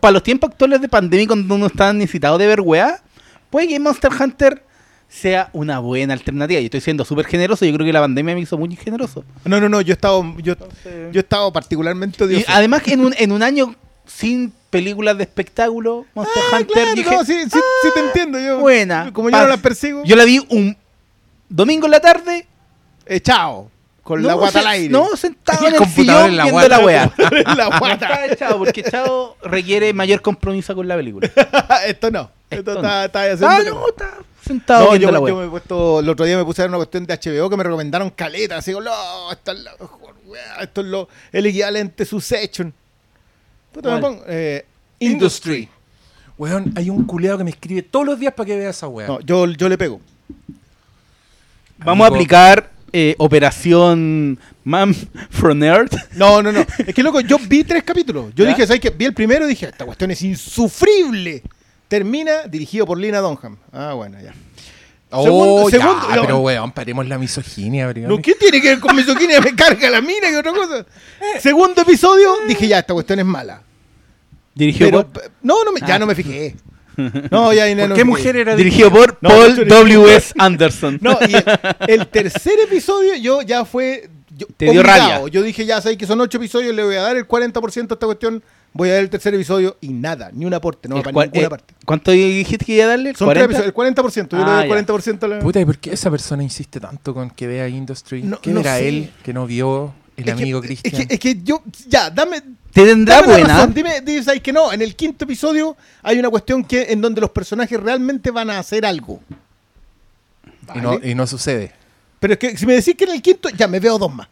para los tiempos actuales de pandemia, cuando uno está necesitado de ver weá, puede que Monster Hunter sea una buena alternativa. Yo estoy siendo súper generoso, yo creo que la pandemia me hizo muy generoso. No, no, no, yo he estado, yo, yo he estado particularmente Y odioso. además que en un, en un año sin películas de espectáculo, Monster Ah, Hunter, claro, dije, no, sí, sí, sí te entiendo. Yo, buena. Como yo no las persigo, Yo la vi un domingo en la tarde. eh, chao. Con la guata se- al aire. No, sentado El en el computador sillón en la viendo guata. la weá. la No guata. estaba echado, porque echado requiere mayor compromiso con la película. Esto no. Esto, Esto está, no. está haciendo. Ah, no, está sentado No, viendo yo, la yo me he puesto, el otro día me puse a ver una cuestión de HBO que me recomendaron caleta, así como, no, esto es la mejor weá, esto es lo, el equivalente Succession. Puta, me pongo, eh, Industry. Weón, hay un culeado que me escribe todos los días para que vea esa weá. No, yo, yo le pego. Vamos a aplicar eh, Operación Man from Earth. No, no, no. Es que loco, yo vi tres capítulos. Yo ¿Ya? dije, ¿sabes qué? Vi el primero y dije, esta cuestión es insufrible. Termina dirigido por Lina Dunham. Ah, bueno, ya. Oh, Segundo- ya, segundo- no. pero weón, paremos la misoginia. No, ¿Qué tiene que ver con misoginia? Me carga la mina que otra cosa. Segundo episodio, dije, ya, esta cuestión es mala. Dirigido Pero, por, no, no me- ya no me fijé. No, ya no ¿Por me qué mujer era dirigido por No, Paul W.S. Anderson. No, y el, el tercer episodio yo ya fue. yo- Te dio rabia. Yo dije, ya sabéis que son ocho episodios, le voy a dar el 40% a esta cuestión. Voy a dar el tercer episodio y nada, ni un aporte, no va para ninguna eh, parte. ¿Cuánto dijiste que iba a darle? Son tres 40? episodios, el 40%. Yo le Ah, doy el ya. 40% a la. Puta, ¿y por qué esa persona insiste tanto con que vea Industry? No- ¿Qué sé. él que no vio el Es amigo es Cristian? que, es que yo, ya, dame. ¿Te tendrá dame buena? razón, Dime, dime, ¿sabes que no? En el quinto episodio hay una cuestión que en donde los personajes realmente van a hacer algo. y, no, y no sucede. Pero es que si me decís que en el quinto, ya me veo dos más.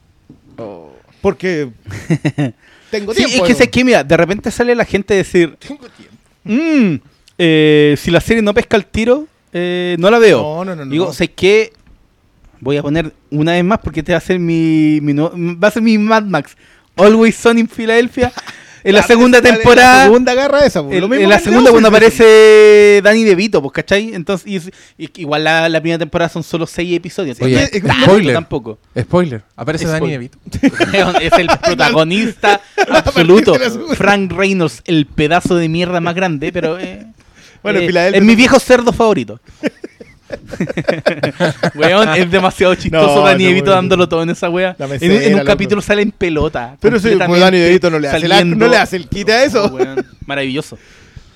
Porque tengo Sí, tiempo. es que sé que, mira, de repente sale la gente a decir, Tengo tiempo. "Mm, eh, si la serie no pesca el tiro, eh, no la veo. No, no, no, no. Digo, sé que voy a poner una vez más porque este va a ser mi, mi no- va a ser mi Mad Max. Always Sun in Philadelphia. En la Ya, segunda temporada. La segunda garra esa. pues, En, lo mismo en la segunda cuando Office. aparece Danny DeVito, pues, ¿cachai? Entonces, y es- y- igual la, la primera temporada son solo seis episodios. Oye, Es spoiler. no tanto tampoco. Spoiler, aparece Danny Spoiler. DeVito. es el protagonista absoluto. la. Frank Reynolds, el pedazo de mierda más grande, pero eh, Bueno, eh, es mi viejo cerdo favorito. Weón, es demasiado chistoso No, DeVito weón. dándolo todo en esa wea. En un, mesera, en un loco. capítulo sale en pelota. Pero sí, completamente Danny DeVito no le hace, la- no le hace el quita a eso. Weón, maravilloso.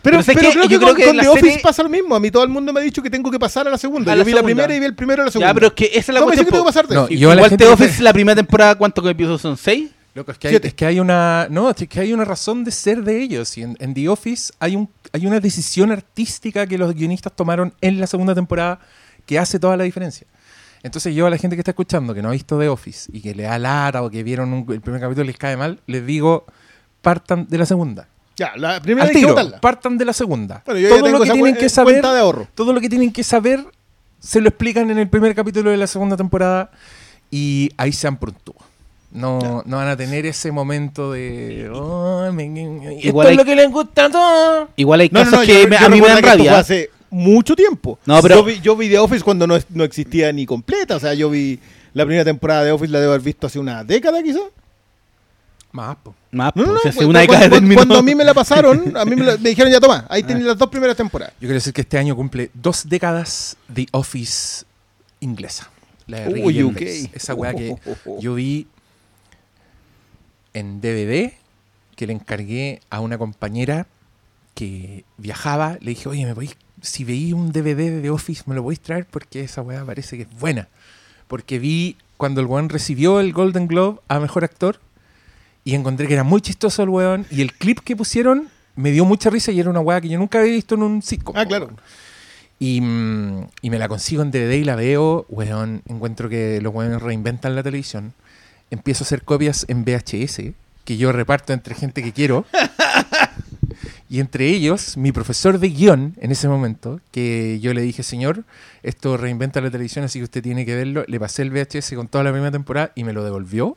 Pero, Pero sé pero que creo que, yo creo con, que con The Office serie- pasa lo mismo. A mí todo el mundo me ha dicho que tengo que pasar a la segunda. A Yo la vi la primera y vi el primero a la segunda. Ya, pero es que esa es la no me dice cuestión. que tengo que po. pasar de No, eso. y- yo a la Igual gente The Office, la primera temporada, ¿cuántos episodios son? ¿Seis? Loco, es que, hay, es que hay una. No, es que hay una razón de ser de ellos. Y en, en The Office hay, un, hay una decisión artística que los guionistas tomaron en la segunda temporada que hace toda la diferencia. Entonces, yo a la gente que está escuchando, que no ha visto The Office y que le da lata o que vieron un- el primer capítulo y les cae mal, les digo: partan de la segunda. Ya, la primera Al que tiro, partan de la segunda. Bueno, yo ya todo tengo lo que tienen que eh, saber, de ahorro. todo lo que tienen que saber, se lo explican en el primer capítulo de la segunda temporada y ahí se han pronto. No, no van a tener ese momento de. "Oh, me- me- esto Igual es hay- lo que les gusta a todos". Igual hay No, no, casos no, que yo- me- yo a mí me recuerdo dan que esto fue rabia. hace mucho tiempo. No, pero- yo, vi, yo vi The Office cuando no, no existía ni completa. O sea, yo vi la primera temporada de Office, la debo haber visto hace una década quizás. Más, po. Más, No, no, pues, no, hace una década cuando, cuando a mí me la pasaron, a mí me, la- me dijeron, ya toma, ahí tenés las dos primeras temporadas. Yo quiero decir que este año cumple dos décadas The Office inglesa. La de Uy. UK. Esa weá que yo vi en DVD que le encargué a una compañera que viajaba. Le dije, oye, ¿me podéis, si veí un DVD de The Office, me lo podéis traer? Porque esa weá parece que es buena. Porque vi cuando el weón recibió el Golden Globe a Mejor Actor y encontré que era muy chistoso el weón y el clip que pusieron me dio mucha risa y era una weá que yo nunca había visto en un sitcom. Ah, claro. Y, mm, y me la consigo en DVD y la veo, weón, encuentro que los weones reinventan la televisión. Empiezo a hacer copias en VHS, que yo reparto entre gente que quiero. y entre ellos, mi profesor de guion en ese momento, que yo le dije, señor, esto reinventa la televisión, así que usted tiene que verlo. Le pasé el VHS con toda la primera temporada y me lo devolvió.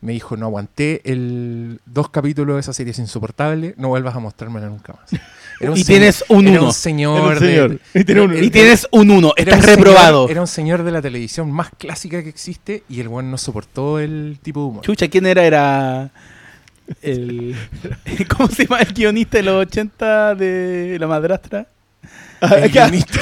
Me dijo, no aguanté el dos capítulos de esa serie, es insoportable, no vuelvas a mostrármela nunca más. Era Y señor- tienes un era uno. un señor, Era un de- señor. Y tiene un- era- Y tienes un 1, era estás un señor- reprobado. era un señor de la televisión más clásica que existe y el weón no soportó el tipo de humor. Chucha, ¿quién era? Era. el, ¿Cómo se llama el guionista de los 80 de La Madrastra? El guionista.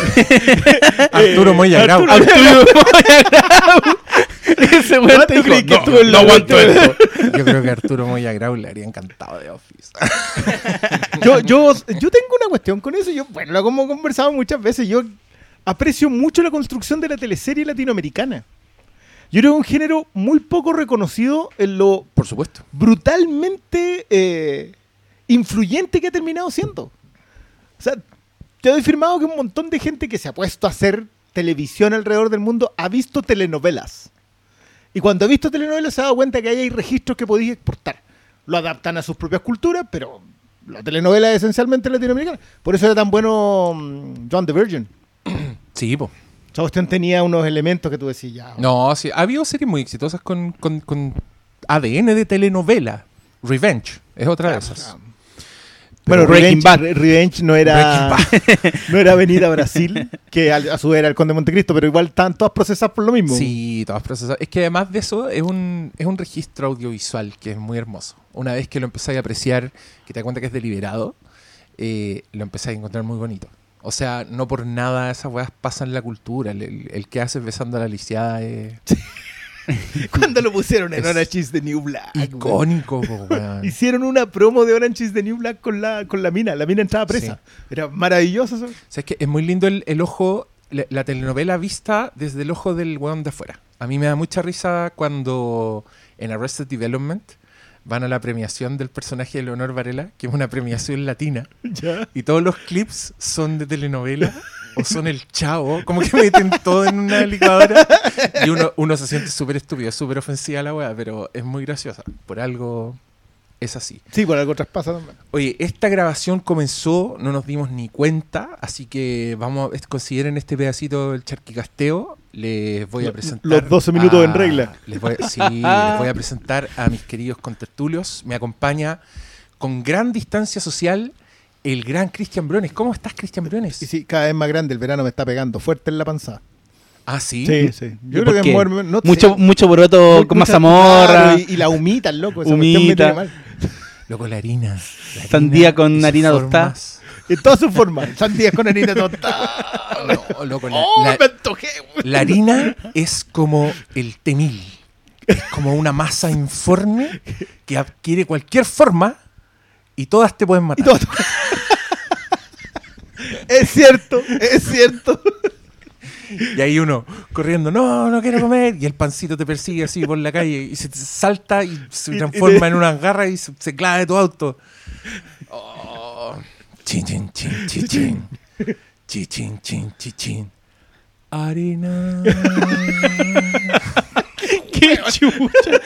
Arturo Moya Grau. Arturo Moya Grau. Ese weón ¿Cuánto te dijo, crees que "No, aguanto esto. Yo creo que a Arturo Moya Grau le haría encantado de Office. yo, yo, yo tengo una cuestión con eso. Yo, bueno, lo hemos conversado muchas veces. Yo aprecio mucho la construcción de la teleserie latinoamericana. Yo creo que es un género muy poco reconocido en lo Por supuesto. brutalmente eh, influyente que ha terminado siendo. O sea, te doy firmado que un montón de gente que se ha puesto a hacer televisión alrededor del mundo ha visto telenovelas. Y cuando ha visto telenovelas se ha dado cuenta que ahí hay registros que podéis exportar. Lo adaptan a sus propias culturas, pero la telenovela es esencialmente latinoamericana. Por eso era tan bueno mm, John the Virgin. Sí, po. Cuestión tenía unos elementos que tú decías ya. No, sí. Ha habido series muy exitosas con, con- con ADN de telenovela. Revenge es otra de esas. Bueno, Revenge, Bad. Re- Revenge no era, no era Avenida Brasil, que a, su vez era el Conde de Montecristo, pero igual están todas procesadas por lo mismo. Sí, todas procesadas. Es que además de eso es un, es un registro audiovisual que es muy hermoso. Una vez que lo empezáis a apreciar, que te das cuenta que es deliberado, eh, lo empezáis a encontrar muy bonito. O sea, no por nada esas weas pasan en la cultura. El, el- el que haces besando a la lisiada es Cuando lo pusieron en Es Orange is the New Black. icónico, weón. Hicieron una promo de Orange is the New Black con la, con la mina. La mina entraba presa. Era maravilloso eso. O sea, es que es muy lindo el, el ojo, la, la telenovela vista desde el ojo del weón de afuera. A mí me da mucha risa cuando en Arrested Development van a la premiación del personaje de Leonor Varela, que es una premiación latina, Ya. y todos los clips son de telenovela o son el chavo, como que meten todo en una licuadora y uno, uno se siente súper estúpido, es súper ofensiva la weá, pero es muy graciosa. Por algo es así. Sí, por algo traspasa también. Oye, esta grabación comenzó, no nos dimos ni cuenta, así que vamos, es- consideren este pedacito del charquicasteo. Les voy a presentar. los 12 minutos en regla. Les voy, sí, les voy a presentar a mis queridos contertulios. Me acompaña con gran distancia social el gran Cristian Briones. ¿Cómo estás, Cristian Briones? Y sí, cada vez más grande. El verano me está pegando fuerte en la panza. Ah, sí. Sí, sí. ¿Y Yo creo que muerme- no sé. mucho, mucho poroto Mu- con mazamorra, y, y la humita, el loco. Esa Humita. mal. Loco, la harina. La Sandía harina con harina formas. En todas sus formas. Sandías con harina tostada. No, loco, la- ¡Oh, la- me antojé! güey! La harina es como el temil. Es como una masa informe que adquiere cualquier forma y todas te pueden matar. es cierto, es cierto. Y ahí uno corriendo, no, no quiero comer. Y el pancito te persigue así por la calle y se te salta y se transforma en una garra y se, se clava de tu auto. Oh. Chin, chin, chin, chin, chin. Chin, chin, chin, chin, chin. Harina. qué chucha.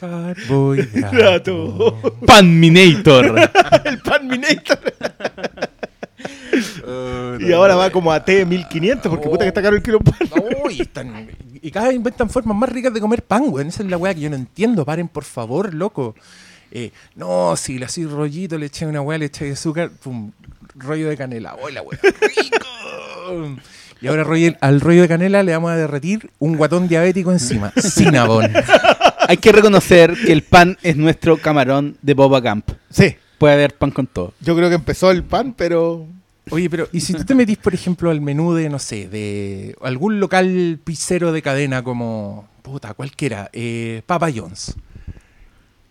Carbohidrato. Panminator. El pan Minator. Oh, Y ahora va como a T1500 porque puta que está caro el kilo de pan. No, y, están- y cada vez inventan formas más ricas de comer pan, weón. Esa es la weá que yo no entiendo. Paren, por favor, loco. Eh, no, si le hacís rollito, le eché una weá, le eché azúcar, pum, rollo de canela. ¡Oh, la weá! ¡Rico! Y ahora rollo- al rollo de canela le vamos a derretir un guatón diabético encima. Cinnabon. Hay que reconocer que el pan es nuestro camarón de Boba Camp. Sí, Puede haber pan con todo. yo creo que empezó el pan, pero Oye, pero ¿y si tú te metís, por ejemplo, al menú de, no sé, de algún local pizzero de cadena como, puta, cualquiera, eh, Papa John's?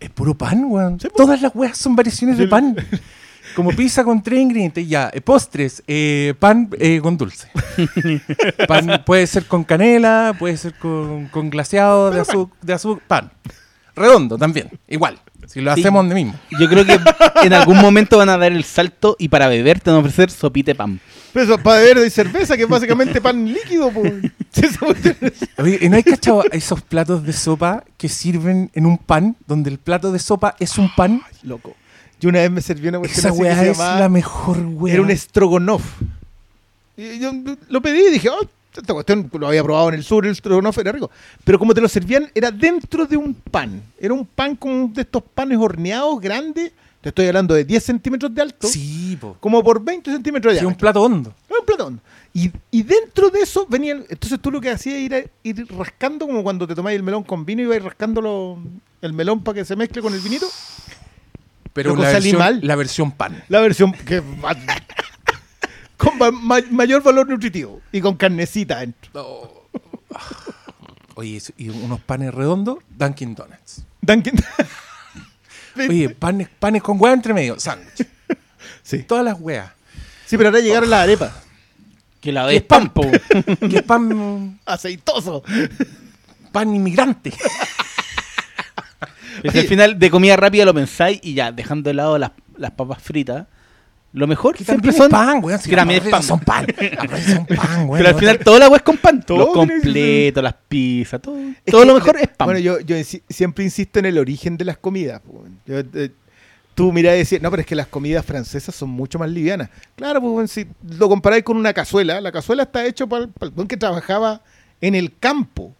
Es puro pan, weón. Sí, po. Todas las weas son variaciones de Sí. pan. Como pizza con tres ingredientes, ya. eh, postres, eh, pan eh, con dulce. Pan puede ser con canela, puede ser con, con glaseado de azúcar, de azúcar, pan. Redondo también, igual. Si lo Sí. hacemos donde mismo. Yo creo que en algún momento van a dar el salto y para beber te van a ofrecer sopite pan. Pero eso es para beber de cerveza, que es básicamente pan líquido, Oye, ¿y ¿no hay cachado esos platos de sopa que sirven en un pan, donde el plato de sopa es un pan? Loco. Yo una vez me serví una cuestión Esa así que weá se es llamaba- la mejor weá. Era un stroganoff. Y yo lo pedí y dije, oh, esta cuestión lo había probado en el sur, el stroganoff era rico. Pero como te lo servían, era dentro de un pan. Era un pan con de estos panes horneados grandes. Te estoy hablando de 10 centímetros de alto. Sí, po. Como por 20 centímetros de Sí, un diámetro. plato hondo. Un plato hondo. Y, y dentro de eso venía. el- entonces tú lo que hacías era ir rascando, como cuando te tomáis el melón con vino y vais rascando lo- el melón para que se mezcle con el vinito. Pero Loco, la salí versión, mal. la versión pan. La versión que con ma- ma- mayor valor nutritivo y con carnecita dentro. Oye, eso- y unos panes redondos, Dunkin' Donuts. Dunkin'. Oye, panes, panes con hueá entre medio, sándwich. Sí. Todas las hueas. Sí, pero ahora llegaron las arepas. Que la de Pampo. Que es pan, Aceitoso. pan inmigrante. Al final de comida rápida lo pensáis y ya, dejando de lado las, las papas fritas, lo mejor Que siempre son pan, weón. Si las pan. Son pan. Las son pan, weón. Pero al final toda la agua es con pan. Todo ser- completos, las pizzas, todo. Es todo que, lo mejor es pan. Bueno, yo, yo siempre insisto en el origen de las comidas. weón. Yo, eh, tú mirás y decís, no, pero es que las comidas francesas son mucho más livianas. Claro, pues, si lo comparáis con una cazuela, la cazuela está hecho para el weón que trabajaba en el campo.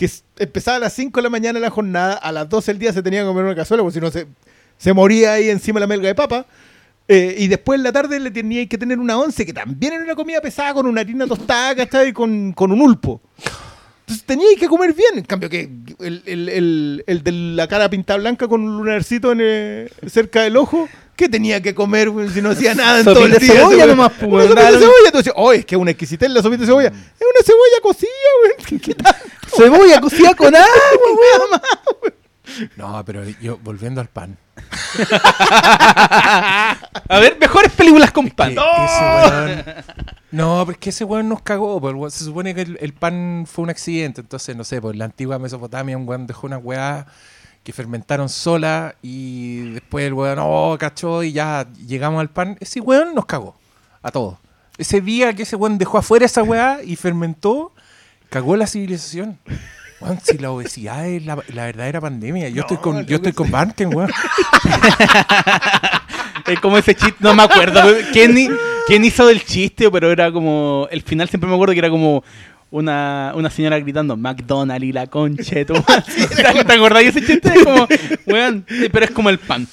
Que empezaba a las 5 de la mañana la jornada, a las 12 del día se tenía que comer una cazuela, porque si no se, se moría ahí encima de la melga de papa. Eh, y después en la tarde le tenía que tener una once, que también era una comida pesada, con una harina tostada, ¿cachai? Con, con un ulpo. Entonces teníais que comer bien. En cambio, que el, el, el, el de la cara pintada blanca con un lunarcito en, eh, cerca del ojo, ¿qué tenía que comer güey, si no hacía nada en todo el día? cebolla güey? nomás, pues, Una güey, sopita de cebolla. Entonces, oh, es que es una exquisitez la sopita de cebolla. Es una cebolla cocida, güey. Cebolla cocida con agua, weón. No, pero yo, volviendo al pan. A ver, mejores películas con pan. Que ese weón- no, pero es que ese weón nos cagó. pues, el weón- se supone que el, el pan fue un accidente. Entonces, no sé, pues en la antigua Mesopotamia un weón dejó una weá que fermentaron sola y después el weón, oh, cachó y ya llegamos al pan. Ese weón nos cagó a todos. Ese día que ese weón dejó afuera esa weá y fermentó, cagó la civilización. Weón, si la obesidad es la, la verdadera pandemia. Yo estoy con, yo estoy con Banken, weón. Es como ese chiste, no me acuerdo quién, quién hizo del chiste, pero era como. El final siempre me acuerdo que era como una, una señora gritando McDonald's y la tu madre". ¿Te, ¿Te acordás de ese chiste? Es como, weón, pero es como el pan.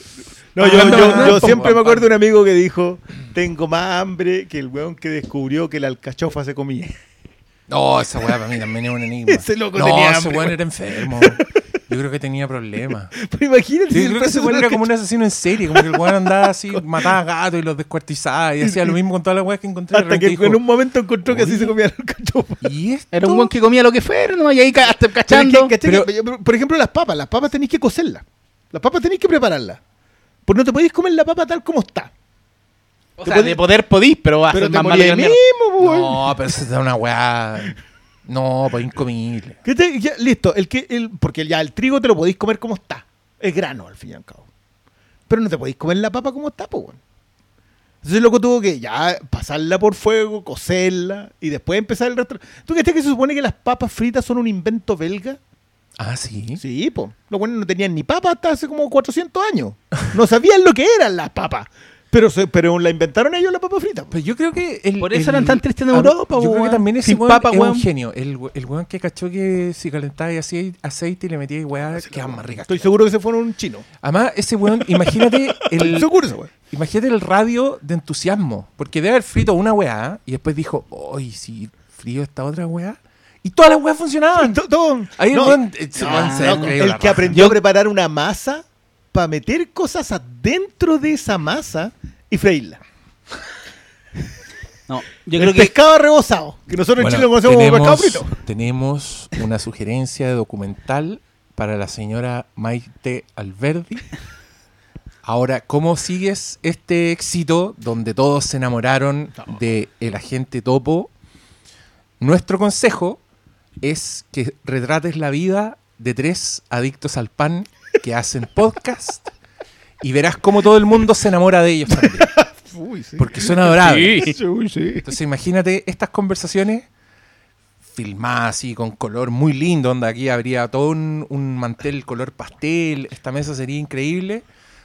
No, yo, yo- yo siempre me acuerdo de un amigo que dijo, tengo más hambre que el weón que descubrió que la alcachofa se comía. No, esa weá para mí también es un enigma. Ese loco no, tenía ese hambre, weón weón. era enfermo. Yo creo que tenía problemas. Pero imagínate Sí, si yo el creo que ese weón era como un asesino en serie, como que el weón andaba así, mataba gatos y los descuartizaba y hacía lo mismo con todas las weas que encontré. Hasta que Dijo, en un momento encontró que así se comía la alcachofa. ¿Y esto? Era un buen que comía lo que fuera, ¿no? Y ahí hasta cachando. por ejemplo, las papas. Las papas tenéis que cocerlas. Las papas tenéis que prepararlas. Pues no te podéis comer la papa tal como está. o sea, de poder podís, pero va a Pero ser te más mismo, mierda. pues, weón. No, pero eso es una weá. No, pues incomible. ¿Qué te- ya, listo, el que, el, porque ya el trigo te lo podéis comer como está. Es grano, al fin y al cabo. Pero no te podéis comer la papa como está, pues, weón. Entonces el loco tuvo que ya pasarla por fuego, cocerla y después empezar el resto. ¿Tú crees que se supone que las papas fritas son un invento belga? Ah, sí. Sí, pues. Los buenos no tenían ni papas hasta hace como 400 años. No sabían lo que eran las papas. Pero, se, pero la inventaron ellos la papa frita. Pero yo creo que. El, Por eso el- eran tan tristes en ah, Europa, Yo creo que también ese weón papa, es weón. un genio. El, el weón que cachó que si calentaba y hacía aceite y le metía weá, quedaban más ricas. Estoy seguro que se fueron un chino. Además, ese weón, imagínate Estoy el, seguro. Imagínate el radio de entusiasmo. Porque debe haber frito una weá y después dijo, ¡Ay, si frío esta otra weá! Y todas las weas funcionaban. To- todo- Ahí el weón, no, no, creído el que aprendió a preparar una masa para meter cosas adentro de esa masa y freírla. No, yo el creo que pescado rebozado, que nosotros Bueno, en Chile lo conocemos como pescado frito. tenemos una sugerencia de documental para la señora Maite Alberdi. Ahora, ¿cómo sigues este éxito donde todos se enamoraron de el agente topo? Nuestro consejo es que retrates la vida de tres adictos al pan que hacen podcast y verás cómo todo el mundo se enamora de ellos también, Uy, sí. porque son adorables. Uy, sí. Entonces imagínate estas conversaciones filmadas así con color muy lindo, donde aquí habría todo un, un mantel color pastel, esta mesa sería increíble,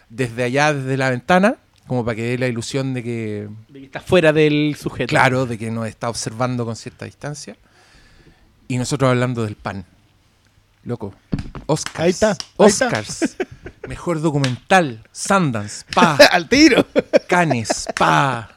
desde allá, desde la ventana, como para que dé la ilusión de que, de que está fuera del sujeto. claro, de que nos está observando con cierta distancia, y nosotros hablando del pan. Loco. Oscars. Ahí está, ahí está. Oscars. Mejor documental. Sundance. Pa. Al tiro. Canes. Pa.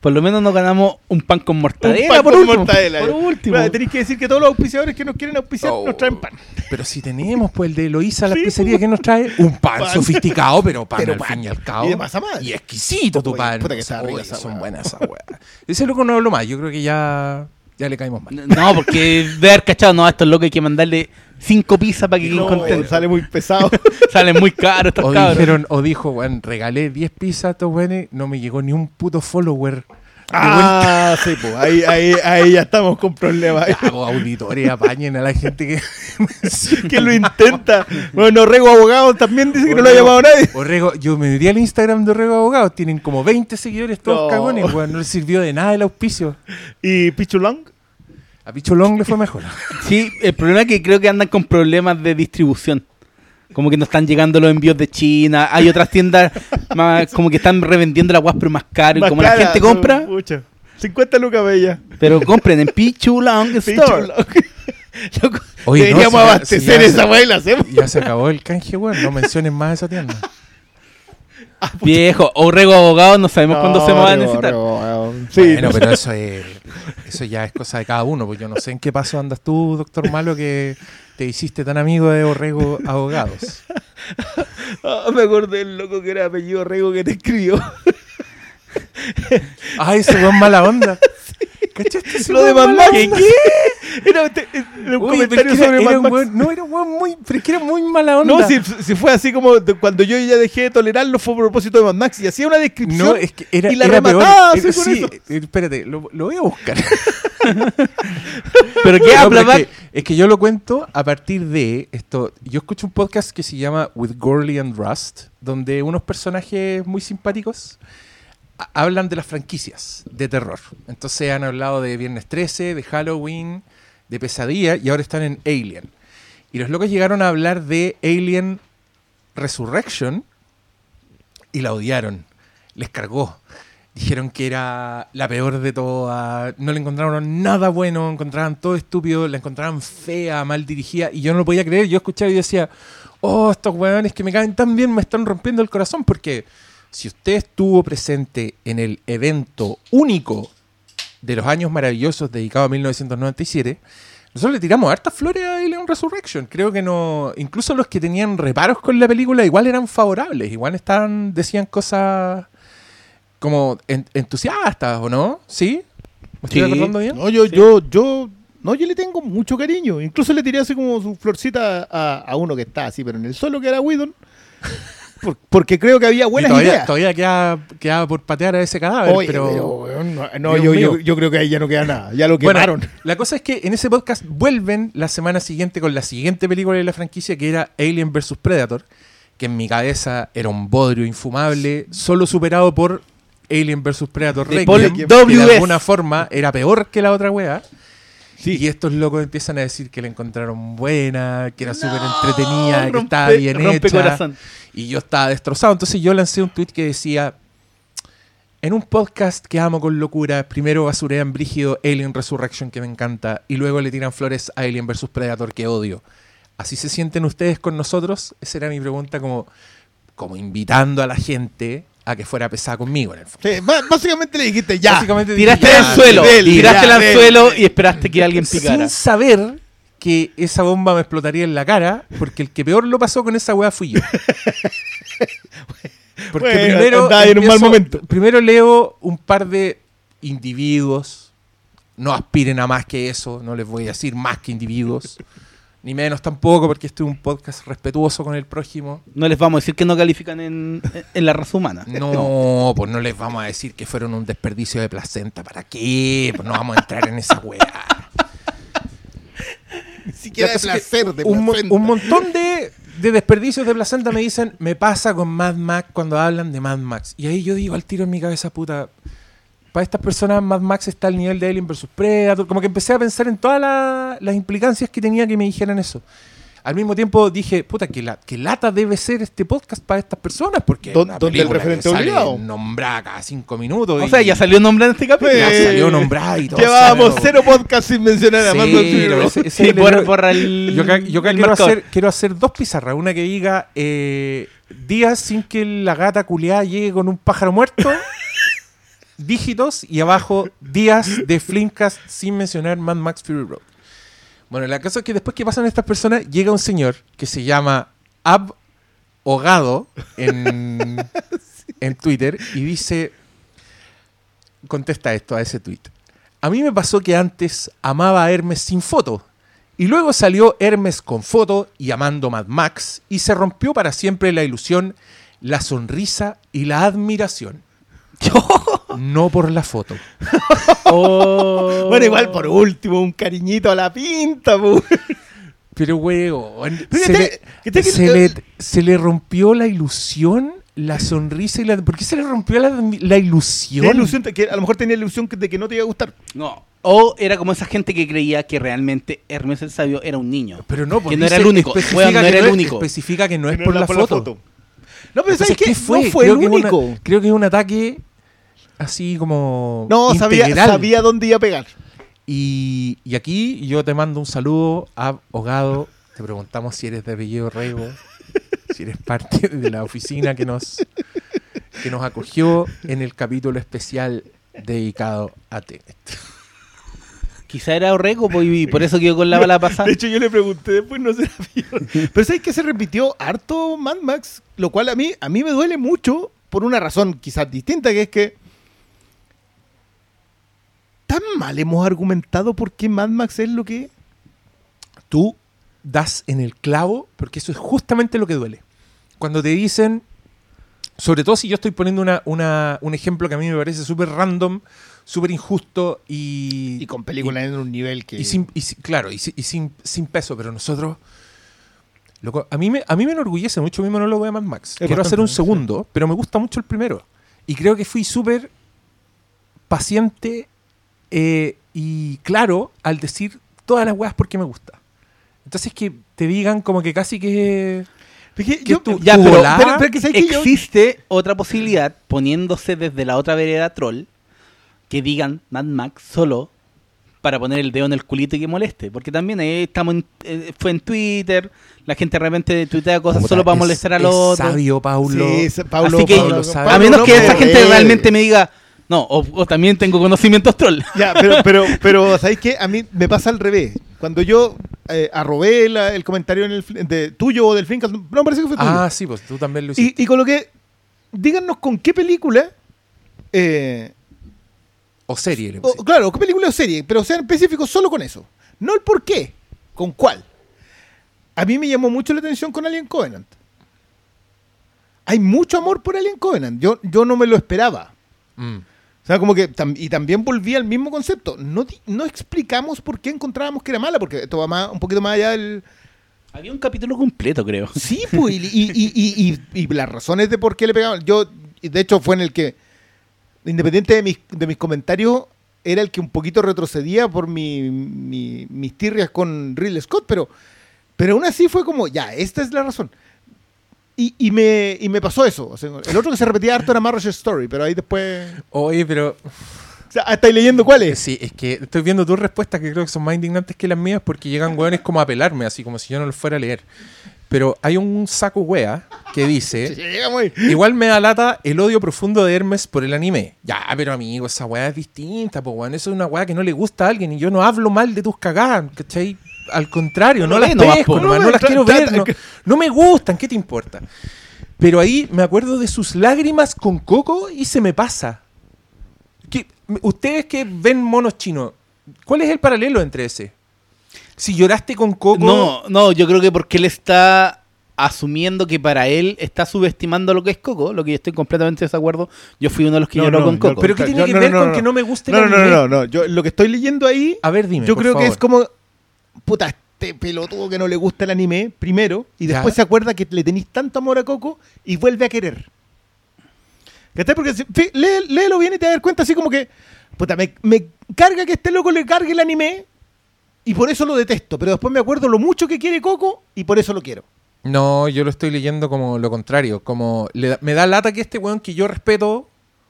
por lo menos nos ganamos un pan con mortadela. Un pan por con último. mortadela. Por último. Bueno, tenéis que decir que todos los auspiciadores que nos quieren auspiciar Oh. nos traen pan. Pero si tenemos, pues el de Eloísa, la Sí, pizzería que nos trae un pan, Pan. sofisticado, pero pan Pero al pan. fin y al cabo. Y de masa madre. Y exquisito tu Oye, pan. puta que está Oye, son buenas esas weas. Ese loco no hablo más, yo creo que ya, ya le caímos mal. No, porque de haber cachado, no, a estos locos hay que mandarle cinco pizzas para que queden No, contentos. sale muy pesado. Salen muy caros estos O cabros. dijeron, o dijo, weón, regalé 10 pizzas a estos weones, no me llegó ni un puto follower. Ah, sí, pues ahí, ahí, ahí ya estamos con problemas. Ya, pues, auditores, apañen a la gente que. que lo intenta. Bueno, Rego Abogado también dice que no lo ha llamado nadie. Orrego, yo me metí al Instagram de Orrego Abogados, tienen como 20 seguidores todos No. cagones, weón, no les sirvió de nada el auspicio. ¿Y Pichulong? A Picholón le fue mejor. Sí, el problema es que creo que andan con problemas de distribución. Como que no están llegando los envíos de China. Hay otras tiendas más, como que están revendiendo la guas pero más caro. Y Más como la gente compra, pucha, 50 lucas bella. pero compren en Pichulong Store. Loco, Oye, no, si abastecer si esa se- weá y la hacemos. Ya se acabó el canje, weón, no menciones más esa tienda. Viejo, Orrego Abogado, no sabemos cuándo se va a necesitar. Rego. Sí, bueno, no. pero eso es, eso ya es cosa de cada uno, pues yo no sé en qué paso andas tú, doctor Malo, que te hiciste tan amigo de Orrego Abogados. Ah, me acordé del loco que era apellido Rego que te escribió. Ay, ese weón mala onda. ¿Cachaste ese Lo de Max. onda? ¿Qué? Era, te- era un comentario era- sobre Mad Max. weón- no, era un weón muy, pero es que era muy mala onda. No, si, si fue así como de- cuando yo ya dejé de tolerarlo fue a propósito de Mad Max y hacía una descripción No, es que era, y la era remataba así con sí, eso. eh, espérate, lo, lo voy a buscar. Pero qué habla, es, que, es que yo lo cuento a partir de esto. Yo escucho un podcast que se llama With Gorley and Rust, donde unos personajes muy simpáticos hablan de las franquicias de terror. Entonces han hablado de Viernes 13, de Halloween, de Pesadilla y ahora están en Alien. Y los locos llegaron a hablar de Alien Resurrection y la odiaron. Les cargó. Dijeron que era la peor de todas. No le encontraron nada bueno. Encontraban todo estúpido. La encontraban fea, mal dirigida. Y yo no lo podía creer. Yo escuchaba y decía, oh, estos weones que me caen tan bien me están rompiendo el corazón. Porque si usted estuvo presente en el evento único de los años maravillosos dedicado a 1997, nosotros le tiramos hartas flores a Alien Resurrection. Creo que no. Incluso los que tenían reparos con la película igual eran favorables. Igual estaban, decían cosas como en- entusiastas, ¿o no? ¿Sí? ¿Me estoy Sí. acordando bien? No, yo, yo, yo, no, yo le tengo mucho cariño. Incluso le tiré así como su florcita a, a uno que está así, pero en el solo que era Whedon. Por- porque creo que había Y buenas todavía, ideas. todavía queda, queda por patear a ese cadáver, Oye, pero... no, yo, yo, yo creo que ahí ya no queda nada. Ya lo Bueno, quemaron. la cosa es que en ese podcast vuelven la semana siguiente con la siguiente película de la franquicia que era Alien vs Predator, que en mi cabeza era un bodrio infumable, solo superado por Alien vs Predator Requiem, que de alguna forma era peor que la otra wea. Sí. Y estos locos empiezan a decir que la encontraron buena, que era súper No, entretenida, que estaba bien rompe hecha. corazón. Y yo estaba destrozado. Entonces yo lancé un tweet que decía: En un podcast que amo con locura, primero basurean brígido Alien Resurrection, que me encanta, y luego le tiran flores a Alien vs Predator, que odio. ¿Así se sienten ustedes con nosotros? Esa era mi pregunta, como, como invitando a la gente a que fuera pesada conmigo, en el fondo. Sí, básicamente le dijiste ya. Básicamente Tiraste dije, el "Ya, anzuelo, dele, tiraste el ya, dele". anzuelo y esperaste que alguien picara. Sin saber que esa bomba me explotaría en la cara, porque el que peor lo pasó con esa weá fui yo. Porque Bueno, primero, en un mal momento. primero leo un par de individuos, no aspiren a más que eso, no les voy a decir más que individuos, ni menos tampoco, porque este es un podcast respetuoso con el prójimo. No les vamos a decir que no califican en, en la raza humana. No, pues no les vamos a decir que fueron un desperdicio de placenta. ¿Para qué? Pues no vamos a entrar en esa weá. Ni siquiera de placer, de un, placenta. un montón de, de desperdicios de placenta me dicen, me pasa con Mad Max cuando hablan de Mad Max. Y ahí yo digo al tiro en mi cabeza, puta, para estas personas Mad Max está al nivel de Alien vs Predator. Como que empecé a pensar en todas la- las implicancias que tenía que me dijeran eso. Al mismo tiempo dije, puta, que, la, que lata debe ser este podcast para estas personas, porque una donde el referente obligado. nombrada cada cinco minutos. O y sea, ya salió nombre en este capítulo. ya salió nombrada y todo. Llevábamos cero podcast sin mencionar a es Sí, error. borra el. Yo yo el quiero, hacer, quiero hacer dos pizarras. Una que diga eh, días sin que la gata culiada llegue con un pájaro muerto. dígitos y abajo días de Flimcast sin mencionar Mad Max Fury Road. Bueno, la cosa es que después que pasan estas personas, llega un señor que se llama Ab Hogado en, en Twitter y dice, contesta esto a ese tweet. A mí me pasó que antes amaba a Hermes sin foto. Y luego salió Hermes con foto y amando Mad Max y se rompió para siempre la ilusión, la sonrisa y la admiración. No por la foto. Oh. Bueno, igual por último, un cariñito a la pinta. Pero, weón, Pero se, le, que- se le- se le rompió la ilusión, la sonrisa y la... ¿Por qué se le rompió la, la ilusión? La ilusión, que a lo mejor tenía la ilusión de que no te iba a gustar. No. O era como esa gente que creía que realmente Hermes el Sabio era un niño. Pero no, porque Que no era el único. no que era el único. Especifica que no es Que por, era la, foto. No, pero ¿sabes Entonces, qué? fue? No fue creo el que es una- único. creo que es un ataque así como No, sabía, integral. sabía dónde iba a pegar. Y, y aquí yo te mando un saludo a Hogado. Te preguntamos si eres de apellido Rego, si eres parte de la oficina que nos, que nos acogió en el capítulo especial dedicado a Tenet. Quizá era Orrego pues, y por eso quedó con la bala pasada. De hecho, yo le pregunté después, no se la vieron. Pero ¿sabes que se repitió harto Mad Max? Lo cual a mí, a mí me duele mucho por una razón quizás distinta, que es que tan mal hemos argumentado por qué Mad Max es lo que es. Tú das en el clavo porque eso es justamente lo que duele. Cuando te dicen, sobre todo si yo estoy poniendo una, una- un ejemplo que a mí me parece súper random, súper injusto y, Y con películas en un nivel que... Y sin, y sin- claro, y, sin, y sin, sin peso, pero nosotros. loco, a, mí me, a mí me enorgullece mucho mi monólogo de Mad Max. Quiero hacer un segundo, pero me gusta mucho el primero. Y creo que fui súper paciente eh, y claro al decir todas las weas porque me gusta. Entonces que te digan como que casi que. Que yo- tú- Ya, tu pero, pero- pero que. Yo- existe otra posibilidad poniéndose desde la otra vereda troll que digan Mad Max solo para poner el dedo en el culito y que moleste. Porque también ahí estamos en, eh, fue en Twitter, la gente de repente tuitea cosas puta, solo para es- molestar al es otro. sabio, Paulo. Sí, es- Paulo, Así que, Paulo sabe. a menos no que esa gente realmente me diga, no, o, o también tengo conocimientos troll. Ya, pero, pero, pero ¿sabéis qué? A mí me pasa al revés. Cuando yo eh, arrobé la- el comentario en el, de tuyo o del Flinkast, no me parece que fue tuyo. Ah, sí, pues tú también lo hiciste. y, y coloqué, díganos con qué película, eh, o serie, le o- claro, qué película o serie, pero sean específicos solo con eso. No el por qué, con cuál. A mí me llamó mucho la atención con Alien Covenant. Hay mucho amor por Alien Covenant. Yo, yo no me lo esperaba. Mm. Sea, como que tam- y también volví al mismo concepto. No, no explicamos por qué encontrábamos que era mala, porque esto va más, un poquito más allá del. Había un capítulo completo, creo. Sí, pues, y, y- y- y- las razones de por qué le pegaban. Yo, de hecho, fue en el que, independiente de mis, de mis comentarios, era el que un poquito retrocedía por mi, mi- mis tirrias con Ridley Scott, pero, pero aún así fue como, ya, esta es la razón. Y, y me, y me pasó eso. O sea, el otro que se repetía harto era Marriage Story, pero ahí después. Oye, pero O sea, ¿estáis leyendo cuál es? Sí, es que estoy viendo tus respuestas que creo que son más indignantes que las mías porque llegan hueones como a pelarme, así como si yo no los fuera a leer. Pero hay un saco wea que dice, igual me da lata el odio profundo de Hermes por el anime. Ya, pero amigo, esa wea es distinta, pues weón, eso es una wea que no le gusta a alguien y yo no hablo mal de tus cagadas, ¿cachai? Al contrario, No no, las pesco, No, no las quiero ver, no, no me gustan, ¿qué te importa? Pero ahí me acuerdo de sus lágrimas con Coco y se me pasa. ¿Qué- Ustedes que ven monos chinos, ¿cuál es el paralelo entre ese? Si lloraste con Coco. No, no, yo creo que porque él está asumiendo que para él está subestimando lo que es Coco, lo que yo estoy completamente de desacuerdo. Yo fui uno de los que No, lloró no, con Coco. Pero ¿qué Yo- tiene que no, ver no, con no, que no. no me guste No, el no, no, anime? no, no. Yo lo que estoy leyendo ahí, A ver, dime. yo creo que es como, puta, este pelotudo que no le gusta el anime, primero, y Ya. después se acuerda que le tenéis tanto amor a Coco y vuelve a querer. ¿Cachai? Porque si- lee- léelo bien y te vas a dar cuenta así como que, puta, me, me carga que este loco le cargue el anime y por eso lo detesto, pero después me acuerdo lo mucho que quiere Coco y por eso lo quiero. No, yo lo estoy leyendo como lo contrario. Como le da- me da lata que este weón que yo respeto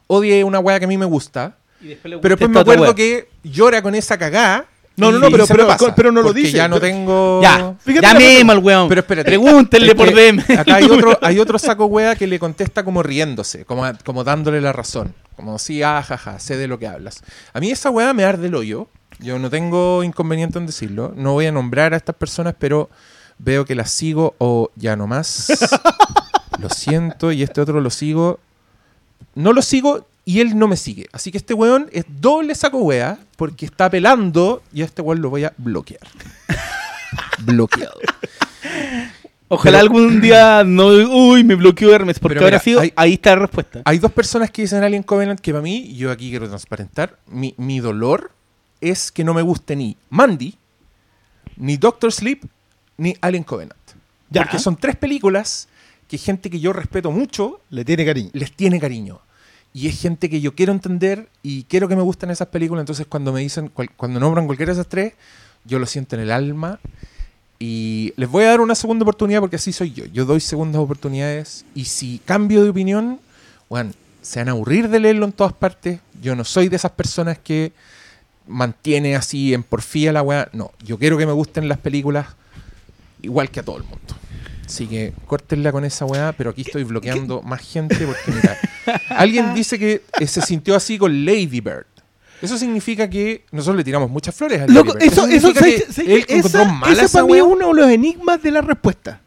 odie una weá que a mí me gusta. Y después le Pero después me acuerdo que llora con esa cagá. No, no, no, pero- pero- pasa, pero no lo dice. Ya no tengo. Ya, Fíjate ya mismo el weón. Pero espérate. Pregúntenle por DM. Acá hay otro, hay otro saco wea que le contesta como riéndose, como, como dándole la razón. Como sí, ah, jaja, sé de lo que hablas. A mí esa weá me arde el hoyo. Yo no tengo inconveniente en decirlo. No voy a nombrar a estas personas, pero veo que las sigo o ya no más. lo siento, y este otro lo sigo. No lo sigo y él no me sigue. Así que este weón es doble saco wea porque está apelando y a este weón lo voy a bloquear. Bloqueado. Ojalá Pero- algún día no. Uy, me bloqueó Hermes. Porque ahora hay- Ahí está la respuesta. Hay dos personas que dicen Alien Covenant que para mí, yo aquí quiero transparentar, mi, mi dolor es que no me guste ni Mandy, ni Doctor Sleep, ni Alien Covenant. Ya. Porque son tres películas que gente que yo respeto mucho Le tiene cariño. les tiene cariño. Y es gente que yo quiero entender y quiero que me gusten esas películas. Entonces, cuando me dicen, cual- cuando nombran cualquiera de esas tres, yo lo siento en el alma. Y les voy a dar una segunda oportunidad porque así soy yo. Yo doy segundas oportunidades. Y si cambio de opinión, bueno, se van a aburrir de leerlo en todas partes. Yo no soy de esas personas que mantiene así en porfía la weá. No, yo quiero que me gusten las películas igual que a todo el mundo. Así que córtenla con esa weá, pero aquí estoy bloqueando más gente porque mira, alguien dice que se sintió así con Lady Bird. Eso significa que nosotros le tiramos muchas flores a Lady Loco, Bird. eso, esa, mala esa esa para mí es uno de los enigmas de la respuesta.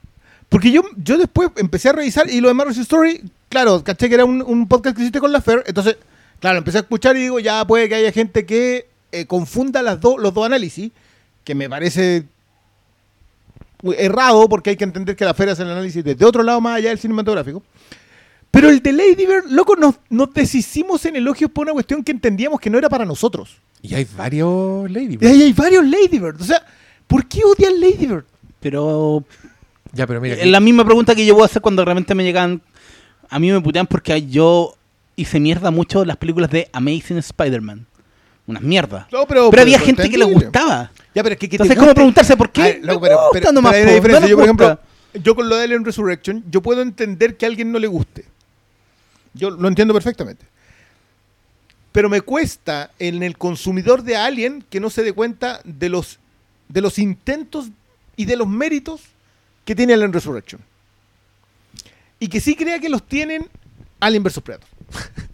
Porque yo, yo después empecé a revisar y lo de Marvel's Story, claro, caché que era un, un podcast que hiciste con la Fer, entonces, claro, empecé a escuchar y digo, ya puede que haya gente que eh, confunda las dos los dos análisis, que me parece errado porque hay que entender que la Fer hace el análisis desde otro lado más allá del cinematográfico. Pero el de Lady Bird, loco, nos, nos deshicimos en elogios por una cuestión que entendíamos que no era para nosotros. Y hay varios Lady Y Bird. ahí hay varios Lady Bird. O sea, ¿por qué odian Lady Bird? Pero. Ya, pero mira, Es la misma pregunta que yo voy a hacer cuando realmente me llegan. A mí me putean porque yo hice mierda mucho las películas de Amazing Spider-Man. Unas mierdas. No, pero, Pero había gente que le gustaba. Ya, pero es que, que te Entonces, ¿cómo preguntarse por qué? A ver, loco, Me pero, pero- nomás, pero hay una po, diferencia. no me yo, por gusta. ejemplo, yo con lo de Alien Resurrection, yo puedo entender que a alguien no le guste. Yo lo entiendo perfectamente. Pero me cuesta en el consumidor de Alien que no se dé cuenta de los, de los intentos y de los méritos que tiene Alien Resurrection. Y que sí crea que los tienen Alien vs Predator.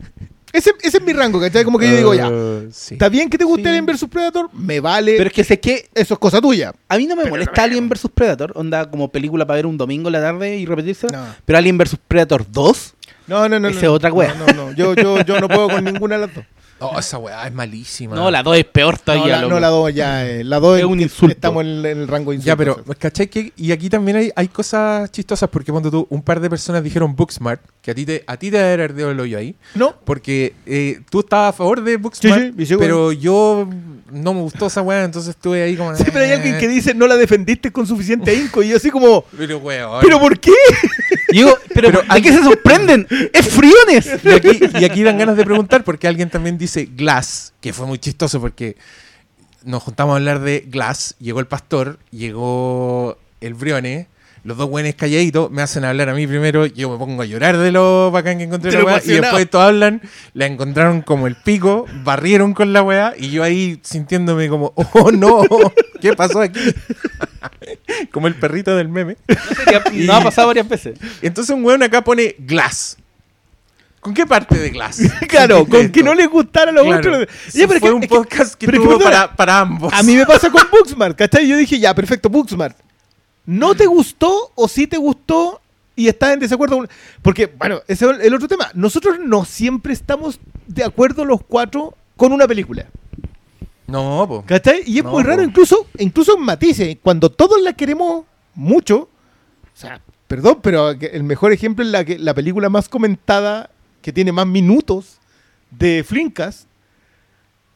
Ese, ese es mi rango, ¿cachai? Como que yo digo, ya, Uh, sí. está bien que te guste Sí. Alien vs Predator, me vale, Pero es que sé que eso es cosa tuya. a mí no me molesta Alien vs Predator. Onda como película para ver un domingo en la tarde y repetirse. No. Pero Alien vs Predator 2. No, no, no. Esa no, es otra wea. No, no, no. Yo, yo, yo no puedo con ninguna de las dos. No, esa weá es malísima. No, la 2 es peor No, todavía. la, no, la dos ya. eh, la dos Es un insulto. Estamos en, el- en el rango de insultos. Ya, pero, ¿cachai? Que, y aquí también hay, hay cosas chistosas porque cuando tú, un par de personas dijeron Booksmart, que a ti te, a ti te ardido el hoyo ahí, No. porque eh, tú estabas a favor de Booksmart, Sí, sí, sí, pero yo no me gustó esa weá, entonces estuve ahí como... Siempre hay alguien que eh, dice no la defendiste con suficiente ahínco. Y yo así como, Pero weón. ¿pero por qué? Y digo, pero, Pero ¿a qué se sorprenden? ¡Es Friones! Y aquí, y aquí dan ganas de preguntar porque alguien también dice Glass, que fue muy chistoso porque nos juntamos a hablar de Glass, llegó el pastor, llegó el Brione, los dos buenos calladitos, me hacen hablar a mí primero, yo me pongo a llorar de lo bacán que encontré De la weá, y después todos hablan, la encontraron como el pico, barrieron con la weá, y yo ahí sintiéndome como, oh no, ¿qué pasó aquí? como el perrito del meme. No ha pasado varias veces. Entonces un weón acá pone Glass. ¿Con qué parte de Glass? claro, ¿Sentiste con que no le gustara los Claro. otros. Sí, Ya, pero es fue que- un es podcast que que tuvo para, para ambos. A mí me pasa con Booksmart, ¿cachai? Yo dije, ya, perfecto, Booksmart. ¿No te gustó o sí te gustó y estás en desacuerdo? con- Porque, bueno, ese es el otro tema. Nosotros no siempre estamos de acuerdo los cuatro con una película. No, po. ¿Cachai? Y es No, muy raro, po. incluso, incluso en matices, cuando todos la queremos mucho, o sea, perdón, pero el mejor ejemplo es la, que, la película más comentada, que tiene más minutos de Flinkas,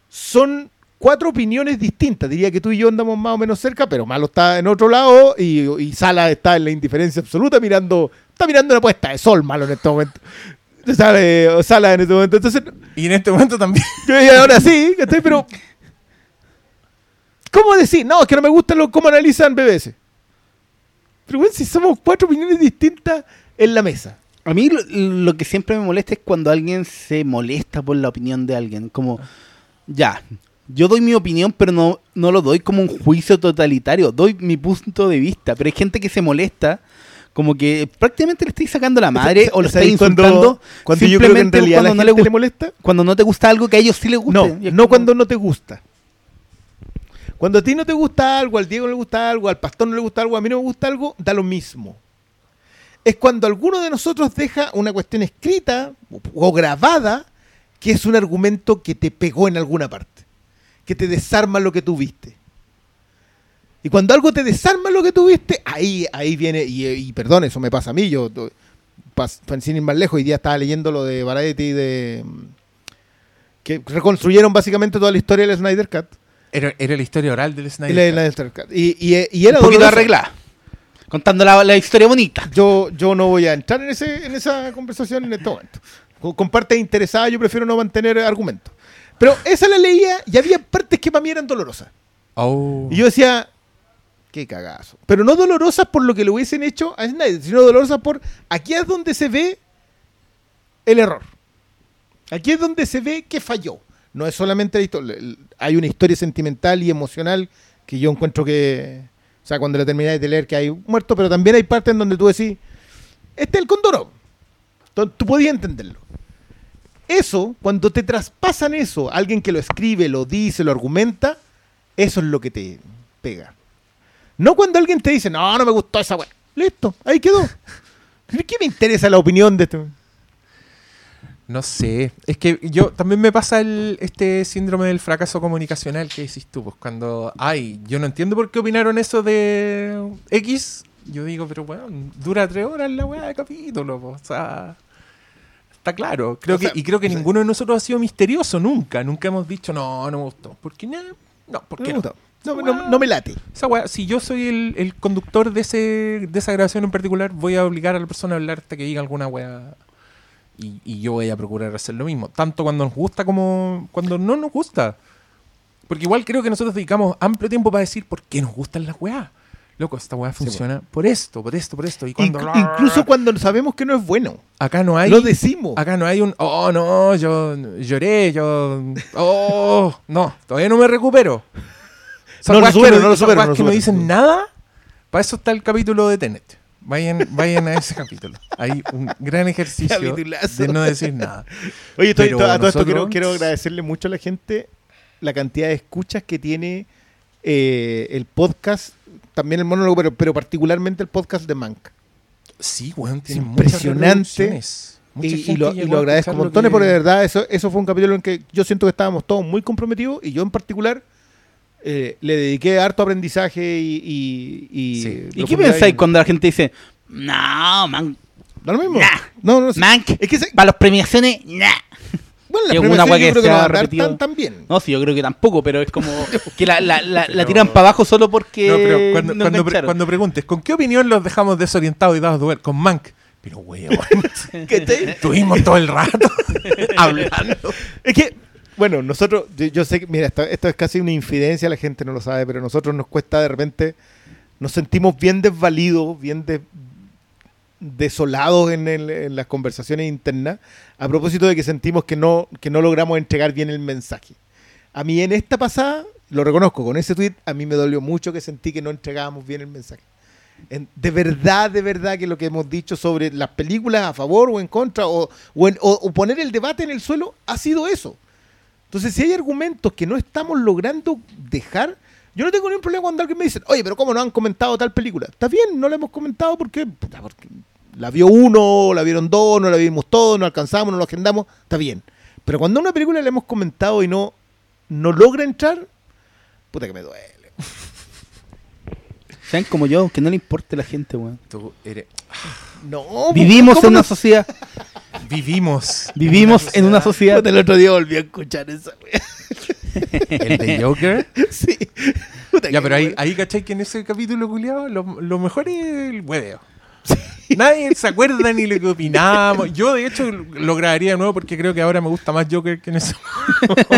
son cuatro opiniones distintas. Diría que tú y yo andamos más o menos cerca, pero Malo está en otro lado y, y Sala está en la indiferencia absoluta mirando, está mirando una puesta de sol, Malo en este momento. Sale, Sala en este momento. Entonces, Y en este momento también. yo y ahora sí. Pero. ¿Cómo decir? No, es que no me gusta lo, cómo analizan BBS. Pero bueno, si somos cuatro opiniones distintas en la mesa. A mí lo, lo que siempre me molesta es cuando alguien se molesta por la opinión de alguien. Como, ya, yo doy mi opinión, pero no, no lo doy como un juicio totalitario. Doy mi punto de vista. Pero hay gente que se molesta como que prácticamente le estáis sacando la madre o lo ¿Sabes estáis cuando- insultando Cuando yo creo que en simplemente realidad a la cuando no, le molesta. cuando no te gusta algo que a ellos sí les gusta. No, no como- cuando no te gusta. Cuando a ti no te gusta algo, al Diego no le gusta algo, al pastor no le gusta algo, a mí no me gusta algo, da lo mismo. Es cuando alguno de nosotros deja una cuestión escrita o- grabada que es un argumento que te pegó en alguna parte, que te desarma lo que tú viste. Y cuando algo te desarma lo que tú viste, ahí, ahí viene, y, y perdón, eso me pasa a mí, yo, pas- sin ir más lejos, hoy día estaba leyendo lo de Variety y de... que reconstruyeron básicamente toda la historia del Snyder Cut. Era, era la historia oral del Snyder. la- Cut. la Snyder Cut. Y- y- y era un poquito doloroso. arreglada. Contando la, la historia bonita. Yo, yo no voy a entrar en, ese, en esa conversación en este momento. Con, con partes interesadas yo prefiero no mantener argumentos. Pero esa la leía y había partes que para mí eran dolorosas. Oh. Y yo decía, qué cagazo. Pero no dolorosas por lo que le hubiesen hecho a Snyder, sino dolorosas por aquí es donde se ve el error. Aquí es donde se ve que falló. No es solamente la historia. Hay una historia sentimental y emocional que yo encuentro que. O sea, cuando la termináis de leer que hay muerto, pero también hay partes en donde tú decís, este es el condoro. Entonces, tú podías entenderlo. Eso, cuando te traspasan eso, alguien que lo escribe, lo dice, lo argumenta, eso es lo que te pega. No cuando alguien te dice, no, no me gustó esa weá. Listo, ahí quedó. ¿Qué me interesa la opinión de este? No sé, es que yo también me pasa el, este síndrome del fracaso comunicacional que decís tú, pues cuando, ay, yo no entiendo por qué opinaron eso de X, yo digo, pero bueno, dura tres horas la weá de capítulo, pues, o sea, está claro, creo O sea, que, y creo que o sea- ninguno de nosotros ha sido misterioso nunca, nunca hemos dicho, no, no me gustó, ¿por qué no? No, ¿por No qué me no? No, no- no me late. Esa weá, si yo soy el, el conductor de ese de esa grabación en particular, voy a obligar a la persona a hablar hasta que diga alguna weá. Y, y yo voy a procurar hacer lo mismo. Tanto cuando nos gusta como cuando no nos gusta. Porque igual creo que nosotros dedicamos amplio tiempo para decir por qué nos gustan las weas. Loco, esta weá funciona por esto, por esto, por esto. Y cuando, Inclu- incluso cuando sabemos que no es bueno. acá no hay. Lo decimos. Acá no hay un, oh no, yo lloré, yo, oh, no, todavía no me recupero. No lo que supero, no- no lo supero, no que no dicen nada, para eso está el capítulo de Tenet. Vayan, vayan a ese capítulo. Hay un gran ejercicio Capitulazo. de no decir nada. Oye, estoy, Pero a todo esto quiero, quiero agradecerle mucho a la gente la cantidad de escuchas que tiene eh, el podcast, también el monólogo, pero, pero particularmente el podcast de Mank. Sí, weón, tiene impresionante. Y, y lo, y lo agradezco montones que- porque de verdad eso, eso fue un capítulo en que yo siento que estábamos todos muy comprometidos y yo en particular eh, le dediqué harto aprendizaje y... y, y Sí. ¿Y qué pensáis cuando la gente dice, no, man, ¿Da lo mismo? Nah. No, no, sí. Mank, Es que se- para las premiaciones, nah. bueno, la que creo que no va a andar tan, tan bien. No, sí, yo creo que tampoco, pero es como que la, la, la, la Pero- tiran para abajo solo porque No, pero cuando, no cuando, pre- engancharon. cuando preguntes, ¿con qué opinión los dejamos desorientados y dados de vuelta? Con Mank. Pero, weón, ¿Cachai? estuvimos todo el rato hablando. Es que, bueno, nosotros, yo, sé que, mira, esto, es casi una infidencia, la gente no lo sabe, pero nosotros nos cuesta de repente, nos sentimos bien desvalidos, bien de- desolados en, las conversaciones internas, a propósito de que sentimos que no, que no logramos entregar bien el mensaje. A mí en esta pasada, lo reconozco, con ese tweet, a mí me dolió mucho que sentí que no entregábamos bien el mensaje. En- de verdad, de verdad que lo que hemos dicho sobre las películas a favor o en contra, o, o en- o- o poner el debate en el suelo, ha sido eso. Entonces, si hay argumentos que no estamos logrando dejar, yo no tengo ningún problema cuando alguien me dice, oye, pero ¿cómo no han comentado tal película? Está bien, no la hemos comentado porque, puta, porque la vio uno, la vieron dos, no la vimos todos, no alcanzamos, no lo agendamos, está bien. Pero cuando una película la hemos comentado y no, no logra entrar, puta que me duele. Sean como yo, que no le importe a la gente, weón. Tú eres- No, Vivimos ¿cómo en no? una sociedad. Vivimos. Vivimos en una sociedad. El otro día volví a escuchar esa wea. El de Joker. Sí. Puta Ya, pero ahí, ahí ¿cachai? Que en ese capítulo, culiado, lo, lo mejor es el hueveo. Nadie se acuerda ni lo que opinamos. Yo, de hecho, lo grabaría de nuevo porque creo que ahora me gusta más Joker que en eso.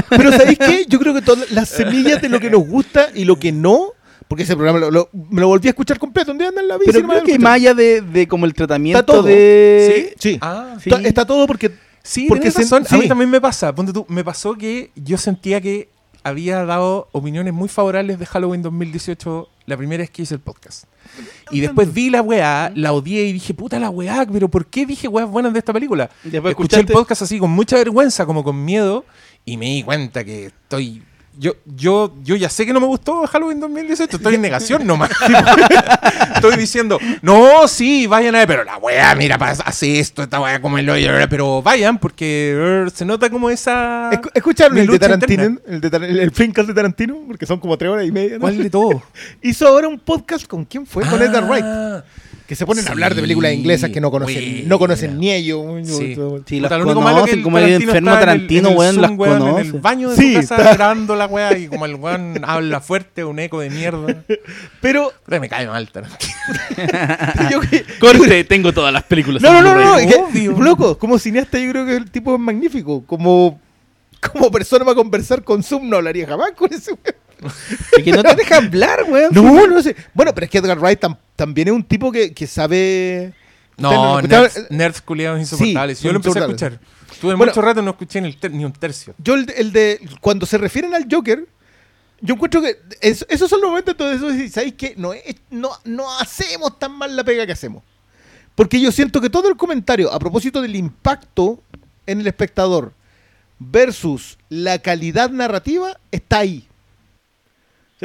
Pero ¿sabéis qué? Yo creo que todas las semillas de lo que nos gusta y lo que no, porque ese programa lo- lo- me lo volví a escuchar completo. Un día en la bici. Pero creo que más allá de, de como el tratamiento Está todo. de... Sí. Ah, Sí. Está, está todo porque Sí, Porque se- razón. A mí sí. también me pasa. Ponte tú, me pasó que yo sentía que había dado opiniones muy favorables de Halloween 2018 la primera vez que hice el podcast. Y después vi la weá, la odié y dije, puta la weá, pero ¿por qué dije weas buenas de esta película? Después Escuché el podcast así con mucha vergüenza, como con miedo, y me di cuenta que estoy... Yo, yo, yo ya sé que no me gustó Halloween 2018, estoy en negación nomás. estoy diciendo, no, sí, vayan a ver, pero la weá, mira, pasa- hace esto, esta weá como el hoyo, pero vayan, porque er, se nota como esa... Escu- ¿Escucharon el de Tarantino? El, de Tar- el, de Tarantino, porque son como tres horas y media. ¿no? ¿Cuál de todo? Hizo ahora un podcast con quién fue, con Edgar Wright. Que se ponen sí, a hablar de películas inglesas que no conocen, buena. no conocen ni ellos. Sí. Sí, las lo único malo es que conocen, el como el Tarantino enfermo está en el- Tarantino, en el weón, las weón, En conoce. el baño de Sí, su casa está- grabando la weá y como el weón habla fuerte, un eco de mierda. Pero Puta, me cae mal Tarantino. yo que- Corte, tengo todas las películas. No, no, no, no, que, loco, como cineasta yo creo que el tipo es magnífico. Como, como persona para conversar con Zoom no hablaría jamás con ese weón. Es que no te deja hablar, weón. No, no sé. Bueno, pero es que Edgar Wright tam- también es un tipo que, que sabe... No, nerds, culiados insoportables. Sí, Yo lo empecé a escuchar. Estuve Bueno. mucho rato y no escuché ni, el ter- ni un tercio. Yo el, de- el de... Cuando se refieren al Joker, yo encuentro que es- esos son los momentos donde decís, ¿sabéis qué? No, es- no, no hacemos tan mal la pega que hacemos. Porque yo siento que todo el comentario a propósito del impacto en el espectador versus la calidad narrativa está ahí.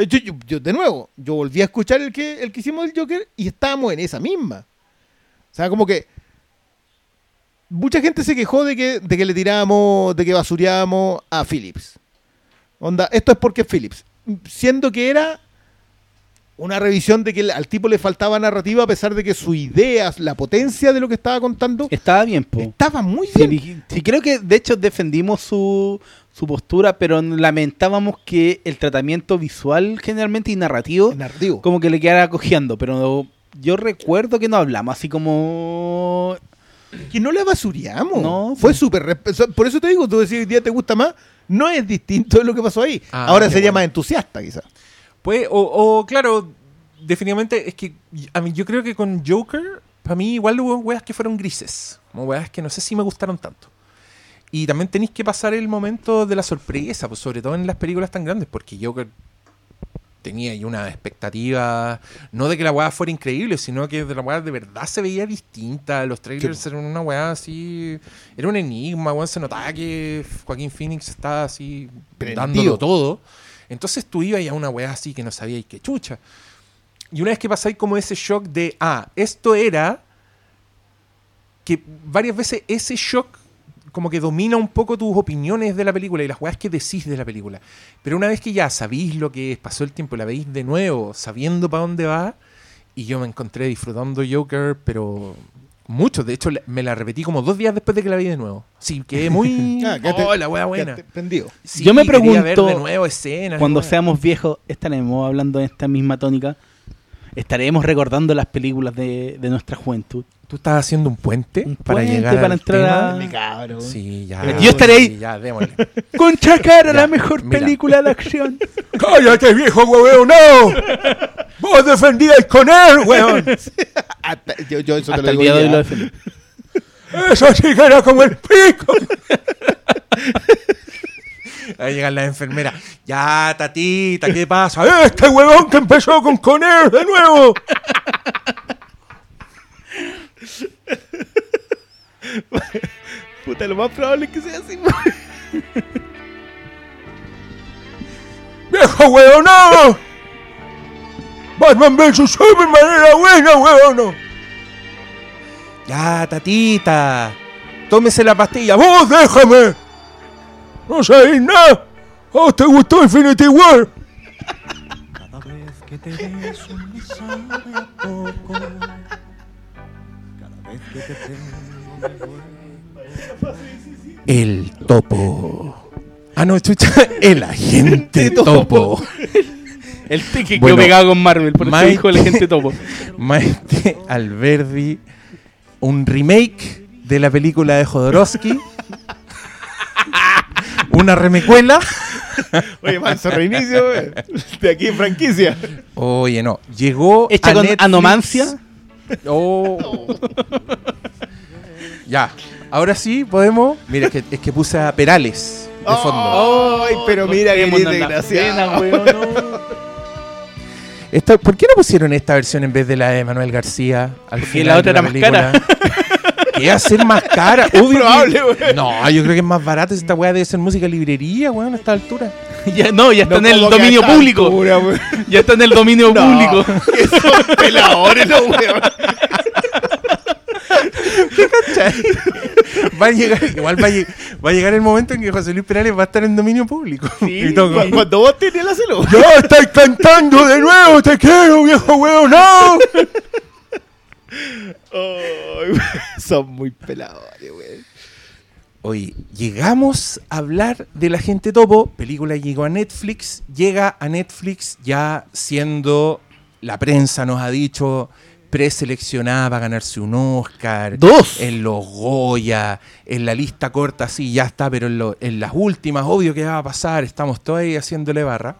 Yo, yo- yo, de nuevo, yo volví a escuchar el que, el que hicimos del Joker y estábamos en esa misma. O sea, como que mucha gente se quejó de que, de que le tirábamos, de que basureábamos a Phillips. Onda, esto es porque es Phillips. Siendo que era una revisión de que al tipo le faltaba narrativa a pesar de que su idea, la potencia de lo que estaba contando, Estaba bien, po. estaba muy Sí, bien. dij- sí, creo que de hecho defendimos su, su postura, pero lamentábamos que el tratamiento visual generalmente y narrativo narrativo. como que le quedara cojeando, pero yo recuerdo que no hablamos así como... Que no la basureamos. No, Fue súper. Por eso te digo, tú decís hoy día te gusta más. No es distinto de lo que pasó ahí. Ah, Ahora sería bueno. más entusiasta, quizás. Pues, o, o, claro, definitivamente es que a mí yo creo que con Joker, para mí igual hubo weas que fueron grises. Como weas que no sé si me gustaron tanto. Y también tenéis que pasar el momento de la sorpresa, pues sobre todo en las películas tan grandes, porque Joker tenía ahí una expectativa, no de que la weá fuera increíble, sino que de la weá de verdad se veía distinta. Los trailers eran una weá así, era un enigma, weón, se notaba que Joaquín Phoenix estaba así Prendido. dándolo todo. Entonces tú ibas a una weá así que no sabíais qué chucha. Y una vez que pasáis como ese shock de, ah, esto era, que varias veces ese shock como que domina un poco tus opiniones de la película y las weas que decís de la película. Pero una vez que ya sabéis lo que es, pasó el tiempo, la veis de nuevo, sabiendo para dónde va, y yo me encontré disfrutando Joker, pero mucho. De hecho, me la repetí como dos días después de que la vi de nuevo. Sí, quedé muy... Ah, oh, la wea buena. Quédate Prendido. Sí, Yo me quería ver pregunto, de nuevo escenas. Cuando seamos viejos, estaremos hablando en esta misma tónica. Estaremos recordando las películas de, de nuestra juventud. ¿Tú estás haciendo un puente Un para puente llegar para al entrar tema? a-. Sí, ya. Yo estaré ahí. sí, Ya, démosle. Concha cara, Ya, la mejor mira. película de acción. ¡Cállate, viejo huevón! ¡No! ¡Vos defendíais con él, weón! Hasta- yo, yo eso te Hasta lo el digo día de lo. ¡Eso sí que era como el pico! Ahí llegan las enfermeras. Ya, tatita, ¿qué pasa? ¡Este huevón que empezó con Conner de nuevo! Puta, lo más probable es que sea así. ¡Viejo huevón, no! Batman vs Superman era buena, huevón, no. Ya, tatita. Tómese la pastilla. ¡Vos déjame! No sabéis nada. ¿A vos te gustó Infinity War? Cada vez que te beso me sabe a poco. El topo. Ah, no, chucha. El agente topo. El te que Bueno, pegado con Marvel, por eso dijo la gente topo. Maite Alberdi. Un remake de la película de Jodorowsky. Una remecuela. Oye, manso reinicio de aquí en franquicia. Oye, no. Llegó. Hecha a con Netflix. anomancia. Oh. ya. Ahora sí podemos. Mira, es que, es que puse a Perales. fondo. Ay, pero mira que Cortémonos las desgraciado. Esta- ¿Por qué no pusieron esta versión en vez de la de Manuel García? Al Porque final la otra de era más película? Que iba a ser más cara. Obvio que- probable, weón. No, yo creo que es más barato. Esta weá debe ser música librería, weón, a esta altura. Ya, no, ya está en el dominio público. altura. Ya está en el dominio No, público. que son peladores los weón. Va a llegar, igual va a, lleg- va a llegar el momento en que José Luis Perales va a estar en dominio público. Y todo como, Cu- Cuando vos tenías la celo. ¡Ya estáis cantando de nuevo! ¡Te quiero, viejo weón! ¡No! Weón, son muy peladores, weón. Oye, llegamos a hablar de La Gente Topo. Película llegó a Netflix. Llega a Netflix ya siendo, la prensa nos ha dicho, preseleccionada para ganarse un Oscar. Dos. En los Goya, en la lista corta, sí, ya está, pero en, lo- en las últimas, obvio que va a pasar. Estamos todos ahí haciéndole barra.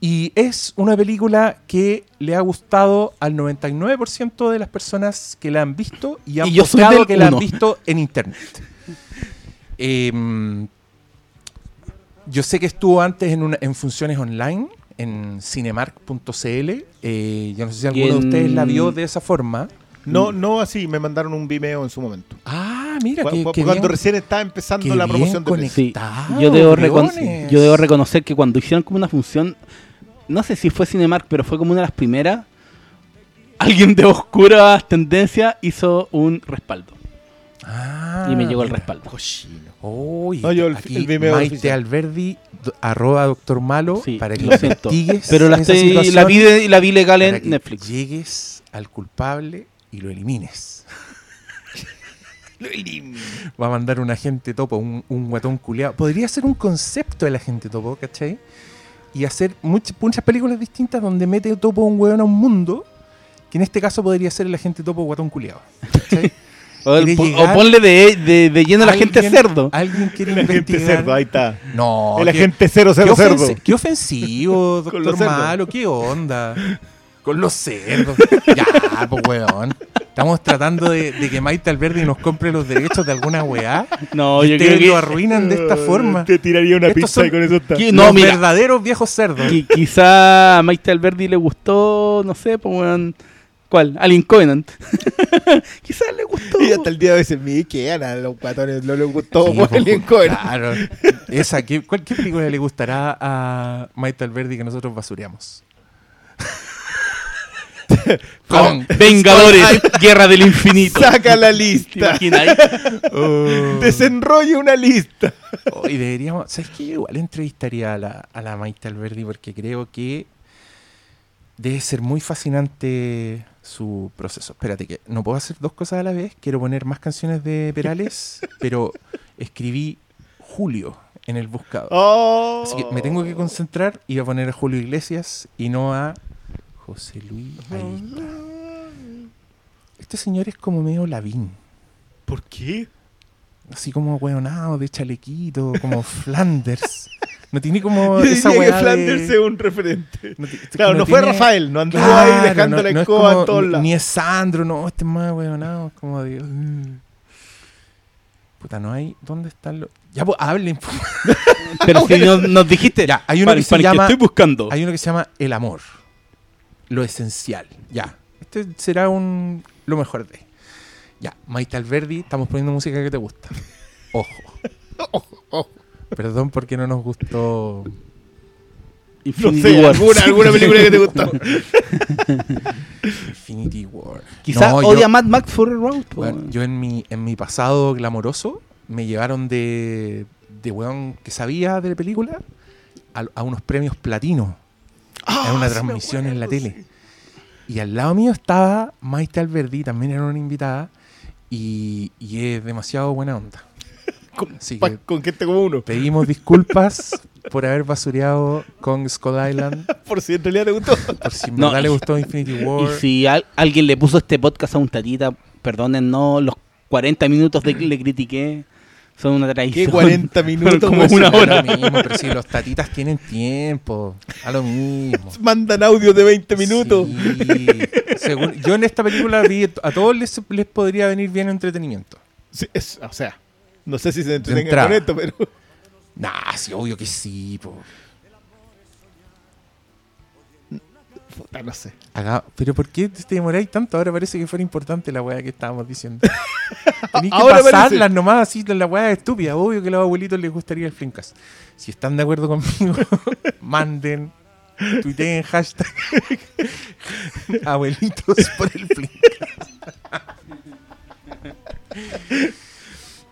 Y es una película que le ha gustado al 99% de las personas que la han visto y han Y yo que la han visto en internet. Em, yo sé que estuvo antes en, una- en funciones online, en cinemark.cl. Eh, yo no sé si alguno de ustedes la vio de esa forma. No, no así, me mandaron un Vimeo en su momento. Ah, mira, que, que cuando bien- recién estaba empezando qué la bien promoción de. Play. Sí, yo debo, yo debo reconocer que cuando hicieron como una función, no sé si fue Cinemark, pero fue como una de las primeras, alguien de oscuras tendencias hizo un respaldo. Ah, y me llegó el respaldo. Uy, No, yo el- aquí el Vimeo Maite oficial. Alberdi, do- arroba doctor Malo, Sí, para que lo investigues Pero la, estoy- la, vi, la vi legal para en que Netflix. llegues al culpable y lo elimines. Va a mandar un agente topo, un, un guatón culeado. Podría ser un concepto del agente topo, ¿cachai? Y hacer muchas, muchas películas distintas donde mete topo un hueón a un mundo, que en este caso podría ser el agente topo guatón culeado. ¿cachai? O, el- o ponle de, de, de lleno a la gente cerdo. Alguien quiere El agente investigar. cerdo, ahí está. No, el agente cero cero cerdo. qué ofensivo, doctor. Malo, qué onda. Con los cerdos. ya, pues weón. Estamos tratando de, de que Maite Alberdi nos compre los derechos de alguna weá. No, y yo ustedes creo que, lo arruinan de esta forma. Te tiraría una Estos pizza y con eso está. ¿Qué? No, los mira. verdaderos viejos cerdos. qui- quizá a Maite Alberdi le gustó, no sé, pues weón, ¿Cuál? Alien Covenant. quizás le gustó. Y hasta el día de hoy me quedan a los guatones, no les gustó Sí, pues, Alien Cohen. Claro. Esa, ¿qué, cuál- qué película le gustará a Maite Alberdi que nosotros basureamos? Con Vengadores, Guerra del Infinito. Saca la ¿Te lista. imaginas? Desenrolle una lista. Oh, y deberíamos, ¿sabes qué? Yo igual entrevistaría a la, a la Maite Alberdi porque creo que debe ser muy fascinante su proceso. Espérate que no puedo hacer dos cosas a la vez. Quiero poner más canciones de Perales, pero escribí Julio en el buscador. Oh. Así que me tengo que concentrar y voy a poner a Julio Iglesias y no a José Luis. Está. Este señor es como medio lavín. ¿Por qué? Así como hueonado, de chalequito, como Flanders. No tiene como Yo esa diría que Flanders de... es un referente. no Claro, no, fue tiene- Rafael, no anduvo Claro, ahí dejando no- la no es escoba en todos lados. Ni es Sandro, no, este es más hueonado, como de... mm. Puta, no hay... ¿Dónde están los...? Ya, pues, hablen. Pero si no- nos dijiste. Ya, hay uno para- que se llama- estoy buscando. Hay uno que se llama El Amor. Lo esencial. Ya. Este será un lo mejor de. Ya, Maite Alberdi, estamos poniendo música que te gusta. Ojo. Perdón porque no nos gustó. No Infinity sé, War. alguna, alguna película que te gusta. Infinity War. Quizás No, yo- odia a Mad Max for Road. Bueno, yo en mi, en mi pasado glamoroso me llevaron de, de weón que sabía de la película a, a unos premios platinos en una Ah, me transmisión en la tele. Y al lado mío estaba Maite Alberdi, también era una invitada, y, y es demasiado buena onda. Con, Así pa- que con gente como uno. pedimos disculpas por haber basureado con Skull Island, Por si en realidad te gustó. por si en No, verdad y- le gustó Infinity War. Y si al- alguien le puso este podcast a un tatita, perdonen, no, los 40 minutos de que le critiqué son una traición. ¿Qué 40 minutos? como una hora. lo mismo, pero si los tatitas tienen tiempo, a lo mismo. Mandan audios de 20 minutos. Sí. Según- yo en esta película vi a todos les, les podría venir bien entretenimiento. Sí, es- o sea, no sé si se entretengan con esto, pero. Nah, sí, obvio que sí, po. Puta, no sé. Pero ¿por qué te demoráis tanto? Ahora parece que fuera importante la weá que estábamos diciendo. Tenéis que Ahora pasarlas parece. nomás así, la weá estúpida. Obvio que a los abuelitos les gustaría el Flimcast. Si están de acuerdo conmigo, manden, tuiteen hashtag abuelitos por el Flimcast.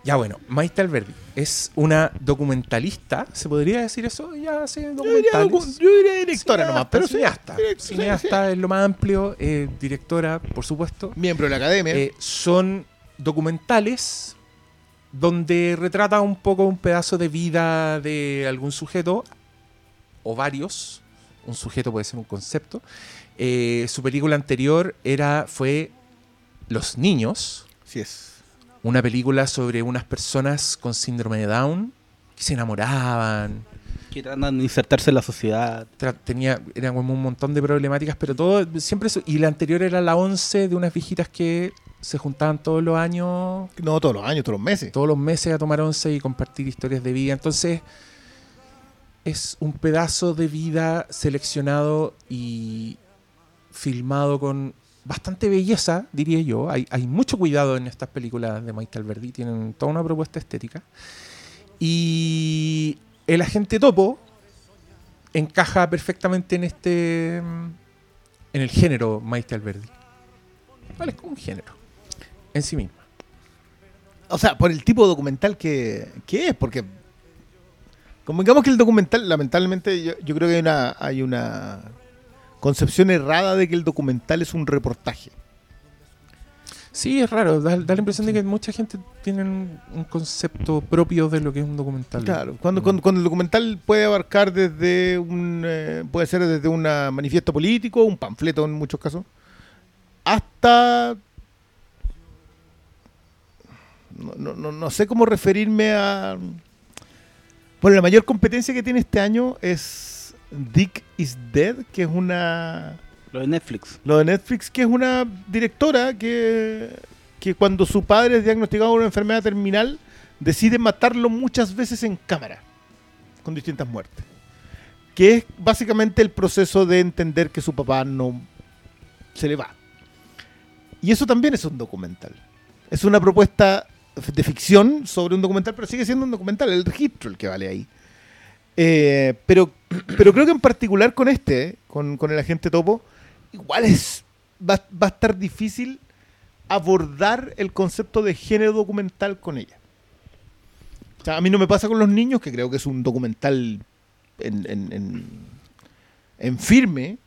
Ya bueno, Maite Alberdi es una documentalista, ¿se podría decir eso? Ya hace Yo diría, documentales. docu- yo diría directora Cineasta, nomás, pero cineasta. sí, Cineasta es lo más amplio, eh, directora, por supuesto. Miembro de la academia. Eh, son documentales donde retrata un poco un pedazo de vida de algún sujeto o varios. Un sujeto puede ser un concepto. Eh, su película anterior era fue Los niños, sí es. Una película sobre unas personas con síndrome de Down que se enamoraban, Que tratan de insertarse en la sociedad. tenía eran como un montón de problemáticas, pero todo siempre eso- y la anterior era la 11 de unas viejitas que se juntaban todos los años, No todos los años, todos los meses. todos los meses a tomar 11 y compartir historias de vida. Entonces es un pedazo de vida seleccionado y filmado con bastante belleza, diría yo. Hay, mucho cuidado en estas películas de Maite Alberdi, tienen toda una propuesta estética. Y el agente topo encaja perfectamente en este en el género Maite Alberdi. Vale, es como un género en sí misma. O sea, por el tipo de documental que, que es, porque convengamos que el documental, lamentablemente, yo, yo creo que hay una, hay una concepción errada de que el documental es un reportaje. Sí, es raro, da, da la impresión de que mucha gente tiene un, concepto propio de lo que es un documental. Claro, cuando, Mm. cuando, cuando el documental puede abarcar desde un, eh, puede ser desde un manifiesto político, un panfleto en muchos casos, hasta... No, no, no sé cómo referirme a... Bueno, la mayor competencia que tiene este año es Dick is Dead, que es una... Lo de Netflix. Lo de Netflix, que es una directora que, que cuando su padre es diagnosticado con una enfermedad terminal, decide matarlo muchas veces en cámara, con distintas muertes. Que es básicamente el proceso de entender que su papá no se le va. Y eso también es un documental. Es una propuesta de ficción sobre un documental, pero sigue siendo un documental, el registro el que vale ahí. Eh, pero, pero creo que en particular con este, con, con el agente topo, igual es va, va a estar difícil abordar el concepto de género documental con ella. O sea, a mí no me pasa con los niños, que creo que es un documental en, en- en- en firme.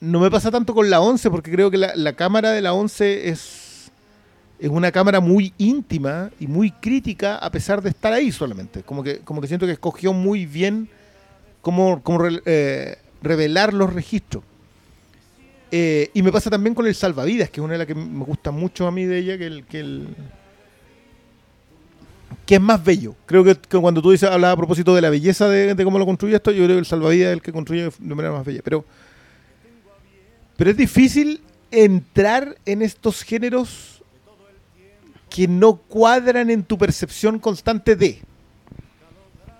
No me pasa tanto con la 11, porque creo que la, la cámara de la 11 es, es una cámara muy íntima y muy crítica, a pesar de estar ahí solamente. Como que, como que siento que escogió muy bien cómo, cómo eh, revelar los registros. Eh, y me pasa también con el salvavidas, que es una de las que me gusta mucho a mí de ella, que el, que el que es más bello. Creo que, que cuando tú dices, hablabas a propósito de la belleza de, de cómo lo construye esto, yo creo que el salvavidas es el que construye de manera más bella. Pero, pero es difícil entrar en estos géneros que no cuadran en tu percepción constante de.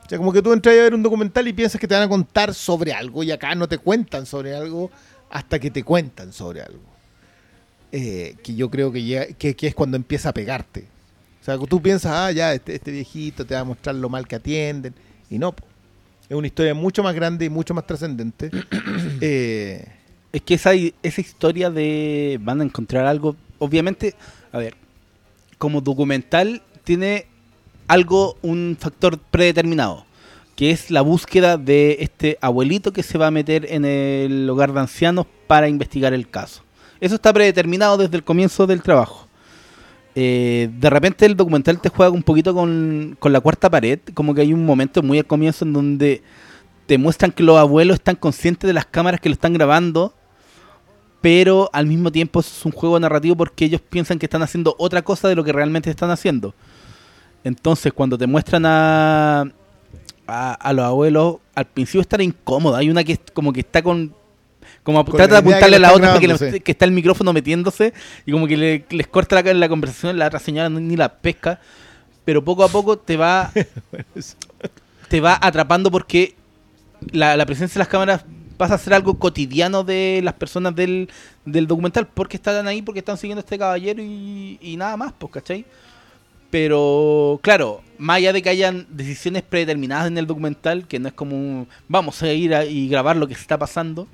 O sea, como que tú entras a ver un documental y piensas que te van a contar sobre algo y acá no te cuentan sobre algo hasta que te cuentan sobre algo. Eh, que yo creo que, que, que es cuando empieza a pegarte. O sea, tú piensas, ah, ya, este, este viejito te va a mostrar lo mal que atienden. Y no, po. es una historia mucho más grande y mucho más trascendente. Eh, Es que esa, esa historia de van a encontrar algo, obviamente, a ver, como documental tiene algo, un factor predeterminado, que es la búsqueda de este abuelito que se va a meter en el hogar de ancianos para investigar el caso. Eso está predeterminado desde el comienzo del trabajo. Eh, de repente el documental te juega un poquito con, con la cuarta pared, como que hay un momento muy al comienzo en donde te muestran que los abuelos están conscientes de las cámaras que lo están grabando, pero al mismo tiempo es un juego narrativo porque ellos piensan que están haciendo otra cosa de lo que realmente están haciendo. Entonces, cuando te muestran a, a, a los abuelos, al principio están incómodos. Hay una que como que está con. Como trata de apuntarle a la otra porque le- que está el micrófono metiéndose y como que le- les corta la, la conversación, la otra señora ni la pesca. pero poco a poco te va te va atrapando porque la, la presencia de las cámaras pasa a ser algo cotidiano de las personas del, del documental porque están ahí, porque están siguiendo a este caballero y, y nada más, pues, ¿cachai? Pero, claro, más allá de que hayan decisiones predeterminadas en el documental, que no es como un, vamos a ir a- y grabar lo que se está pasando,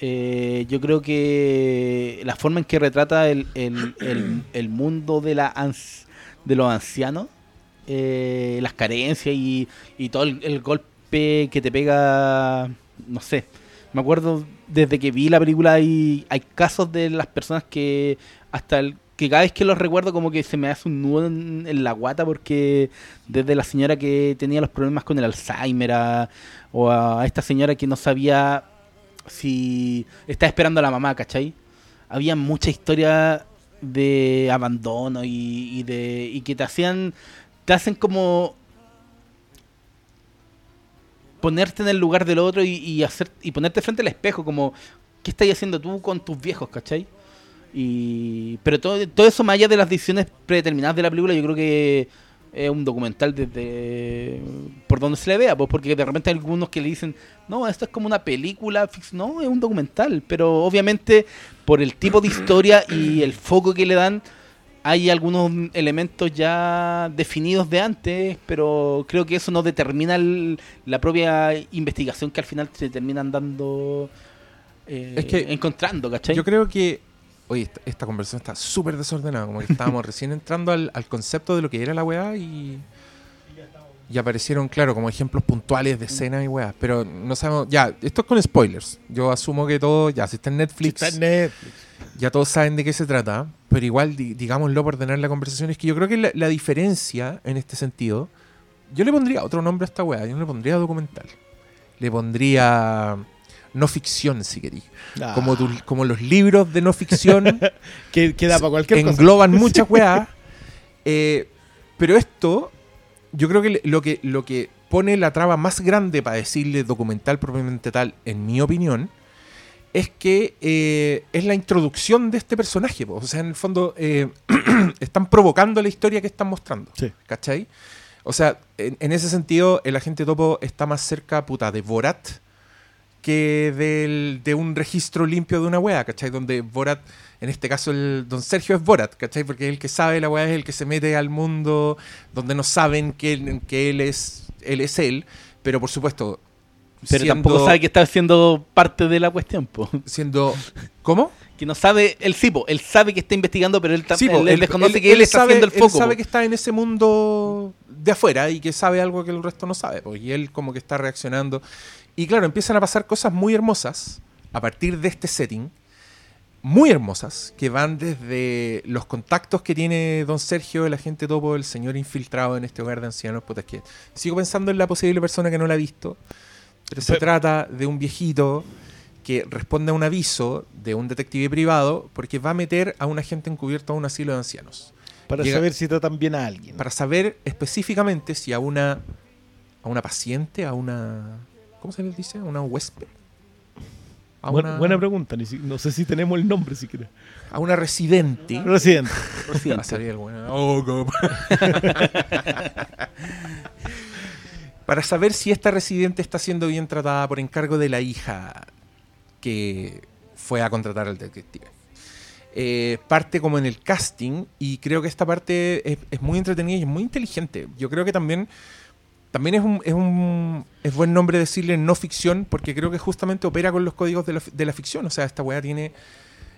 eh, yo creo que la forma en que retrata el, el- el- el mundo de, la ans- de los ancianos, eh, las carencias y, y todo el, el golpe que te pega, no sé. Me acuerdo desde que vi la película hay, hay casos de las personas que hasta el que cada vez que los recuerdo como que se me hace un nudo en, la guata porque desde la señora que tenía los problemas con el Alzheimer a- o a esta señora que no sabía si estaba esperando a la mamá, ¿cachai? Había mucha historia de abandono y, y de y que te hacían te hacen como ponerte en el lugar del otro y, y hacer y ponerte frente al espejo como qué estás haciendo tú con tus viejos, ¿cachai? Y pero todo, todo eso más allá de las decisiones predeterminadas de la película, yo creo que es un documental desde por donde se le vea, pues porque de repente hay algunos que le dicen, no, esto es como una película, fix-". no, es un documental, pero obviamente por el tipo de historia y el foco que le dan, hay algunos elementos ya definidos de antes, pero creo que eso no determina el- la propia investigación que al final se terminan dando, eh, Es que encontrando, ¿cachai? Yo creo que. Oye, esta, esta conversación está súper desordenada. Como que estábamos recién entrando al, al concepto de lo que era la weá y. Y aparecieron, claro, como ejemplos puntuales de escenas y weá. Pero no sabemos. Ya, esto es con spoilers. Yo asumo que todo. Ya, si está en Netflix. Está en Netflix. ya todos saben de qué se trata, pero igual, di- digámoslo por tener la conversación, es que yo creo que la, la diferencia en este sentido, yo le pondría otro nombre a esta weá, yo no le pondría documental, le pondría no ficción, si queréis. Ah, Como, tu- como los libros de no ficción que queda para cualquier cosa. engloban muchas weas, eh, pero esto, yo creo que lo que lo que pone la traba más grande para decirle documental propiamente tal, en mi opinión, es que eh, es la introducción de este personaje. po. O sea, en el fondo eh, están provocando la historia que están mostrando. Sí. ¿Cachai? O sea, en, en ese sentido, el agente topo está más cerca, puta, de Borat que del- de un registro limpio de una wea, ¿cachai? Donde Borat, en este caso el don Sergio es Borat, ¿cachai? Porque es el que sabe la wea, es el que se mete al mundo donde no saben que, él- que él es él es él, pero por supuesto Pero siendo- tampoco sabe que está siendo parte de la cuestión, po. siendo ¿cómo? Que no sabe, él sí, po, él sabe que está investigando, pero él, Sí, él, él desconoce que él, está sabe, haciendo el él foco. sabe po. que está en ese mundo de afuera y que sabe algo que el resto no sabe. po, y él como que está reaccionando. Y claro, empiezan a pasar cosas muy hermosas a partir de este setting. Muy hermosas, que van desde los contactos que tiene don Sergio, el agente topo, el señor infiltrado en este hogar de ancianos. Que sigo pensando en la posible persona que no la ha visto. Pero se trata de un viejito que responde a un aviso de un detective privado porque va a meter a un agente encubierto a un asilo de ancianos. Para Llega- saber si tratan bien a alguien. Para saber específicamente si a una a una paciente, a una ¿cómo se les dice? Una huésped. A Buena, una, buena pregunta. si- no sé si tenemos el nombre siquiera. a una residente. Residente. Va a salir el bueno. Oh, Para saber si esta residente está siendo bien tratada por encargo de la hija que fue a contratar al detective. Eh, parte como en el casting y creo que esta parte es, es muy entretenida y es muy inteligente. Yo creo que también, también es, un, es, un, es buen nombre decirle no ficción porque creo que justamente opera con los códigos de la, de la ficción. O sea, esta weá tiene...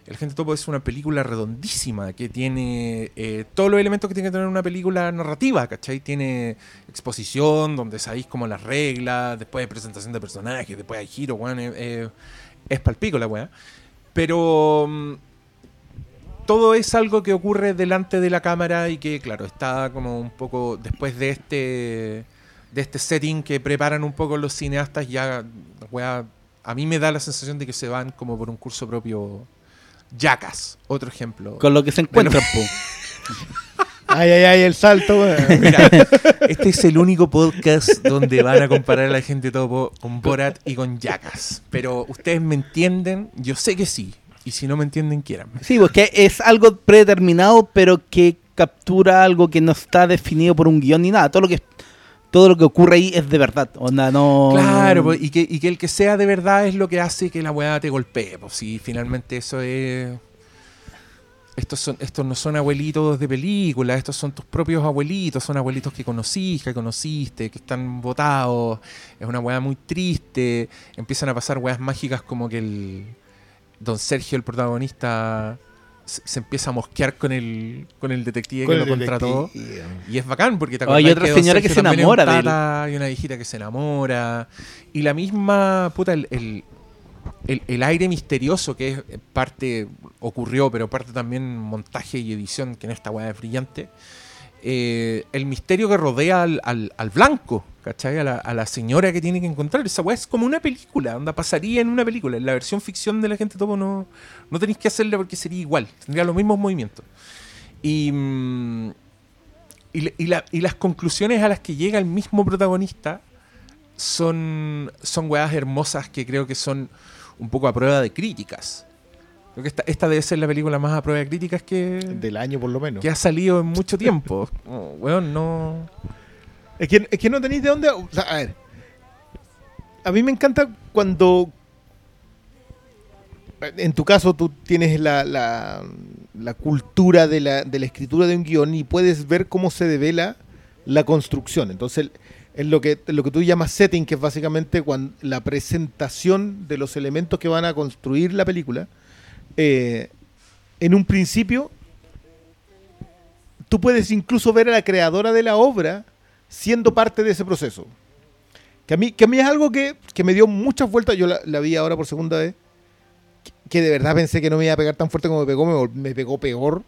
El Gente Topo es una película redondísima que tiene eh, todos los elementos que tiene que tener una película narrativa, ¿cachai? Tiene exposición, donde sabéis como las reglas, después hay presentación de personajes, después hay giro, weón, eh, eh, es palpico la weá. Pero mm, todo es algo que ocurre delante de la cámara y que, claro, está como un poco después de este de este setting que preparan un poco los cineastas, ya, weá, a mí me da la sensación de que se van como por un curso propio. Jackass, otro ejemplo. Con lo que se encuentran, po. Ay, ay, ay, el salto, weón. Mira, este es el único podcast donde van a comparar a la gente topo con Borat y con Jackass. Pero ustedes me entienden, yo sé que sí. Y si no me entienden, quieran. Sí, porque es algo predeterminado, pero que captura algo que no está definido por un guion ni nada. Todo lo que todo lo que ocurre ahí es de verdad. Onda, no. Claro, pues, y, que, y que el que sea de verdad es lo que hace que la weá te golpee. Pues si finalmente eso es. Estos, son, estos no son abuelitos de película, estos son tus propios abuelitos, son abuelitos que conocís, que conociste, que están votados. Es una weá muy triste. Empiezan a pasar weas mágicas como que el. Don Sergio, el protagonista, se, se empieza a mosquear con el, con el detective Con que el lo contrató. detective. Y es bacán porque te Oh, hay otra señora que se enamora un de él. tata, Hay una viejita que se enamora. Y la misma, puta, el, el, el- el aire misterioso que es parte, ocurrió, pero parte también montaje y edición, que en esta weá es brillante. eh, el misterio que rodea al, al- al blanco, ¿cachai? A la, a la señora que tiene que encontrar. Esa weá es como una película, onda pasaría en una película. En la versión ficción de la gente topo no, no tenéis que hacerla porque sería igual, tendría los mismos movimientos. Y, mm, y, la- y la- y las conclusiones a las que llega el mismo protagonista son, son weas hermosas que creo que son un poco a prueba de críticas. Creo que esta, esta debe ser la película más a prueba de críticas que, Del año por lo menos. que ha salido en mucho tiempo. Oh, weón, no. Es que, es que no tenéis de dónde. a ver. A mí me encanta cuando. En tu caso, tú tienes la, la, la cultura de la, de la escritura de un guion y puedes ver cómo se devela la construcción. Entonces, es lo que, lo que tú llamas setting, que es básicamente cuando, la presentación de los elementos que van a construir la película. eh, en un principio, tú puedes incluso ver a la creadora de la obra siendo parte de ese proceso. Que a mí, que a mí es algo que, que me dio muchas vueltas. Yo la, la vi ahora por segunda vez. Que, que de verdad pensé que no me iba a pegar tan fuerte como me pegó. Me, pegó peor.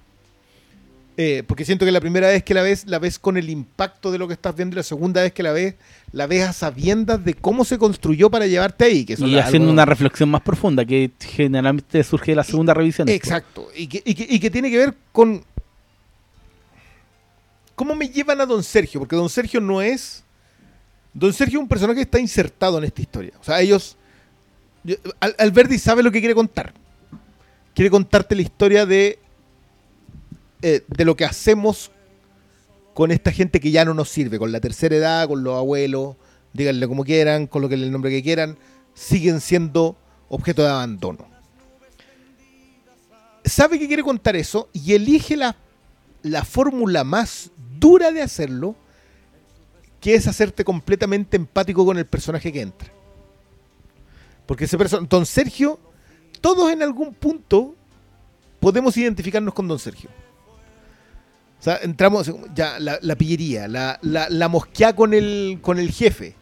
Eh, porque siento que la primera vez que la ves, la ves con el impacto de lo que estás viendo. Y la segunda vez que la ves, la ves a sabiendas de cómo se construyó para llevarte ahí. Que Y haciendo algo- una reflexión más profunda que generalmente surge de la segunda revisión. Exacto. Y que, y, que, y que tiene que ver con cómo me llevan a Don Sergio. Porque Don Sergio no es. Don Sergio es un personaje que está insertado en esta historia. O sea, ellos. Alberti sabe lo que quiere contar. Quiere contarte la historia de. eh, de lo que hacemos con esta gente que ya no nos sirve. Con la tercera edad, con los abuelos. Díganle como quieran, con lo que el nombre que quieran. Siguen siendo objeto de abandono sabe que quiere contar eso y elige la, la fórmula más dura de hacerlo, que es hacerte completamente empático con el personaje que entra. Porque ese personaje, Don Sergio, todos en algún punto podemos identificarnos con Don Sergio. O sea, entramos, ya, la, pillería, la, la, la mosquea con el, con el jefe.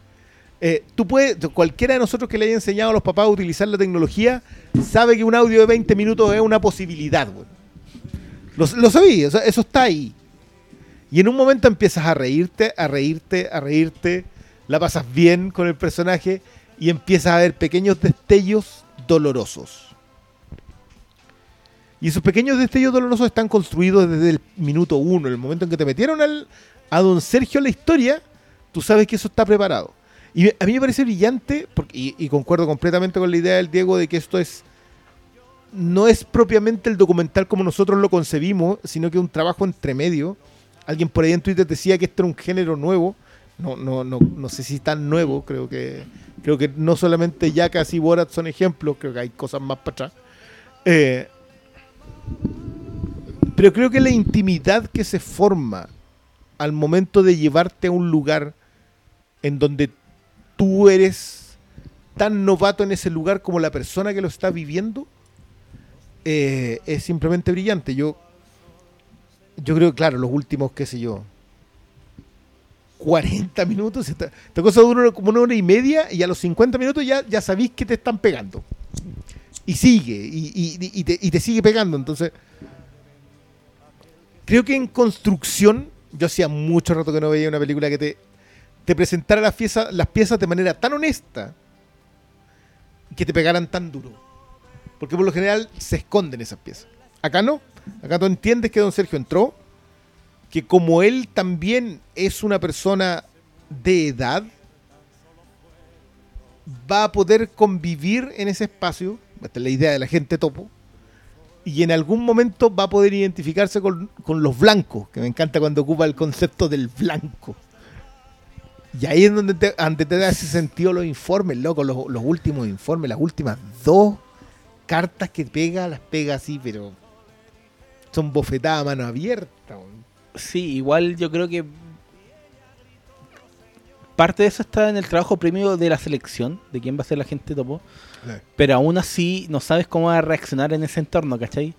Eh, tú puedes, cualquiera de nosotros que le haya enseñado a los papás a utilizar la tecnología, sabe que un audio de 20 minutos es una posibilidad. Lo, lo sabí, o sea, eso está ahí. Y en un momento empiezas a reírte, a reírte, a reírte, la pasas bien con el personaje y empiezas a ver pequeños destellos dolorosos. Y esos pequeños destellos dolorosos están construidos desde el minuto uno, el momento en que te metieron al, a don Sergio en la historia, tú sabes que eso está preparado. Y a mí me parece brillante, y, concuerdo completamente con la idea del Diego de que esto es no es propiamente el documental como nosotros lo concebimos, sino que un trabajo entre medio. Alguien por ahí en Twitter decía que esto era un género nuevo. No, no, no, no sé si tan nuevo, creo que creo que no solamente Jackass y Borat son ejemplos, creo que hay cosas más para atrás. Eh, pero creo que la intimidad que se forma al momento de llevarte a un lugar en donde tú eres tan novato en ese lugar como la persona que lo está viviendo, eh, es simplemente brillante. Yo, yo creo, claro, los últimos, qué sé yo, 40 minutos, esta, cosa dura como una hora y media y a los 50 minutos ya, ya sabéis que te están pegando. Y sigue, y, y- y te, y te sigue pegando. Entonces, creo que en construcción, yo hacía mucho rato que no veía una película que te, te presentara las piezas, las piezas de manera tan honesta que te pegaran tan duro. Porque por lo general se esconden esas piezas. Acá no. Acá tú entiendes que don Sergio entró, que como él también es una persona de edad, va a poder convivir en ese espacio, esta es la idea de la gente topo, y en algún mommomento va a poder identificarse con, con los blancos, que me encanta cuando ocupa el concepto del blanco. Y ahí es donde te, donde te da ese sentido los informes, loco, los, los últimos informes, las últimas dos cartas que pega, las pega así, pero son bofetadas a mano abierta. Sí, igual yo creo que parte de eso está en el trabajo premio de la selección, de quién va a ser la gente topo, pero aún así no sabes cómo va a reaccionar en ese entorno, ¿cachai?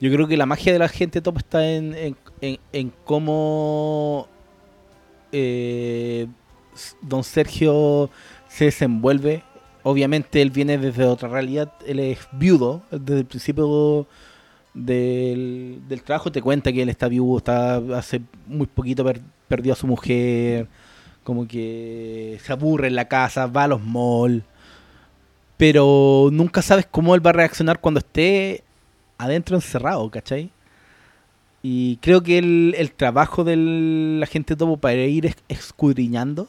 Yo creo que la magia de la gente topo está en, en, en- en cómo eh, don Sergio se desenvuelve. Obviamente él viene desde otra realidad, él es viudo, desde el principio del, del trabajo te cuenta que él está viudo, está hace muy poquito per- perdió a su mujer, como que se aburre en la casa, va a los malls, pero nunca sabes cómo él va a reaccionar cuando esté adentro encerrado, ¿cachai? Y creo que el, el trabajo del agente topo para ir es- escudriñando,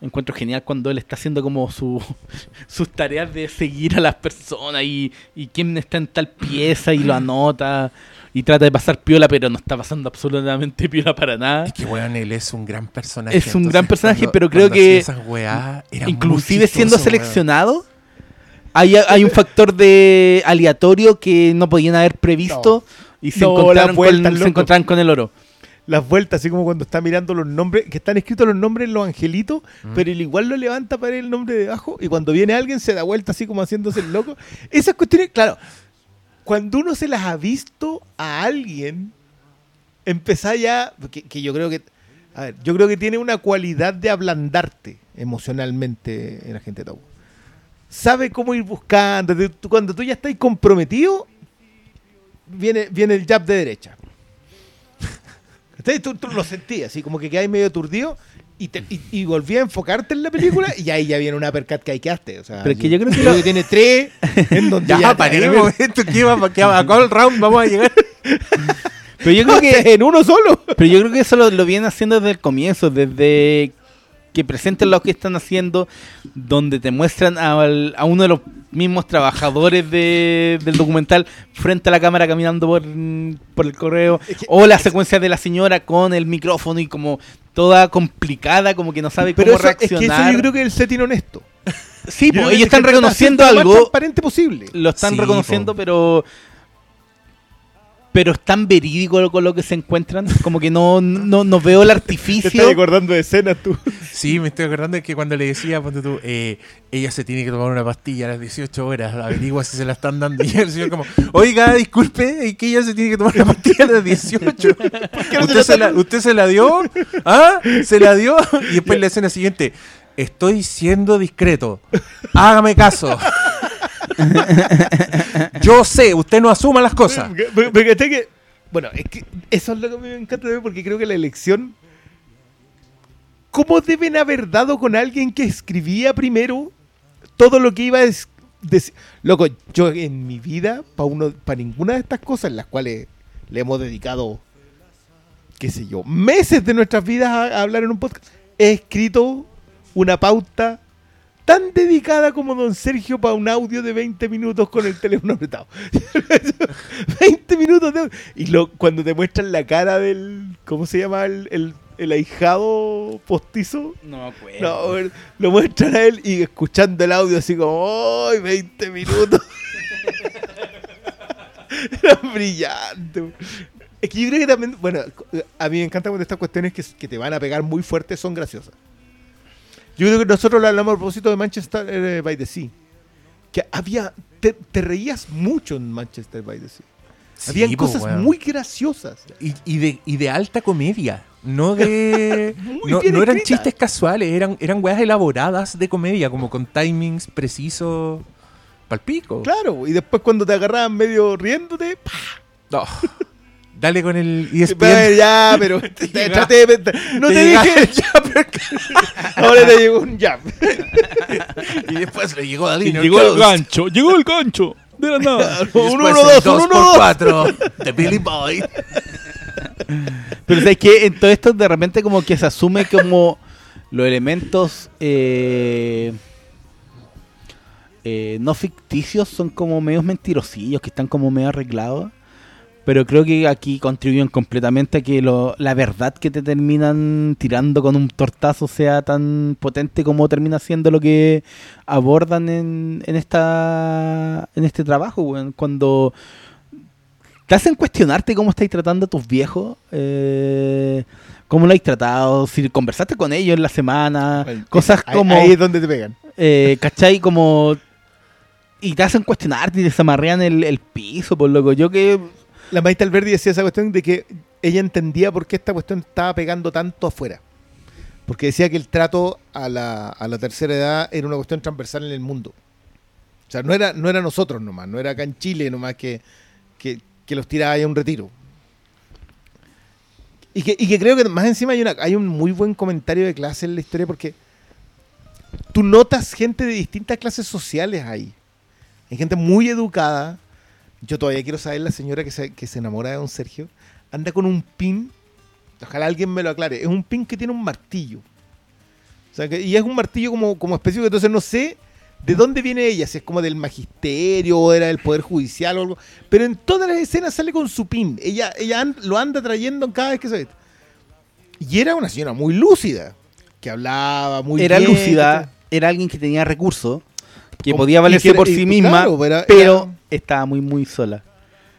encuentro genial cuando él está haciendo como su, sus tareas de seguir a las personas y, y quién está en tal pieza y lo anota y trata de pasar piola, pero no está pasando absolutamente piola para nada. Es que, weón, él es un gran personaje. Es un gran personaje, cuando- pero creo que esas weá, era Inclusive siendo weón. seleccionado, hay, hay un factor de aleatorio que no podían haber previsto y se, No, encontraron con, se encontraron con el oro. Las vueltas, así como cuando está mirando los nombres, que están escritos los nombres en los angelitos, Mm. pero él igual lo levanta para ver el nombre debajo, y cuando viene alguien se da vuelta así como haciéndose el loco. Esas cuestiones, claro, cuando uno se las ha visto a alguien, empezá ya, que, que yo creo que, a ver, yo creo que tiene una cualidad de ablandarte emocionalmente en la gente Tau. Sabe cómo ir buscando, cuando tú ya estás comprometido, viene, viene el jab de derecha. ¿Cachai? Tú, tú lo sentías, así como que quedáis medio aturdido y, te- y, y volví a enfocarte en la película y ahí ya viene una percat que hay que haste. O sea, Pero es que yo creo que tiene tres en donde Ya, ya, te- paremos esto, ¿qué va, qué va, a cuál round vamos a llegar? Pero yo creo que, en uno solo. pero yo creo que eso lo, lo vienen haciendo desde el comienzo, desde que presentan lo que están haciendo, donde te muestran al- a, uno de los mismos trabajadores de- del documental frente a la cámara caminando por, por el correo, Es que- o la secuencia de la señora con el micrófono y como toda complicada, como que no sabe Pero cómo eso, es que reaccionar. eso yo creo que es el setting honesto. Sí, Yo pues, ellos están reconociendo hacerte lo más algo, transparente posible. lo están Sí, reconociendo, po. pero pero es tan verídico con lo que se encuentran, como que no, no, no veo el Te artificio. estás acordando de escenas tú. Sí, me estoy acordando de que cuando le decía, ponte tú, eh, ella se tiene que tomar una pastilla a las 18 horas, averigua si se la están dando. Y el señor como, oiga, disculpe, ¿y que ella se tiene que tomar una pastilla a las 18? ¿Usted se, la, ¿Usted se la dio? ¿Ah? ¿Se la dio? Y después la escena siguiente, estoy siendo discreto, hágame caso. Yo sé, usted no asuma las cosas. Me, me caché que. Bueno, es que eso es lo que me encanta de porque creo que la elección. ¿Cómo deben haber dado con alguien que escribía primero todo lo que iba a decir? Loco, yo en mi vida, para uno, ninguna de estas cosas, las cuales le hemos dedicado, qué sé yo, meses de nuestras vidas a, a hablar en un podcast, he escrito una pauta tan dedicada como don Sergio para un audio de 20 minutos con el teléfono apretado. 20 minutos de audio. Y lo, cuando te muestran la cara del. ¿Cómo se llama? El, el, el ahijado postizo. No me acuerdo. No, lo muestran a él y escuchando el audio así como, ¡ay, 20 minutos! Era brillante. Es que yo creo que también, bueno, a mí me encanta cuando estas cuestiones que, que te van a pegar muy fuerte son graciosas. Yo creo que nosotros lo hablamos a propósito de Manchester eh, by the Sea. Que había, te, te reías mucho en Manchester by the Sea. Habían po, cosas muy graciosas. Y, y de, y de alta comedia. No de. No, no eran chistes casuales, eran, eran weas elaboradas de comedia, como con timings precisos. Palpico. Claro, y después cuando te agarraban medio riéndote, ¡pah! No. Dale con el E ESPN. Pero ya, pero te, te- de- no te, llega dije el jumper ahora te llegó un jab. y después le llegó a Y Dino llegó el gancho, llegó el gancho. De la nada. Un después uno, el dos, dos un por uno, dos. cuatro de Billy Boy. Pero sabes que en todo esto de repente como que se asume como los elementos eh, eh, no ficticios, son como medios mentirosillos, que están como medio arreglados. Pero creo que aquí contribuyen completamente a que lo- la verdad que te terminan tirando con un tortazo sea tan potente como termina siendo lo que abordan en, en esta en este trabajo. Cuando te hacen cuestionarte cómo estáis tratando a tus viejos, eh, cómo lo habéis tratado, si conversaste con ellos en la semana, Bueno, cosas ahí- como... Ahí es donde te pegan. Eh, ¿Cachai? Como. Y te hacen cuestionarte y te zamarrean el, el piso, por loco. Yo que. La Maite Alberdi decía esa cuestión de que ella entendía por qué esta cuestión estaba pegando tanto afuera. Porque decía que el trato a la, a la tercera edad era una cuestión transversal en el mundo. O sea, no era, no era nosotros nomás, no era acá en Chile nomás que, que, que los tiraba a un retiro. Y que, y que creo que más encima hay, una, hay un muy buen comentario de clase en la historia porque tú notas gente de distintas clases sociales ahí. Hay gente muy educada. Yo todavía quiero saber la señora que se, que se enamora de don Sergio. Anda con un pin. Ojalá alguien me lo aclare. Es un pin que tiene un martillo. O sea, que, y es un martillo como, como específico. Entonces no sé de dónde viene ella. Si es como del magisterio o era del poder judicial o algo. Pero en todas las escenas sale con su pin. Ella, ella an- lo anda trayendo cada vez que se ve. Y era una señora muy lúcida. Que hablaba muy era bien, lúcida, ¿cachai? era alguien que tenía recursos, que Como- podía valerse que era- por sí misma, claro, pero era- pero era- estaba muy, muy sola.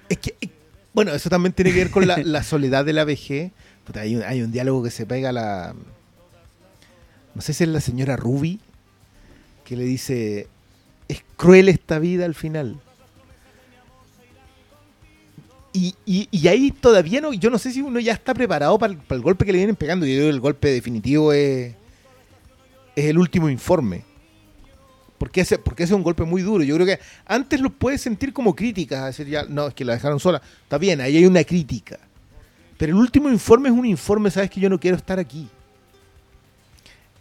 Es que, eh, bueno, eso también tiene que ver con la, la soledad de la vejez. Puta, hay, un, hay un diálogo que se pega a la. No sé si es la señora Ruby, que le dice: Es cruel esta vida al final. Y, y- y ahí todavía no. Yo no sé si uno ya está preparado para el, para el golpe que le vienen pegando. Yo que el golpe definitivo es. Es el último informe. Porque ese, porque ese es un golpe muy duro. Yo creo que antes lo puedes sentir como críticas, decir ya, no, es que la dejaron sola. Está bien, ahí hay una crítica. Pero el último informe es un informe, sabes que yo no quiero estar aquí.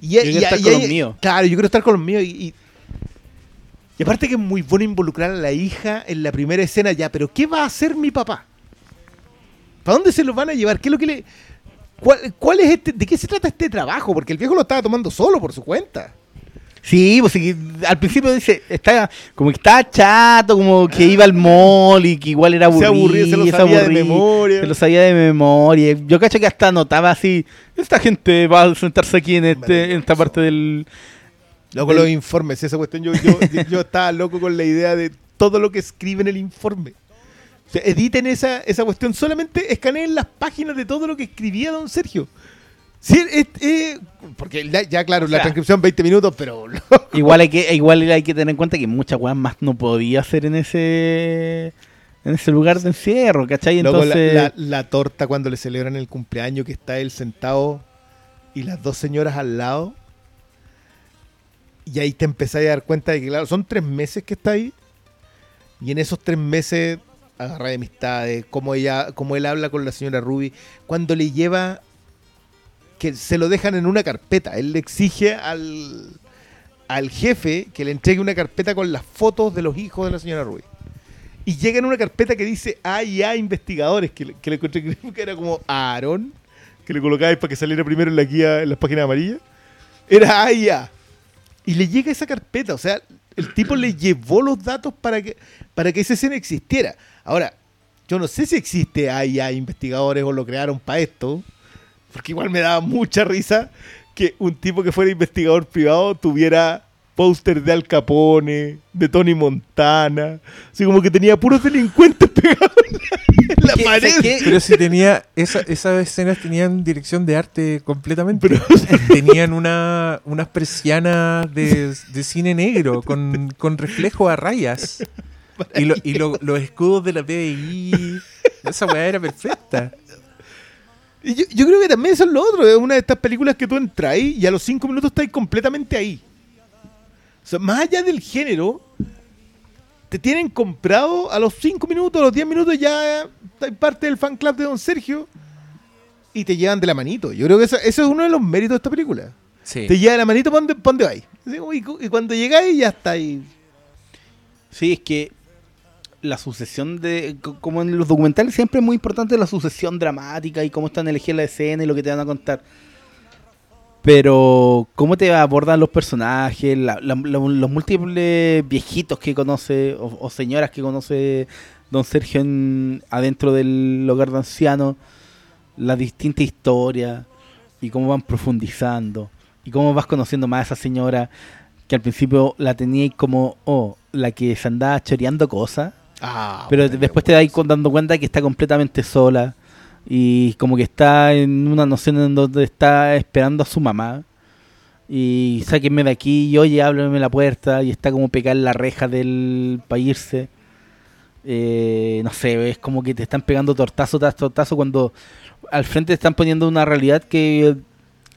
Y, Yo quiero estar con los míos. Claro, yo quiero estar con los míos. Y, y, y aparte que es muy bueno involucrar a la hija en la primera escena ya, pero ¿qué va a hacer mi papá? ¿Para dónde se lo van a llevar? ¿Qué es lo que le... ¿Cuál, cuál es este, ¿De qué se trata este trabajo? Porque el viejo lo estaba tomando solo por su cuenta. Sí, pues al principio dice, está como que estaba chato, como que iba al mall y que igual era Se aburrido. aburría, se lo sabía de memoria. Se lo sabía de memoria. Yo cacho que hasta notaba así, esta gente va a sentarse aquí en, este, en esta parte del... Loco, Del- los informes, esa cuestión. Yo, yo, yo estaba loco con la idea de todo lo que escribe en el informe. O sea, editen esa, esa cuestión, solamente escaneen las páginas de todo lo que escribía don Sergio. Sí, es- es- porque ya, ya, claro, la sea, transcripción 20 minutos, pero Igual hay que igual hay que tener en cuenta que muchas weas más no podía hacer en ese en ese lugar de encierro, ¿cachai? La- Entonces, la, la torta cuando le celebran el cumpleaños, que está él sentado y las dos señoras al lado. Y ahí te empezás a dar cuenta de que, claro, son tres meses que está ahí. Y en esos tres meses agarra de amistades, como ella, como él habla con la señora Ruby, cuando le lleva que se lo dejan en una carpeta. Él le exige al, al jefe que le entregue una carpeta con las fotos de los hijos de la señora Ruby. Y llega en una carpeta que dice AIA investigadores, que, que le encontré que era como Aaron, que le colocabais para que saliera primero en la guía, en las páginas amarillas. Era AIA. Y le llega esa carpeta, o sea, el tipo le llevó los datos para que, para que esa escena existiera. Ahora, yo no sé si existe AIA investigadores o lo crearon para esto, porque igual me daba mucha risa que un tipo que fuera investigador privado tuviera póster de Al Capone, de Tony Montana, así como que tenía puros delincuentes pegados en la, ¿Qué- pared. qué? Pero si tenía, esa- esas escenas tenían dirección de arte completamente. Pero- tenían una, unas persianas de, de cine negro con, con reflejo a rayas. Y, lo- y lo- los escudos de la PBI. Esa weá era perfecta. Yo, yo creo que también eso es lo otro, es una de estas películas que tú entras y a los cinco minutos estás completamente ahí. O sea, más allá del género, te tienen comprado a los cinco minutos, a los 10 minutos ya estás parte del fan club de Don Sergio y te llevan de la manito. Yo creo que eso, eso es uno de los méritos de esta película. Sí. Te lleva de la manito para dónde, pa' dónde vais. Y, y cuando llegáis ya está ahí. Sí, es que la sucesión de. co- Como en los documentales, siempre es muy importante la sucesión dramática y cómo están elegidas la escena y lo que te van a contar. Pero, ¿cómo te abordan los personajes? los múltiples viejitos que conoce, o, o señoras que conoce Don Sergio en- adentro del hogar de ancianos, las distintas historias, y cómo van profundizando, y cómo vas conociendo más a esa señora que al principio la teníais como, oh, la que se andaba choreando cosas, Ah, pero después te das con- dando cuenta que está completamente sola y como que está en una noción en donde está esperando a su mamá y sáquenme de aquí y oye, ábreme la puerta y está como pegada en la reja del para irse. Eh, no sé, es como que te están pegando tortazo tras tortazo cuando al frente te están poniendo una realidad que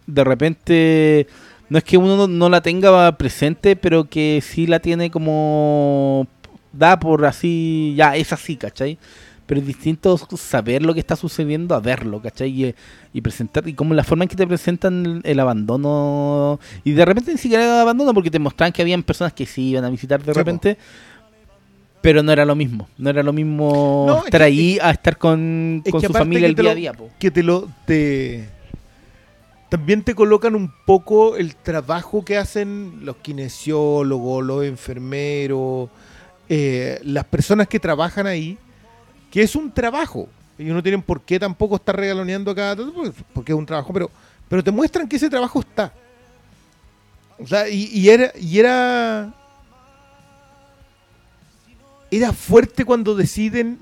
de repente no es que uno no, no la tenga presente, pero que sí la tiene como da por así, ya es así, ¿cachai? Pero es distinto saber lo que está sucediendo a verlo, ¿cachai? Y, y presentar, y como la forma en que te presentan el, el abandono, y de repente ni siquiera era abandono, porque te mostraban que habían personas que sí iban a visitar de Sí, repente, pero no era lo mismo, no era lo mismo No, es estar que- ahí a estar con, es con su familia el día lo- a día, po. que te lo te también te colocan un poco el trabajo que hacen los kinesiólogos, los enfermeros, eh, las personas que trabajan ahí, que es un trabajo. Ellos no tienen por qué tampoco estar regaloneando cada porque- es un trabajo, pero, pero te muestran que ese trabajo está. O sea, y, era, y era. Era fuerte cuando deciden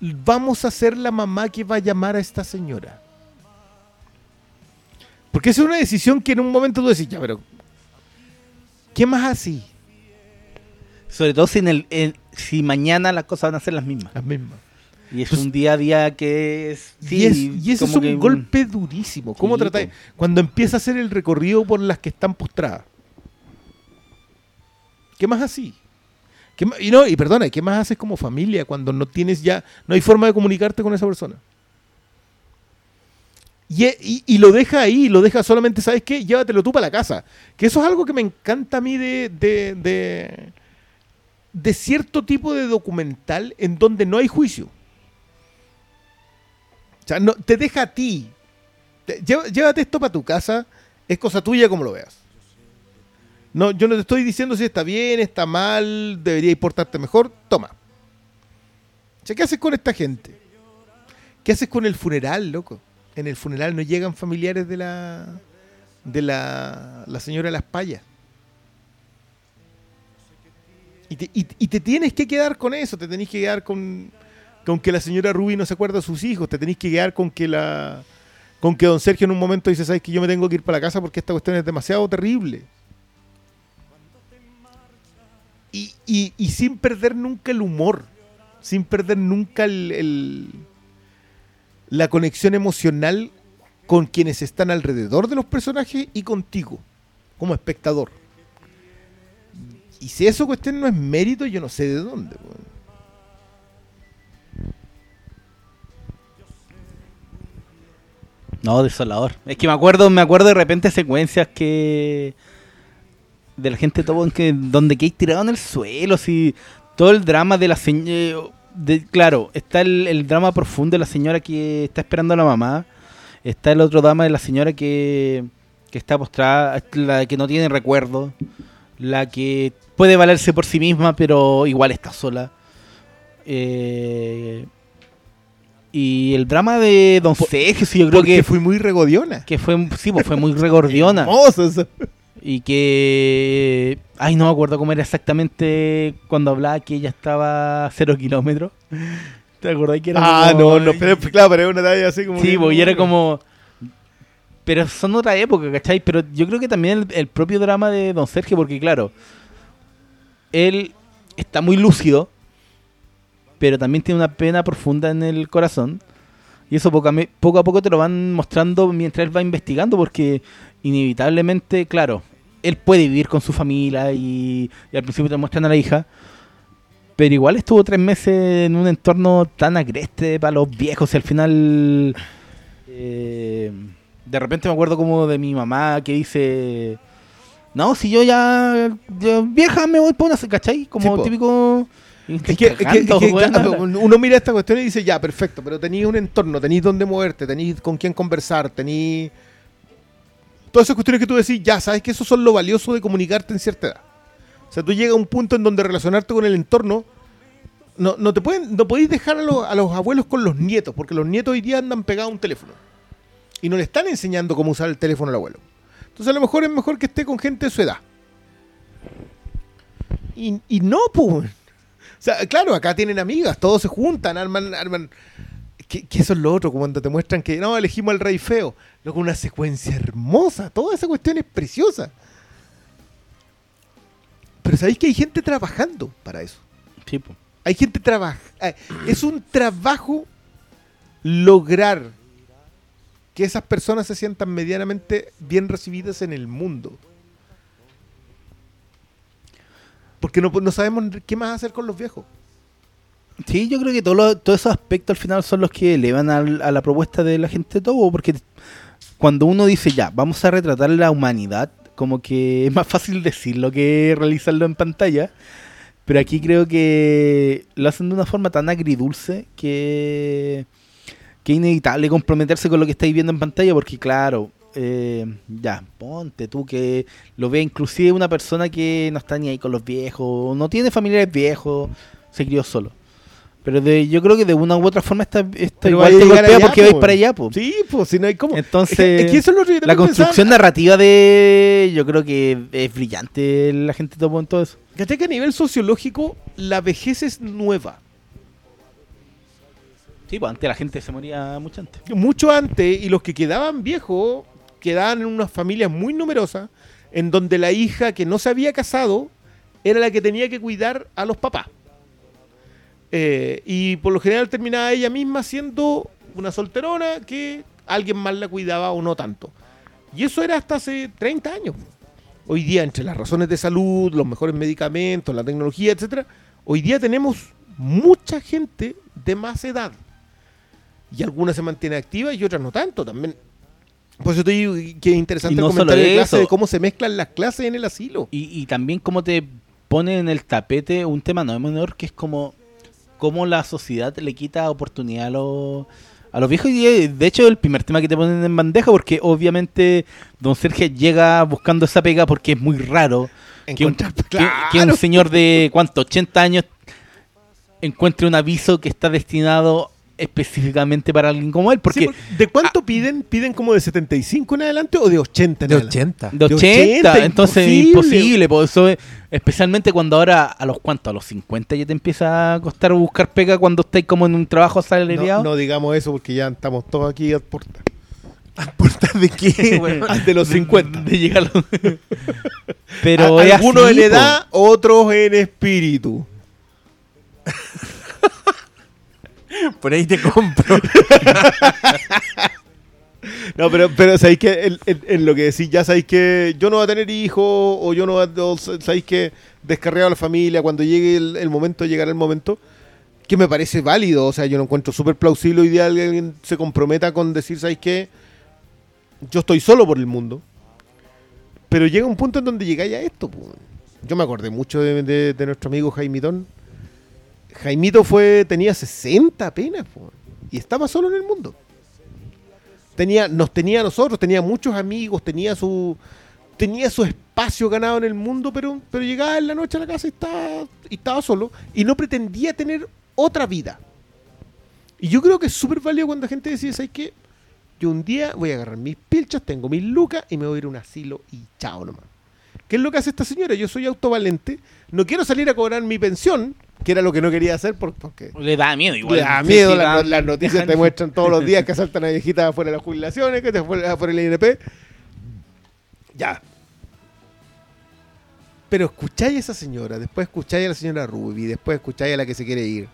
vamos a ser la mamá que va a llamar a esta señora. Porque es una decisión que en un momento tú decís, ya, pero ¿qué más así? Sobre todo si, en el, en- si mañana las cosas van a ser las mismas. Las mismas. Y es Pues- un día a día que es... y, es, y ese es un que- golpe durísimo. ¿Cómo Sí, tratáis? Cuando empieza a hacer el recorrido por las que están postradas. ¿Qué más así? ¿Qué ma- y no, y perdona, ¿qué más haces como familia cuando no tienes ya, no hay forma de comunicarte con esa persona? Y, e- y- y lo deja ahí, lo deja solamente, ¿sabes qué? Llévatelo tú para la casa. Que eso es algo que me encanta a mí de, de, de, de cierto tipo de documental en donde no hay juicio. O sea, no, te deja a ti. Llévate esto para tu casa, es cosa tuya como lo veas. No, yo no te estoy diciendo si está bien, está mal, debería importarte mejor. Toma. O sea, ¿qué haces con esta gente? ¿Qué haces con el funeral, loco? En el funeral no llegan familiares de la de la, la señora las payas. Y te, y- te tienes que quedar con eso, te tenés que quedar con, con que la señora Ruby no se acuerda de sus hijos, te tenés que quedar con que la con que don Sergio en un momento dice, sabes que yo me tengo que ir para la casa porque esta cuestión es demasiado terrible. Y, y- y sin perder nunca el humor, sin perder nunca el- la conexión emocional con quienes están alrededor de los personajes y contigo, como espectador. Y si eso cuestión no es mérito, yo no sé de dónde. No, desolador. Es que me acuerdo, me acuerdo de repente secuencias que de la gente todo en que donde hay tirado en el suelo, así todo el drama de la señora, claro, está el, el drama profundo de la señora que está esperando a la mamá, está el otro drama de la señora que, que está postrada, la que no tiene recuerdo, la que puede valerse por sí misma, pero igual está sola. Eh, y el drama de Don Sergio, sí, yo creo que fui muy regodiona. que fue, sí, pues fue muy regordiona. Eso. y que. Ay, no me acuerdo cómo era exactamente cuando hablaba que ella estaba a cero kilómetros. ¿Te acordás que era Ah, como- no, no, pero claro, pero es una talla así como. Sí, pues, y era como. Pero son otra época, ¿cachai? Pero yo creo que también el, el propio drama de Don Sergio, porque claro, él está muy lúcido, pero también tiene una pena profunda en el corazón. Y eso poco a, poco te lo van mostrando mientras él va investigando, porque inevitablemente, claro, él puede vivir con su familia y, y al principio te muestran a la hija, pero igual estuvo tres meses en un entorno tan agreste para los viejos y al final... eh, de repente me acuerdo como de mi mamá que dice... No, si yo ya, ya vieja me voy por una... ¿Cachai? Como Sí, típico... Es que, es que- Cagando, es que, weón. claro, uno mira esta cuestión y dice, ya, perfecto, pero tenéis un entorno, tenéis dónde moverte, tenéis con quién conversar, tenéis... Todas esas cuestiones que tú decís, ya, sabes que eso son lo valioso de comunicarte en cierta edad. O sea, tú llegas a un punto en donde relacionarte con el entorno, no, no te pueden, no podéis dejar a los, a los abuelos con los nietos, porque los nietos hoy día andan pegados a un teléfono. Y no le están enseñando cómo usar el teléfono al abuelo. Entonces a lo mejor es mejor que esté con gente de su edad. Y, y no, pues. O sea, claro, acá tienen amigas, todos se juntan, arman, arman. Que, que eso es lo otro, cuando te muestran que no, elegimos al rey feo. Luego una secuencia hermosa, toda esa cuestión es preciosa. Pero sabéis que hay gente trabajando para eso. Sí, po. Hay gente trabaja. Es un trabajo lograr que esas personas se sientan medianamente bien recibidas en el mundo. Porque no, sabemos qué más hacer con los viejos. Sí, yo creo que todo todos esos aspectos al final son los que elevan a, la propuesta de la gente todo, porque cuando uno dice ya, vamos a retratar la humanidad, como que es más fácil decirlo que realizarlo en pantalla, pero aquí creo que lo hacen de una forma tan agridulce que, que es inevitable comprometerse con lo que estáis viendo en pantalla, porque claro, eh, ya, ponte tú que lo ve inclusive una persona que no está ni ahí con los viejos, no tiene familiares viejos, se crió solo. Pero de, yo creo que de una u otra forma está, igual te golpea allá, porque vais para allá, po. Sí, pues si no hay cómo. Entonces, Es que- es que eso es lo que yo la construcción pensaba. narrativa de yo creo que es brillante la gente topo en todo eso. ¿Cachai que a nivel sociológico la vejez es nueva? Sí, pues antes la gente se moría mucho antes. Mucho antes, y los que quedaban viejos quedaban en unas familias muy numerosas, en donde la hija que no se había casado era la que tenía que cuidar a los papás. Eh, y por lo general terminaba ella misma siendo una solterona que alguien más la cuidaba o no tanto. Y eso era hasta hace 30 años. Hoy día, entre las razones de salud, los mejores medicamentos, la tecnología, etcétera, hoy día tenemos mucha gente de más edad. Y algunas se mantiene activa y otras no tanto. También. Por eso te digo que es interesante no el comentario de clase de cómo se mezclan las clases en el asilo. Y, y también como te pone en el tapete un tema no menor que es como cómo la sociedad le quita oportunidad a los a los viejos y eh, de hecho el primer tema que te ponen en bandeja porque obviamente don Sergio llega buscando esa pega porque es muy raro que un, que- que un señor de cuánto 80 años encuentre un aviso que está destinado específicamente para alguien como él porque Sí, porque- ¿De cuánto piden? ¿Piden como de 75 en adelante o de 80 en De adelante? 80. De De 80, 80, entonces imposible. imposible, por eso es- especialmente cuando ahora a los cuantos, a los 50 ya te empieza a costar buscar pega cuando estáis como en un trabajo asalariado. No, no digamos eso porque ya estamos todos aquí a puerta. ¿Portas de qué? De los 50. de llegar a los- Pero A- es algunos así, en po. edad, otros en espíritu. Por ahí te compro. No, pero, pero sabéis que en, lo que decís, ya sabéis que yo no voy a tener hijos, o yo no voy a, sabéis que descarriado a la familia, cuando llegue el, momento, llegará el momento, que me parece válido, o sea, yo lo encuentro súper plausible hoy día alguien se comprometa con decir, sabéis que yo estoy solo por el mundo, pero llega un punto en donde llegáis a esto. po. Yo me acordé mucho de nuestro amigo Jaimitón. Jaimito fue, tenía 60 apenas, y estaba solo en el mundo tenía, nos tenía a nosotros, tenía muchos amigos, tenía su tenía su espacio ganado en el mundo, pero, pero llegaba en la noche a la casa y estaba, y estaba solo y no pretendía tener otra vida. Y yo creo que es súper válido cuando la gente decide, ¿sabes qué? Yo un día voy a agarrar mis pilchas, tengo mis lucas y me voy a ir a un asilo y chao nomás. ¿Qué es lo que hace esta señora? Yo soy autovalente, no quiero salir a cobrar mi pensión, que era lo que no quería hacer por- porque Le da miedo igual. le da miedo, sí, la- da- las noticias te muestran todos los días que asaltan a viejitas afuera de las jubilaciones, que te afuera por el INP. Ya. Pero escucháis a esa señora, después escucháis a la señora Ruby, después escucháis a la que se quiere ir.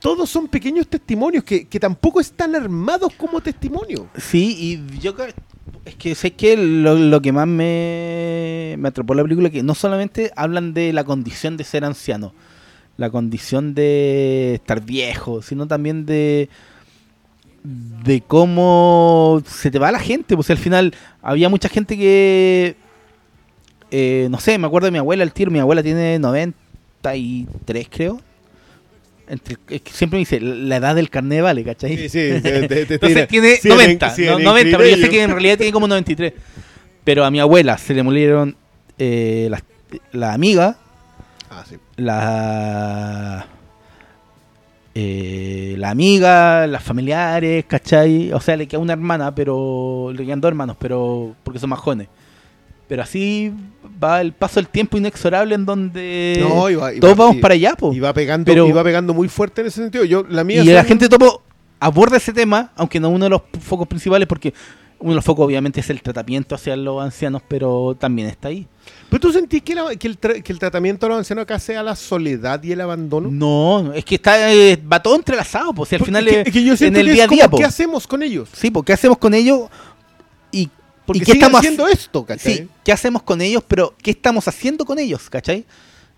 Todos son pequeños testimonios que, que tampoco están armados como testimonio. Sí, y yo creo- es que sé que lo, lo que más me, me atrapó la película que no solamente hablan de la condición de ser anciano, la condición de estar viejo, sino también de de cómo se te va la gente, pues al final había mucha gente que eh, no sé, me acuerdo de mi abuela, el tiro, mi abuela tiene 93 creo, entre, es que siempre me dice la edad del carnet vale, ¿cachai? Sí, sí, de- de- Entonces tiene- tiene sí, 90, sí, no, en 90, pero yo sé que en realidad tiene como 93. Pero a mi abuela se le murieron eh, la, la amiga, Ah, sí. La eh, la amiga, las familiares, ¿cachai? O sea, le queda una hermana, pero le quedan dos hermanos, pero porque son más jóvenes. Pero así va el paso del tiempo inexorable en donde No, iba- iba- todos vamos para allá, po. Y va pegando, Pero- va pegando muy fuerte en ese sentido. Yo, la mía Y la gente topo aborda ese tema, aunque no uno de los focos principales, porque uno de los focos obviamente es el tratamiento hacia los ancianos, pero también está ahí. ¿Pero tú sentís que, la- que el, tra- que el tratamiento de los ancianos acá sea la soledad y el abandono? No, es que está eh, va todo entrelazado, pues al Porque final es que, yo en siento el que día a día, po. ¿qué hacemos con ellos? Sí, pues ¿qué hacemos con ellos? ¿Y, Porque y qué estamos haciendo haci- esto, ¿cachai? Sí, ¿qué hacemos con ellos? Pero ¿qué estamos haciendo con ellos? ¿Cachai?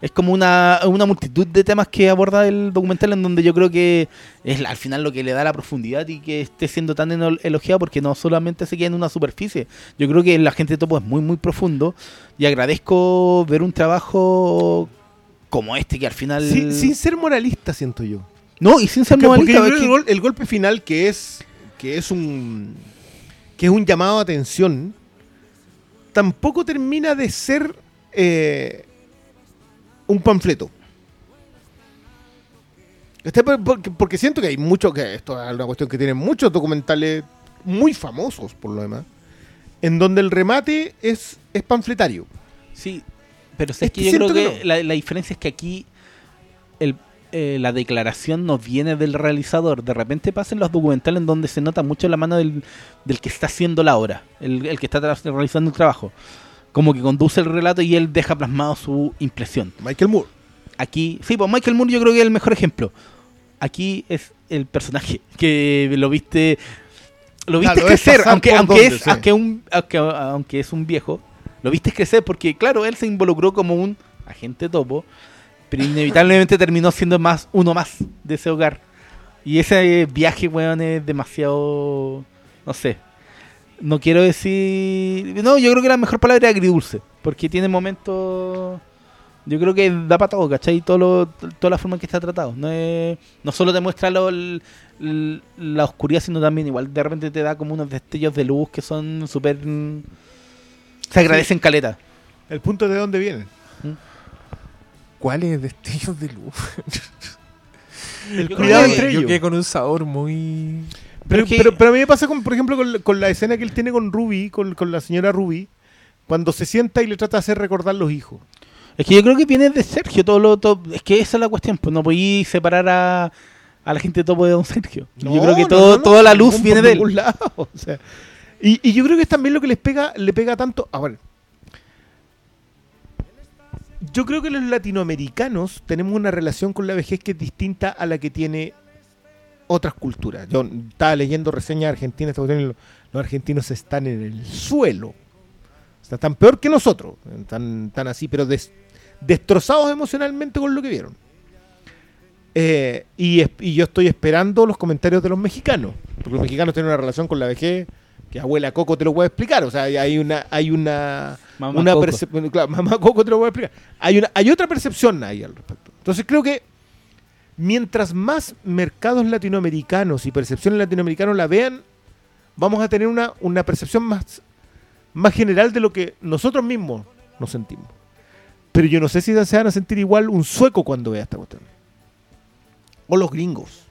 Es como una, una multitud de temas que aborda el documental en donde yo creo que es al final lo que le da la profundidad y que esté siendo tan elogiado porque no solamente se queda en una superficie. Yo creo que la gente de Topo es muy, muy profundo y agradezco ver un trabajo como este que al final... Sin, sin ser moralista, siento yo. No, y sin ser Porque- moralista, el, gol- el golpe final que es que es un que es un llamado a atención tampoco termina de ser eh, un panfleto Este, por- porque, porque siento que hay mucho que esto es una cuestión que tienen muchos documentales muy famosos por lo demás en donde el remate es, es panfletario Sí, pero es que que yo creo siento que, que no. la, la diferencia es que aquí el, eh, la declaración no viene del realizador. De repente pasa en los documentales en donde se nota mucho la mano del, del que está haciendo la obra, el, el que está realizando el trabajo. Como que conduce el relato y él deja plasmado su impresión. Michael Moore Aquí, sí, pues Michael Moore yo creo que es el mejor ejemplo. Aquí es el personaje que lo viste lo viste Claro, crecer, aunque aunque donde, es sí. aunque, un, aunque, aunque es un viejo, lo viste crecer porque claro, él se involucró como un agente topo, pero inevitablemente terminó siendo más uno más de ese hogar. Y ese viaje, weón, es demasiado no sé. No quiero decir, no, yo creo que la mejor palabra es agridulce, porque tiene momentos yo creo que da para todo, ¿cachai? Todo lo- toda la forma en que está tratado. No, es- no solo te muestra lo- la oscuridad, sino también igual de repente te da como unos destellos de luz que son súper... mm, Se agradecen caleta. el punto de dónde viene ¿Cuáles destellos de luz? el Yo cuidado que- entre Yo ellos quedé con un sabor muy... Pero, Pero es que- pero, pero a mí me pasa, con, por ejemplo, con, con la escena que él tiene con Ruby, con, con la señora Ruby, cuando se sienta y le trata de hacer recordar los hijos. Es que yo creo que viene de Sergio todo lo... todo- es que esa es la cuestión, pues no podéis separar a, a la gente topo de Don Sergio. yo creo que todo, no, no, toda la luz viene de él. lado, o sea. y, y yo creo que es también lo que les pega, le pega tanto. A ver. Yo creo que los latinoamericanos tenemos una relación con la vejez que es distinta a la que tiene otras culturas. Yo estaba leyendo reseñas argentinas, los, argentinos están en el suelo. Están peor que nosotros. Están, están así, pero des- destrozados emocionalmente con lo que vieron. Eh, y, y yo estoy esperando los comentarios de los mexicanos. Porque los mexicanos tienen una relación con la vejez que abuela Coco te lo puede explicar. O sea, hay una, hay una, Mamá una Coco. claro, mamá Coco te lo puede explicar. Hay, una, hay otra percepción ahí al respecto. Entonces creo que mientras más mercados latinoamericanos y percepciones latinoamericanos la vean, vamos a tener una, una percepción más, más general de lo que nosotros mismos nos sentimos. Pero yo no sé si se van a sentir igual un sueco cuando vea esta cuestión. O los gringos.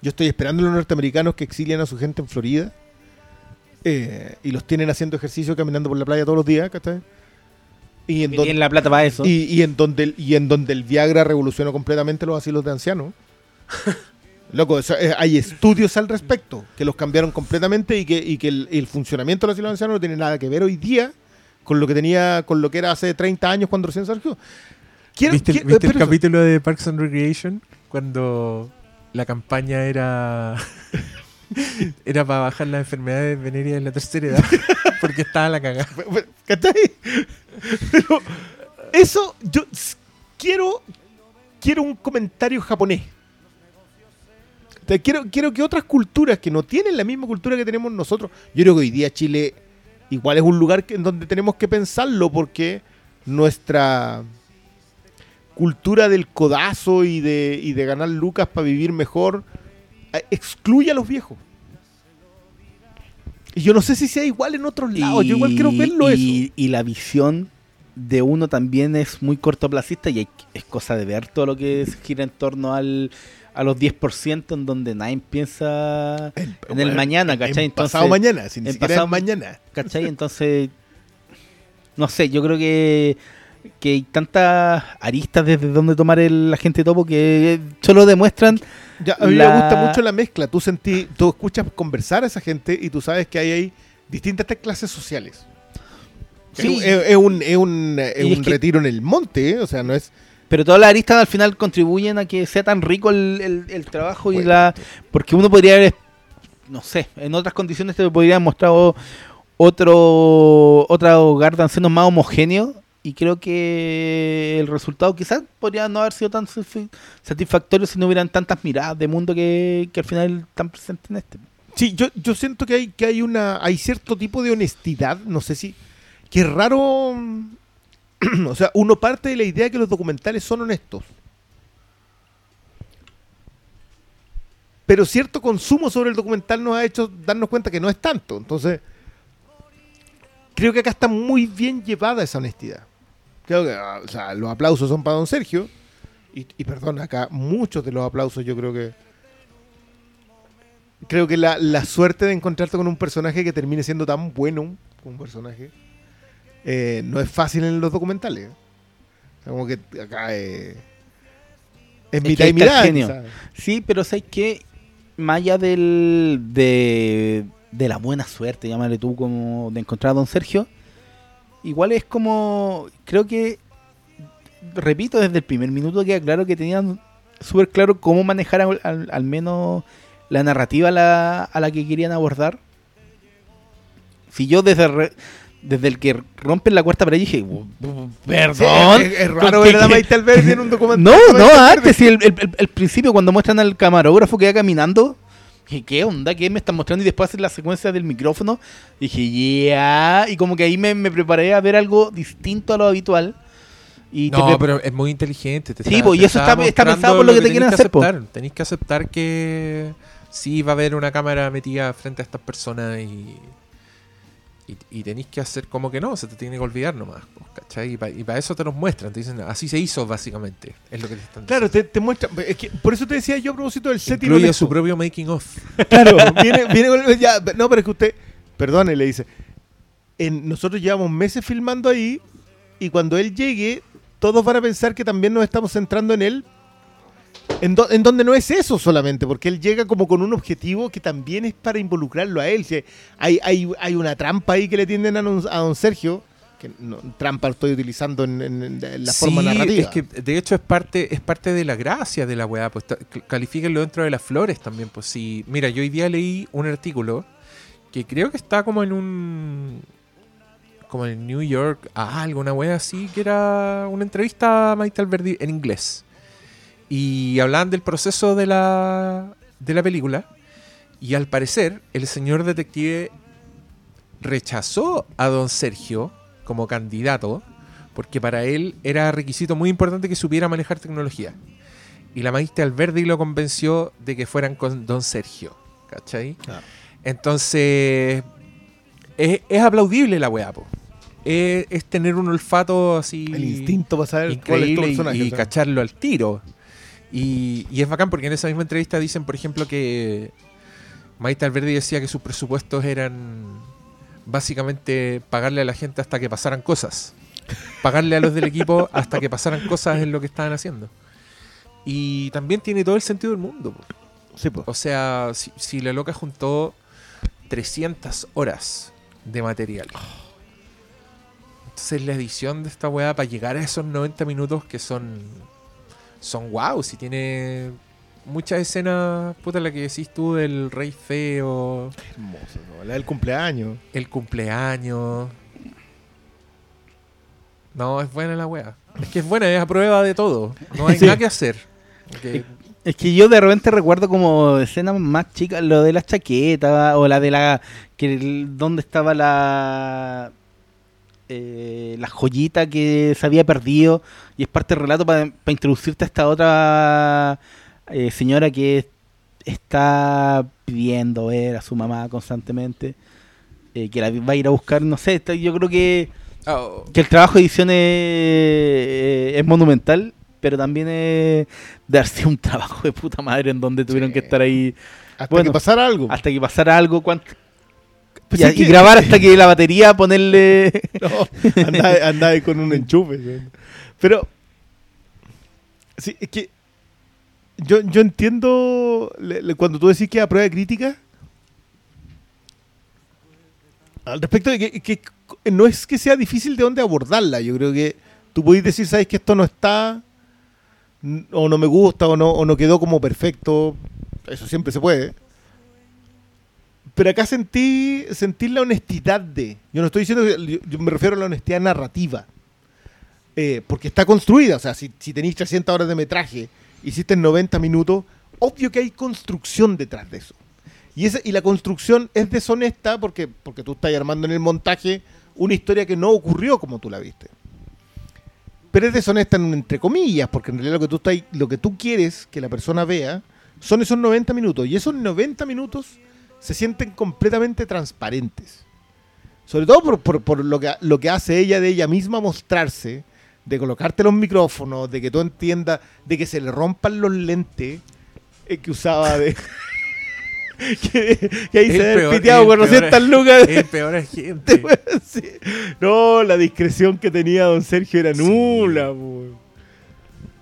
Yo estoy esperando a los norteamericanos que exilian a su gente en Florida eh, y los tienen haciendo ejercicio caminando por la playa todos los días, ¿cachai? Y en, don- la plata para eso. y, y en donde el, y en donde el Viagra revolucionó completamente los asilos de ancianos. Loco, eso, eh, hay estudios al respecto que los cambiaron completamente y que, y que el, el funcionamiento de los asilos de ancianos no tiene nada que ver hoy día con lo que tenía, con lo que era hace 30 años cuando recién surgió. ¿Viste, el- viste el pero eso- capítulo de Parks and Recreation? Cuando la campaña era... era para bajar las enfermedades venéreas de la tercera edad. porque estaba la cagada. ¿Cachai? Pero eso, yo quiero, quiero un comentario japonés. Quiero, quiero que otras culturas que no tienen la misma cultura que tenemos nosotros, yo creo que hoy día Chile igual es un lugar en donde tenemos que pensarlo porque nuestra cultura del codazo y de, y de ganar lucas para vivir mejor excluye a los viejos. Y yo no sé si sea igual en otros lados. Yo igual quiero verlo y, eso. y la visión de uno también es muy cortoplacista y hay- es cosa de ver todo lo que se gira en torno al, a los 10% en donde nadie piensa en el mañana, en ¿cachai? pasado Entonces- mañana, sin en pasado- en mañana. ¿Cachai? Entonces, no sé, yo creo que, que hay tantas aristas desde donde tomar el agente topo que solo demuestran Ya, a mí La- me gusta mucho la mezcla. Tú sentí, tú escuchas conversar a esa gente y tú sabes que hay ahí distintas clases sociales. Sí. Es, un, es un, es un que- retiro en el monte, ¿eh? o sea, no es. Pero todas las aristas al final contribuyen a que sea tan rico el, el- el trabajo y la... Porque uno podría haber, no sé, en otras condiciones te podrían mostrado otro otro Gardanceno más homogéneo y creo que el resultado quizás podría no haber sido tan satisf- satisfactorio si no hubieran tantas miradas de mundo que, que al final están presentes en este. Sí, yo, yo siento que hay, que hay una. hay cierto tipo de honestidad. No sé si. que es raro. o sea, uno parte de la idea que los documentales son honestos. Pero cierto consumo sobre el documental nos ha hecho darnos cuenta que no es tanto. Entonces, creo que acá está muy bien llevada esa honestidad. Creo que ah, o sea, los aplausos son para don Sergio. Y, y perdón, acá muchos de los aplausos yo creo que creo que la, la suerte de encontrarte con un personaje que termine siendo tan bueno como un personaje eh, no es fácil en los documentales. O sea, como que acá eh, es que mitad ahí y está el mitad. Sí, pero ¿sabes qué? Más allá del, de, de la buena suerte, llámale tú, como de encontrar a don Sergio, igual es como, creo que, repito, desde el primer minuto queda claro que tenían súper claro cómo manejar al, al- menos la narrativa a la, a la que querían abordar. Si yo desde, re- desde el que rompen la cuarta pared dije, "Bu- bu- Sí, perdón. es, es raro ¿Con ver a Maite en un documental. No, no, Alberdi. antes, sí, el- el- el principio cuando muestran al camarógrafo que va caminando, dije, ¿qué onda? ¿Qué me están mostrando? Y después hacen la secuencia del micrófono, dije, ya, y como que ahí me, me preparé a ver algo distinto a lo habitual. Y No, pero es muy inteligente. te Sí, está- po, y eso está está- pensado por lo que te quieren hacer, aceptar. Tenéis que aceptar que sí va a haber una cámara metida frente a estas personas y, y, y tenéis que hacer como que no, se te tiene que olvidar nomás. po, ¿cachai? Y para eso te los muestran. Te dicen, así se hizo básicamente. Es lo que te están Claro, diciendo. te, te muestra. Es que por eso te decía yo a propósito del set Incluye su propio making of. Claro, viene, viene con- ya, no, pero es que usted, perdone, le dice, en, nosotros llevamos meses filmando ahí y cuando él llegue, todos van a pensar que también nos estamos centrando en él, en, do- en donde no es eso solamente, porque él llega como con un objetivo que también es para involucrarlo a él. Si hay, hay, hay una trampa ahí que le tienden a, don- a don Sergio, que no, trampa estoy utilizando en, en- en la forma narrativa. Es que de hecho es parte, es parte de la gracia de la weá. Pues califíquenlo dentro de las flores también. Pues sí. Mira, yo hoy día leí un artículo que creo que está como en un. como en New York, ah, alguna weá así, que era una entrevista a Maite Alberdi en inglés. Y hablaban del proceso de la, de la película. Y al parecer, el señor detective rechazó a don Sergio como candidato porque para él era requisito muy importante que supiera manejar tecnología. Y la maestra Alberdi lo convenció de que fueran con don Sergio. ¿Cachai? Entonces, es, es aplaudible la weá, po. Es, es tener un olfato así. el instinto para saber cuál es tu increíble y- personaje. y, cacharlo al tiro. Y, y es bacán porque en esa misma entrevista dicen, por ejemplo, que Maite Alberdi decía que sus presupuestos eran básicamente pagarle a la gente hasta que pasaran cosas. Pagarle a los del equipo hasta que pasaran cosas en lo que estaban haciendo. Y también tiene todo el sentido del mundo. po. Sí, po. O sea, si, si la loca juntó 300 horas de material. Entonces la edición de esta weá para llegar a esos 90 minutos que son son wow, si tiene muchas escenas, puta la que decís tú del rey feo, Hermoso, ¿no? la del cumpleaños. el cumpleaños. No, es buena la weá. Es que es buena, es a prueba de todo. No hay Sí. nada que hacer. Es que yo de repente recuerdo como escenas más chicas, lo de las chaquetas o la de la que el- dónde estaba la eh, la joyita que se había perdido y es parte del relato para introducirte a esta otra eh, señora que está pidiendo ver a su mamá constantemente, eh, que la va a ir a buscar, no sé, está- yo creo que, Oh, que el trabajo de edición es, eh, es monumental, pero también es de haber sido un trabajo de puta madre en donde tuvieron Sí. que estar ahí Hasta Bueno, que pasara algo. hasta que pasara algo, cuánto- Pues y, es y que- grabar hasta que la batería ponerle... No, andaba, con un enchufe. Pero, sí, es que yo, yo entiendo le- le- cuando tú decís que a prueba de crítica, al respecto de que, que no es que sea difícil de dónde abordarla. Yo creo que tú podés decir, sabes que esto no está, o no me gusta, o no, o no quedó como perfecto. Eso siempre se puede. Pero acá sentí, sentí la honestidad de. Yo no estoy diciendo que. Yo, me refiero a la honestidad narrativa. Eh, porque está construida. O sea, si, si tenéis 300 horas de metraje, hiciste en 90 minutos, obvio que hay construcción detrás de eso. Y, esa, y la construcción es deshonesta porque, porque tú estás armando en el montaje una historia que no ocurrió como tú la viste. Pero es deshonesta en, entre comillas, porque en realidad lo que tú, estás, lo que tú quieres que la persona vea son esos 90 minutos. Y esos 90 minutos se sienten completamente transparentes. Sobre todo por, por- por lo, que, lo que hace ella de ella misma mostrarse, de colocarte los micrófonos, de que tú entiendas, de que se le rompan los lentes eh, que usaba de... que, que ahí el se peor- piteado el 400 peor- lucas. El peor agente. Sí. No, la discreción que tenía don Sergio era nula.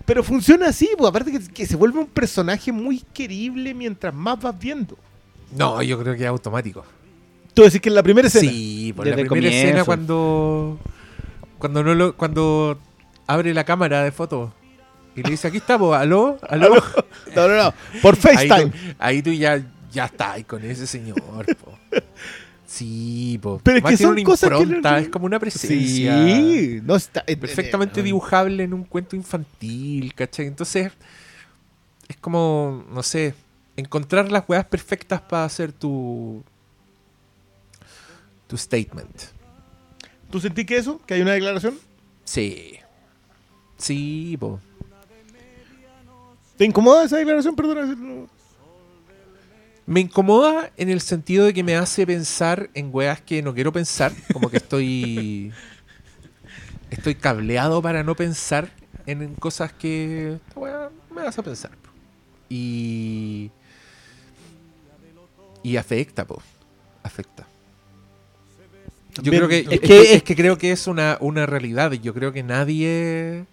Pero funciona así, po. aparte que, que se vuelve un personaje muy querible mientras más vas viendo. No, yo creo que es automático. Tú decís que en la primera escena. Sí, por la Desde primera comienzo. escena cuando cuando no lo cuando abre la cámara de fotos y le dice aquí estamos, aló, aló. No, no, no. Por FaceTime. ahí tú ya ya estás con ese señor, po. Sí, po. Pero es que son una cosas que impronta, no- es como una presencia. Sí, no está. eh, perfectamente eh, dibujable en un cuento infantil, ¿cachai? Entonces, es como, no sé, encontrar las weas perfectas para hacer tu. tu statement. ¿Tú sentís que eso? ¿Que hay una declaración? Sí. Sí, po. ¿Te incomoda esa declaración? Perdona. Me incomoda en el sentido de que me hace pensar en weas que no quiero pensar, como que estoy. estoy cableado para no pensar en cosas que. Esta wea me hace pensar. Y. Y afecta, po. Afecta. Yo Bien, creo que, es que- es que creo que es una, una realidad. y Yo creo que nadie.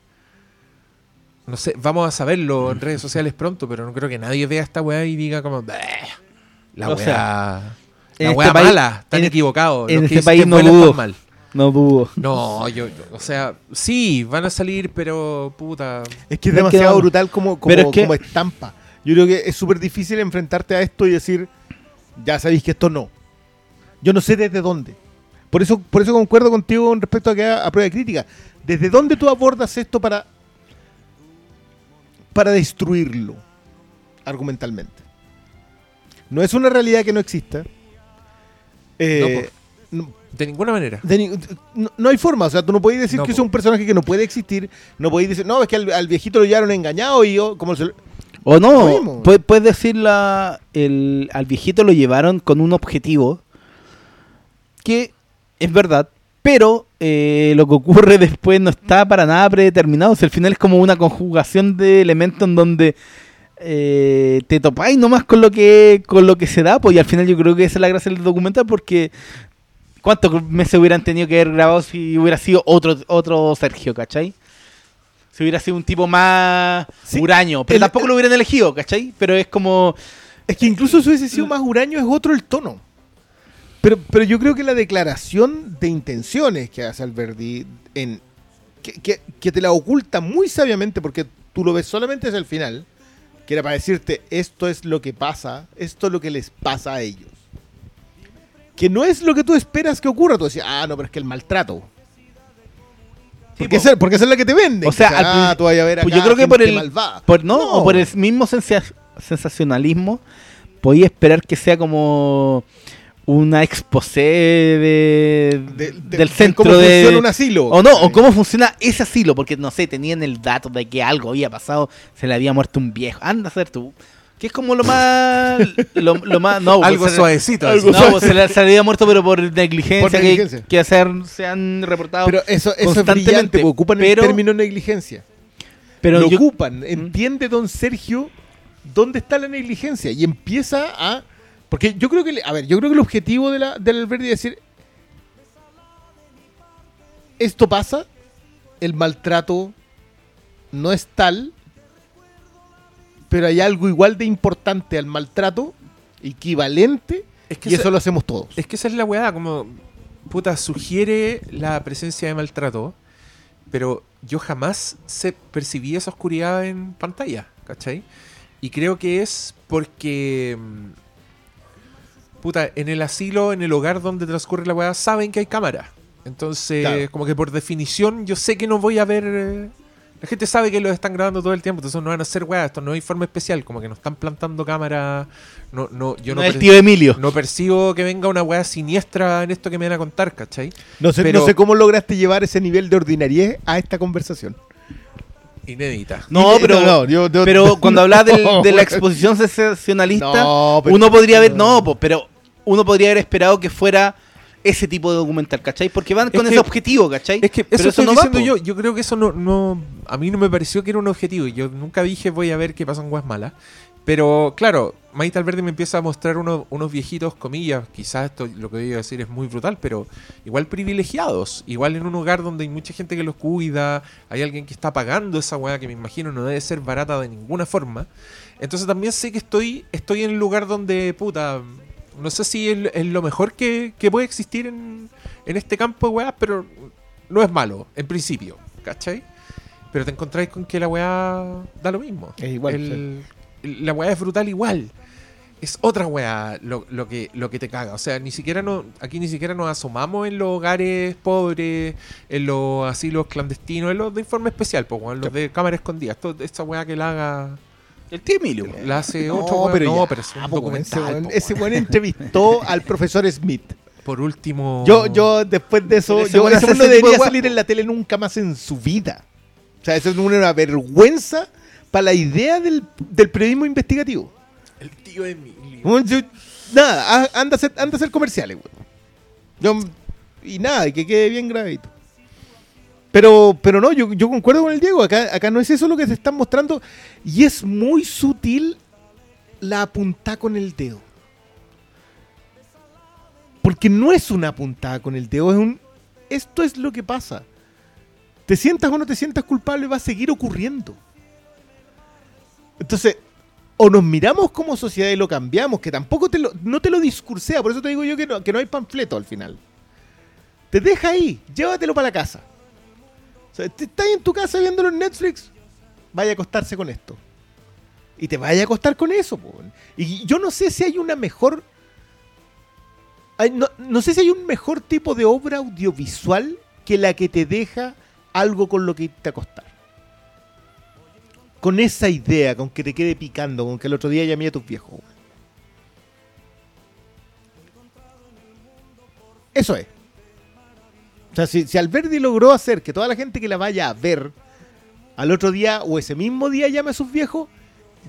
No sé, vamos a saberlo en redes sociales pronto, pero no creo que nadie vea esta weá y diga como. "Bleh, La O weá. sea, la este weá país- mala, están en- equivocados. en los que este país que no dudo. mal. No dudo. No, yo, yo- o sea, sí, van a salir, pero puta. Es que es Es que demasiado brutal como, como, Pero es que- como estampa. Yo creo que es súper difícil enfrentarte a esto y decir, ya sabéis que esto no. Yo no sé desde dónde. Por eso, por eso concuerdo contigo con respecto a que a, prueba de crítica. ¿Desde dónde tú abordas esto para, para destruirlo argumentalmente? No es una realidad que no exista. Eh, no, De ninguna manera. de ni- no, no hay forma, o sea, tú no podés decir No, que es po. un personaje que no puede existir, no podés decir, no, es que al, al viejito lo llevaron engañado y yo, como se, O no, puedes, decir la, el, al viejito lo llevaron con un objetivo que es verdad, pero eh, lo que ocurre después no está para nada predeterminado. O sea, al final es como una conjugación de elementos en donde eh, te topáis nomás con lo que con lo que se da, pues y al final yo creo que esa es la gracia del documental porque ¿cuántos meses hubieran tenido que haber grabado si hubiera sido otro otro Sergio, ¿cachai? Si hubiera sido un tipo más Sí, huraño, pero el- tampoco lo hubieran elegido, ¿cachai? Pero es como Es que incluso si hubiese sido más huraño es otro el tono. Pero, pero yo creo que la declaración de intenciones que hace Alberdi en que, que- que te la oculta muy sabiamente porque tú lo ves solamente hacia el final, que era para decirte esto es lo que pasa, esto es lo que les pasa a ellos. Que no es lo que tú esperas que ocurra. Tú decías, ah, no, pero es que el maltrato. Porque, esa, porque esa es la que te venden. O sea, al ah, tú vas a ver pues acá yo creo que por el por no, No. o por el mismo sensa- sensacionalismo podía esperar que sea como una exposé de, De- de- del de centro cómo de funciona un asilo. o no o cómo funciona ese asilo porque no sé tenían el dato de que algo había pasado se le había muerto un viejo anda a ser tú que es como lo más lo, lo más no pues, Algo se- suavecito. algo no, pues se le, había muerto pero por negligencia, Por que- negligencia. Que, hacer, se han reportado Pero eso, eso es constantemente, porque ocupan pero- el término negligencia. pero lo yo- ocupan. Entiende don Sergio dónde está la negligencia y empieza a... Porque yo creo que, a ver, yo creo que el objetivo de la, del Alberti es decir, esto pasa, el maltrato no es tal, pero hay algo igual de importante al maltrato, equivalente, Es que y esa- eso lo hacemos todos. Es que esa es la weá, como, puta, sugiere la presencia de maltrato, pero yo jamás se percibí esa oscuridad en pantalla, ¿cachai? Y creo que es porque, mm, puta, en el asilo, en el hogar donde transcurre la weá, saben que hay cámara. Entonces, Claro. como que por definición, yo sé que no voy a ver... La gente sabe que los están grabando todo el tiempo, entonces no van a hacer weá, esto no hay forma especial, como que no están plantando cámara, no, no, yo no no, es el tío Emilio no percibo que venga una weá siniestra en esto que me van a contar, ¿cachai? No sé, pero- no sé cómo lograste llevar ese nivel de ordinariez a esta conversación. Inédita. no pero no, yo- yo- pero cuando No, de la exposición sensacionalista No, pero- uno podría haber no pero uno podría haber esperado que fuera ese tipo de documental ¿cachai? porque van Es con que- ese objetivo ¿cachai? Es que Pero eso, no va, diciendo po. yo. Yo creo que eso no, no. A mí no me pareció que era un objetivo. Yo nunca dije voy a ver qué pasa en Guasmala. Pero claro, Maite Alverde me empieza a mostrar uno- unos viejitos, comillas. Quizás esto lo que voy a decir es muy brutal, pero igual privilegiados. Igual en un hogar donde hay mucha gente que los cuida. Hay alguien que está pagando esa weá que me imagino no debe ser barata de ninguna forma. Entonces también sé que estoy, estoy en el lugar donde, puta. No sé si es, es lo mejor que, que puede existir en, en este campo de weas, pero no es malo, en principio, ¿cachai? Pero te encontráis con que la weá da lo mismo. Es igual, El- La weá es brutal igual. Es otra weá lo, lo que, lo que te caga. O sea, ni siquiera no, aquí ni siquiera nos asomamos en los hogares pobres, en los asilos clandestinos, en los de informe especial, pues, weón, los de cámara escondida. Esto, esta weá que la haga, el tío Emilio la hace No, otro pero no, ya, pero es un po, weón, ese documental. po, Ese weón. weón entrevistó al profesor Smith. Por último. Yo, yo después de eso, ese yo, ese no de debería salir en la tele nunca más en su vida. O sea, eso es una vergüenza para la idea del, del periodismo investigativo. El tío Emilio. Yo- nada, anda a hacer, anda a hacer comerciales, weón. Yo- y nada, y que quede bien grabadito. Pero, pero no, yo, concuerdo con el Diego. Acá, acá no es eso lo que se están mostrando. Y es muy sutil la apuntada con el dedo. Porque no es una apuntada con el dedo, es un. Esto es lo que pasa. Te sientas o no te sientas culpable, va a seguir ocurriendo. Entonces, o nos miramos como sociedad y lo cambiamos, que tampoco te lo, no te lo discursea, por eso te digo yo que no, que no hay panfleto al final. Te deja ahí, llévatelo para la casa. O sea, te estás en tu casa viéndolo en Netflix, vaya a acostarse con esto. Y te vaya a acostar con eso. Y yo no sé si hay una mejor... no, no sé si hay un mejor tipo de obra audiovisual que la que te deja algo con lo que a acostar con esa idea, con que te quede picando, con que el otro día llamé a tus viejos. Eso es. O sea, si, si Alberti logró hacer que toda la gente que la vaya a ver al otro día o ese mismo día llame a sus viejos,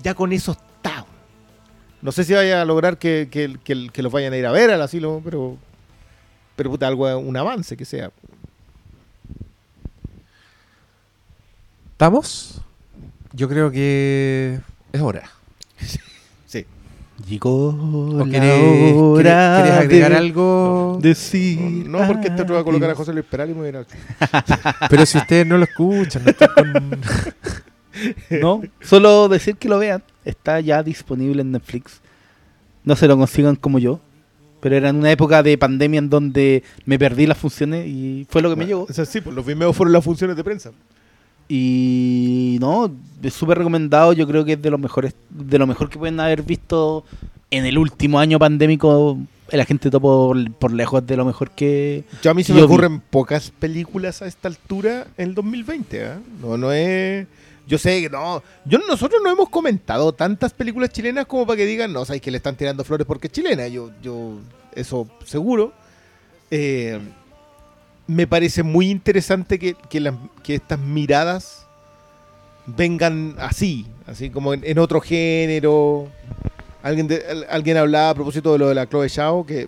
ya con eso está. No sé si vaya a lograr que, que- que- que los vayan a ir a ver al asilo, pero, pero puta, algo, un avance que sea. ¿Estamos? Yo creo que es hora. Llegó ¿O la querés, hora querés- querés agregar de algo? decir No, porque este otro va a colocar a. José Luis Peral y me voy a ir a- Pero si ustedes no lo escuchan, no están con... No, solo decir que lo vean. Está ya disponible en Netflix. No se lo consigan como yo. Pero era en una época de pandemia en donde me perdí las funciones y fue lo que me llegó. O sea, sí, pues los Vimeos fueron las funciones de prensa. Y no, es súper recomendado. Yo creo que es de los mejores, de lo mejor que pueden haber visto en el último año pandémico. El agente topo por, por lejos de lo mejor que. Yo a mí se me vi. ocurren pocas películas a esta altura en el 2020. ¿ah? No, no es. Yo sé que no. Yo, nosotros no hemos comentado tantas películas chilenas como para que digan, no, sabes que le están tirando flores porque es chilena. Yo, yo eso seguro. Eh, me parece muy interesante que, que estas miradas vengan así, así como en, en otro género. Alguien, de- al- alguien hablaba a propósito de lo de la Chloe Zhao, que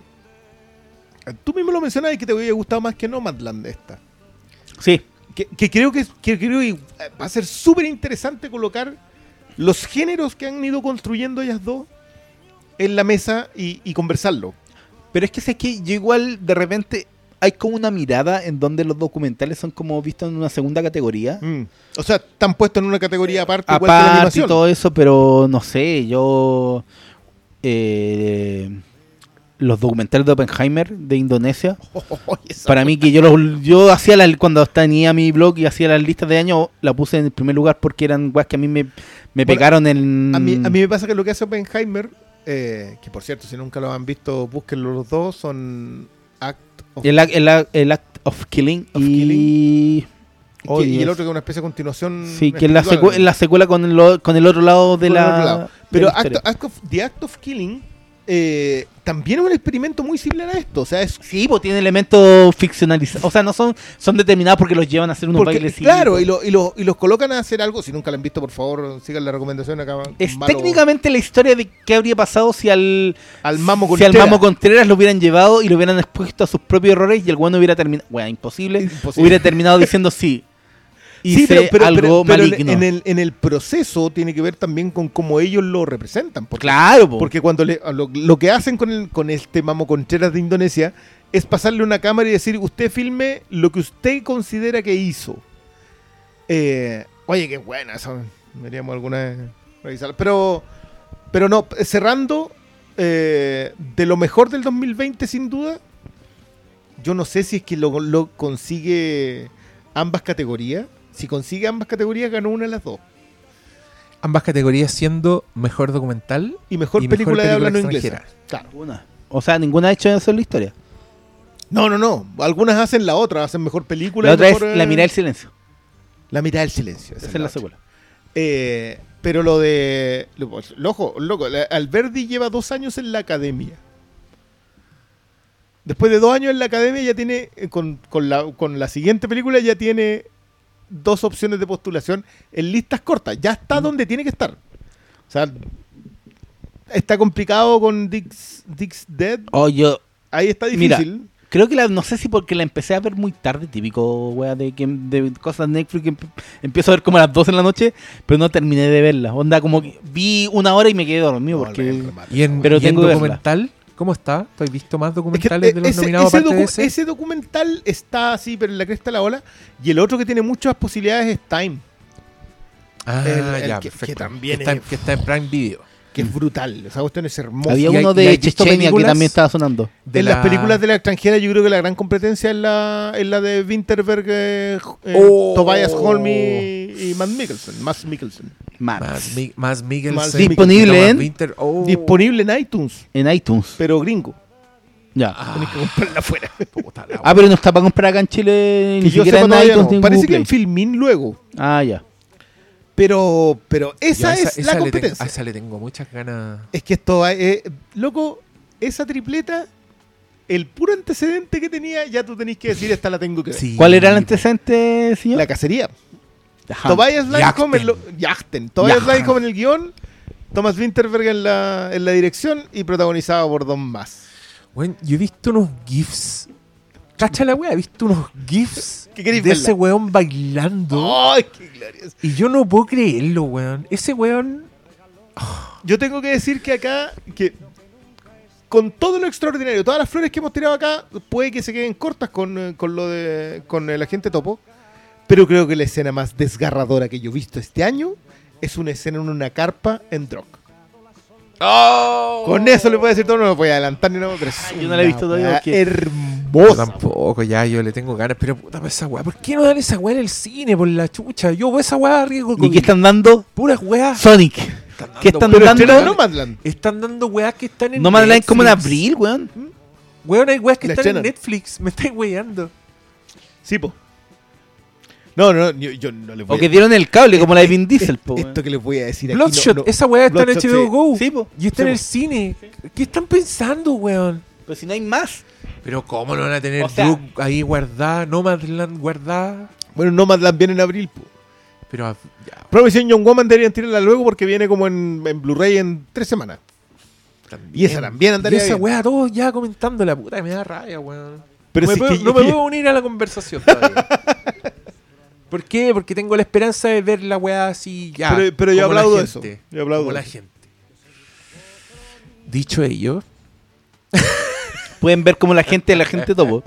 tú mismo lo mencionabas y que te hubiera gustado más que Nomadland esta. Sí. Que, que creo que, que creo que va a ser súper interesante colocar los géneros que han ido construyendo ellas dos en la mesa y, y conversarlo. Pero es que sé que yo igual de repente hay como una mirada en donde los documentales son como vistos en una segunda categoría. Mm. O sea, están puestos en una categoría aparte, igual que la Aparte y todo eso, pero no sé, yo... eh, los documentales de Oppenheimer de Indonesia, para mí que yo los, yo hacía la, cuando tenía mi blog y hacía las listas de año, la puse en el primer lugar porque eran weas que a mí me, me Bueno, pegaron en... A mí, a mí me pasa que lo que hace Oppenheimer, eh, que por cierto, si nunca lo han visto, búsquenlo los dos, son Act of el, el el Act of Killing Of y... Oh, y el otro que es una especie de continuación. Sí, que es la, espiritual. secu- la secuela con el, o- con el otro lado de la... otro lado. Pero. Act of, The Act of Killing eh, también es un experimento muy similar a esto. O sea, es Sí, pues tiene elementos ficcionalizados. O sea, no son, son determinados porque los llevan a hacer unos bailes. claro, y, lo- y, lo- y los colocan a hacer algo. Si nunca lo han visto, por favor, sigan la recomendación acá. Es Malo- técnicamente la historia de qué habría pasado si al, al Mamo si al Contreras. Mamo Contreras lo hubieran llevado y lo hubieran expuesto a sus propios errores y el bueno hubiera terminado. Bueno, imposible. Imposible. Hubiera terminado diciendo sí. Sí, Hice algo pero en- maligno. en, el, en el proceso tiene que ver también con cómo ellos lo representan. Porque, Claro, po. porque cuando le- lo, lo que hacen con, el, con este Mamo Contreras de Indonesia es pasarle una cámara y decir, usted filme lo que usted considera que hizo. Eh, oye, qué buena eso. Deberíamos alguna vez revisarla. Pero, pero no, cerrando, eh, de lo mejor del 2020 sin duda, yo no sé si es que lo, lo consigue ambas categorías. Si consigue ambas categorías, ganó una de las dos. Ambas categorías siendo mejor documental Y mejor Y mejor película de habla no inglesa. Claro. O sea, ninguna ha hecho eso en la historia. No, no, no. Algunas hacen la otra, hacen mejor película. La otra es La eh, mirada del silencio. La mirada del silencio. Esa es la otra. secuela. Eh, pero lo de. Lo, loco, loco. la- Alberdi lleva dos años en la academia. Después de dos años en la academia, ya tiene. eh, Con, con la, con la siguiente película, ya tiene dos opciones de postulación en listas cortas. Ya está donde tiene que estar. O sea, está complicado con Dick's, Dick's Dead. Oh, yo Ahí está Mira, difícil. creo que la, no sé si porque la empecé a ver muy tarde, típico, wea, de, que, de cosas de Netflix que emp- empiezo a ver como a las 12 de la noche, pero no terminé de verla. Onda, como que vi una hora y me quedé dormido No, porque... Y en, Pero y en tengo que verla. ¿Cómo está? ¿Tú has visto más Es que, documentales de los ese, nominados ese aparte de docu- ese? ese documental está así, pero en la cresta de la ola. Y el otro que tiene muchas posibilidades es Time, Ah, el- el ya, que- también está, es- en- que está en Prime Video. Que es brutal. Esa cuestión es hermosa. Había uno de Chechenia que también estaba sonando. De en la- las películas de la extranjera, yo creo que la gran competencia es la, es la de Winterberg, eh, eh, Oh. Tobias Holm y, y Matt Mikkelsen. Matt Mikkelsen. Max. Más, Mi- más Mikkelsen. Disponible en- Winter. Oh. Disponible en iTunes, En iTunes. pero gringo. Ya. Ah, Tenés que comprarla afuera. Ah, pero no está para comprar acá en Chile Que ni yo sepa en iTunes no. Parece Google que en. Filmin luego. Ah, ya. Pero, pero esa es la tengo, competencia. a esa le tengo muchas ganas. Es que esto, eh, loco, esa tripleta, el puro antecedente que tenía, ya tú tenés que decir, esta la tengo que ver. Sí. ¿Cuál era el antecedente, señor? La cacería. Tobias Lancome en, Yachten. lo- Yachten. Tobias. Lancome en el guion, Thomas Winterberg en la, en la dirección y protagonizado por Don Más. Weón, yo he visto unos GIFs. Cacha la wea, he visto unos GIFs ¿Qué de verla? ese weón bailando. ¡Ay, qué glorioso! Y yo no puedo creerlo, weón. Ese weón. Yo tengo que decir que acá, que con todo lo extraordinario, todas las flores que hemos tirado acá, puede que se queden cortas con, eh, con lo de con el agente topo. Pero creo que la escena más desgarradora que yo he visto este año es una escena en una carpa en Drock. Con eso le puedo decir todo, no me voy a adelantar ni nada, pero es yo no la he visto todavía weá porque- Yo hermosa. tampoco, ya yo le tengo ganas. Pero puta, esa weá. ¿Por qué no dan esa weá en el cine por la chucha? Yo veo esa weá riesgo ¿Y qué están dando? Puras weas. Sonic. ¿Qué están dando? estrena Nomadland. Están dando weas que están en No me Land como en abril, weón. Weón, hay weas que La están en Netflix. Me estáis weyando. Sí, po. No, no, yo, yo no les voy O que dieron el cable, como la de Vin Diesel, po. Esto que les voy a decir aquí. Bloodshot, no, no. esa weá está en Bloodshot, HBO sí. Go. Sí, po. Y está Sí, en el cine. ¿Qué están pensando, weón? Pero si no hay más. Pero ¿cómo lo van a tener O sea- Duke ahí guardada, Nomadland guardada? Bueno, Nomadland viene en abril. po. Pero ah, ya, Prohibición Young Woman deberían tirarla luego porque viene como en, en Blu-ray en tres semanas. también. Y esa también andaría Y esa bien. weá, todos ya comentando la puta, me da rabia, weón. Pero no me, si puedo, que- no me puedo unir a la conversación todavía. ¿Por qué? Porque tengo la esperanza de ver la weá así ya. Pero- pero yo como la aplaudo eso. gente, Yo aplaudo como la eso. gente. Dicho ello, Pueden ver como la gente, la gente topo.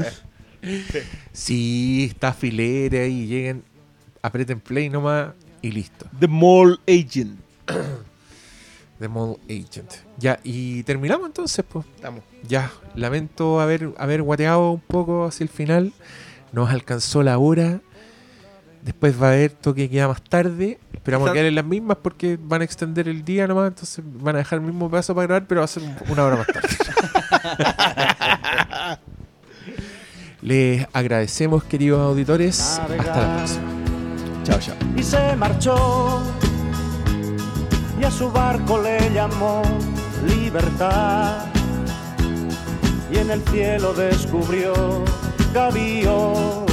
si está filera y lleguen, aprieten play nomás y listo. The Mall Agent. The Mall Agent. Ya, y terminamos entonces, pues. Estamos. Ya, lamento haber, haber guateado un poco hacia el final. Nos alcanzó la hora. Después va a haber toque que queda más tarde. Pero vamos a quedar en las mismas porque van a extender el día nomás. Entonces van a dejar el mismo pedazo para grabar, pero va a ser un- una hora más tarde. Les agradecemos, queridos auditores. Hasta la próxima. Chao, chao. y se marchó y a su barco le llamó libertad y en el cielo descubrió gaviotas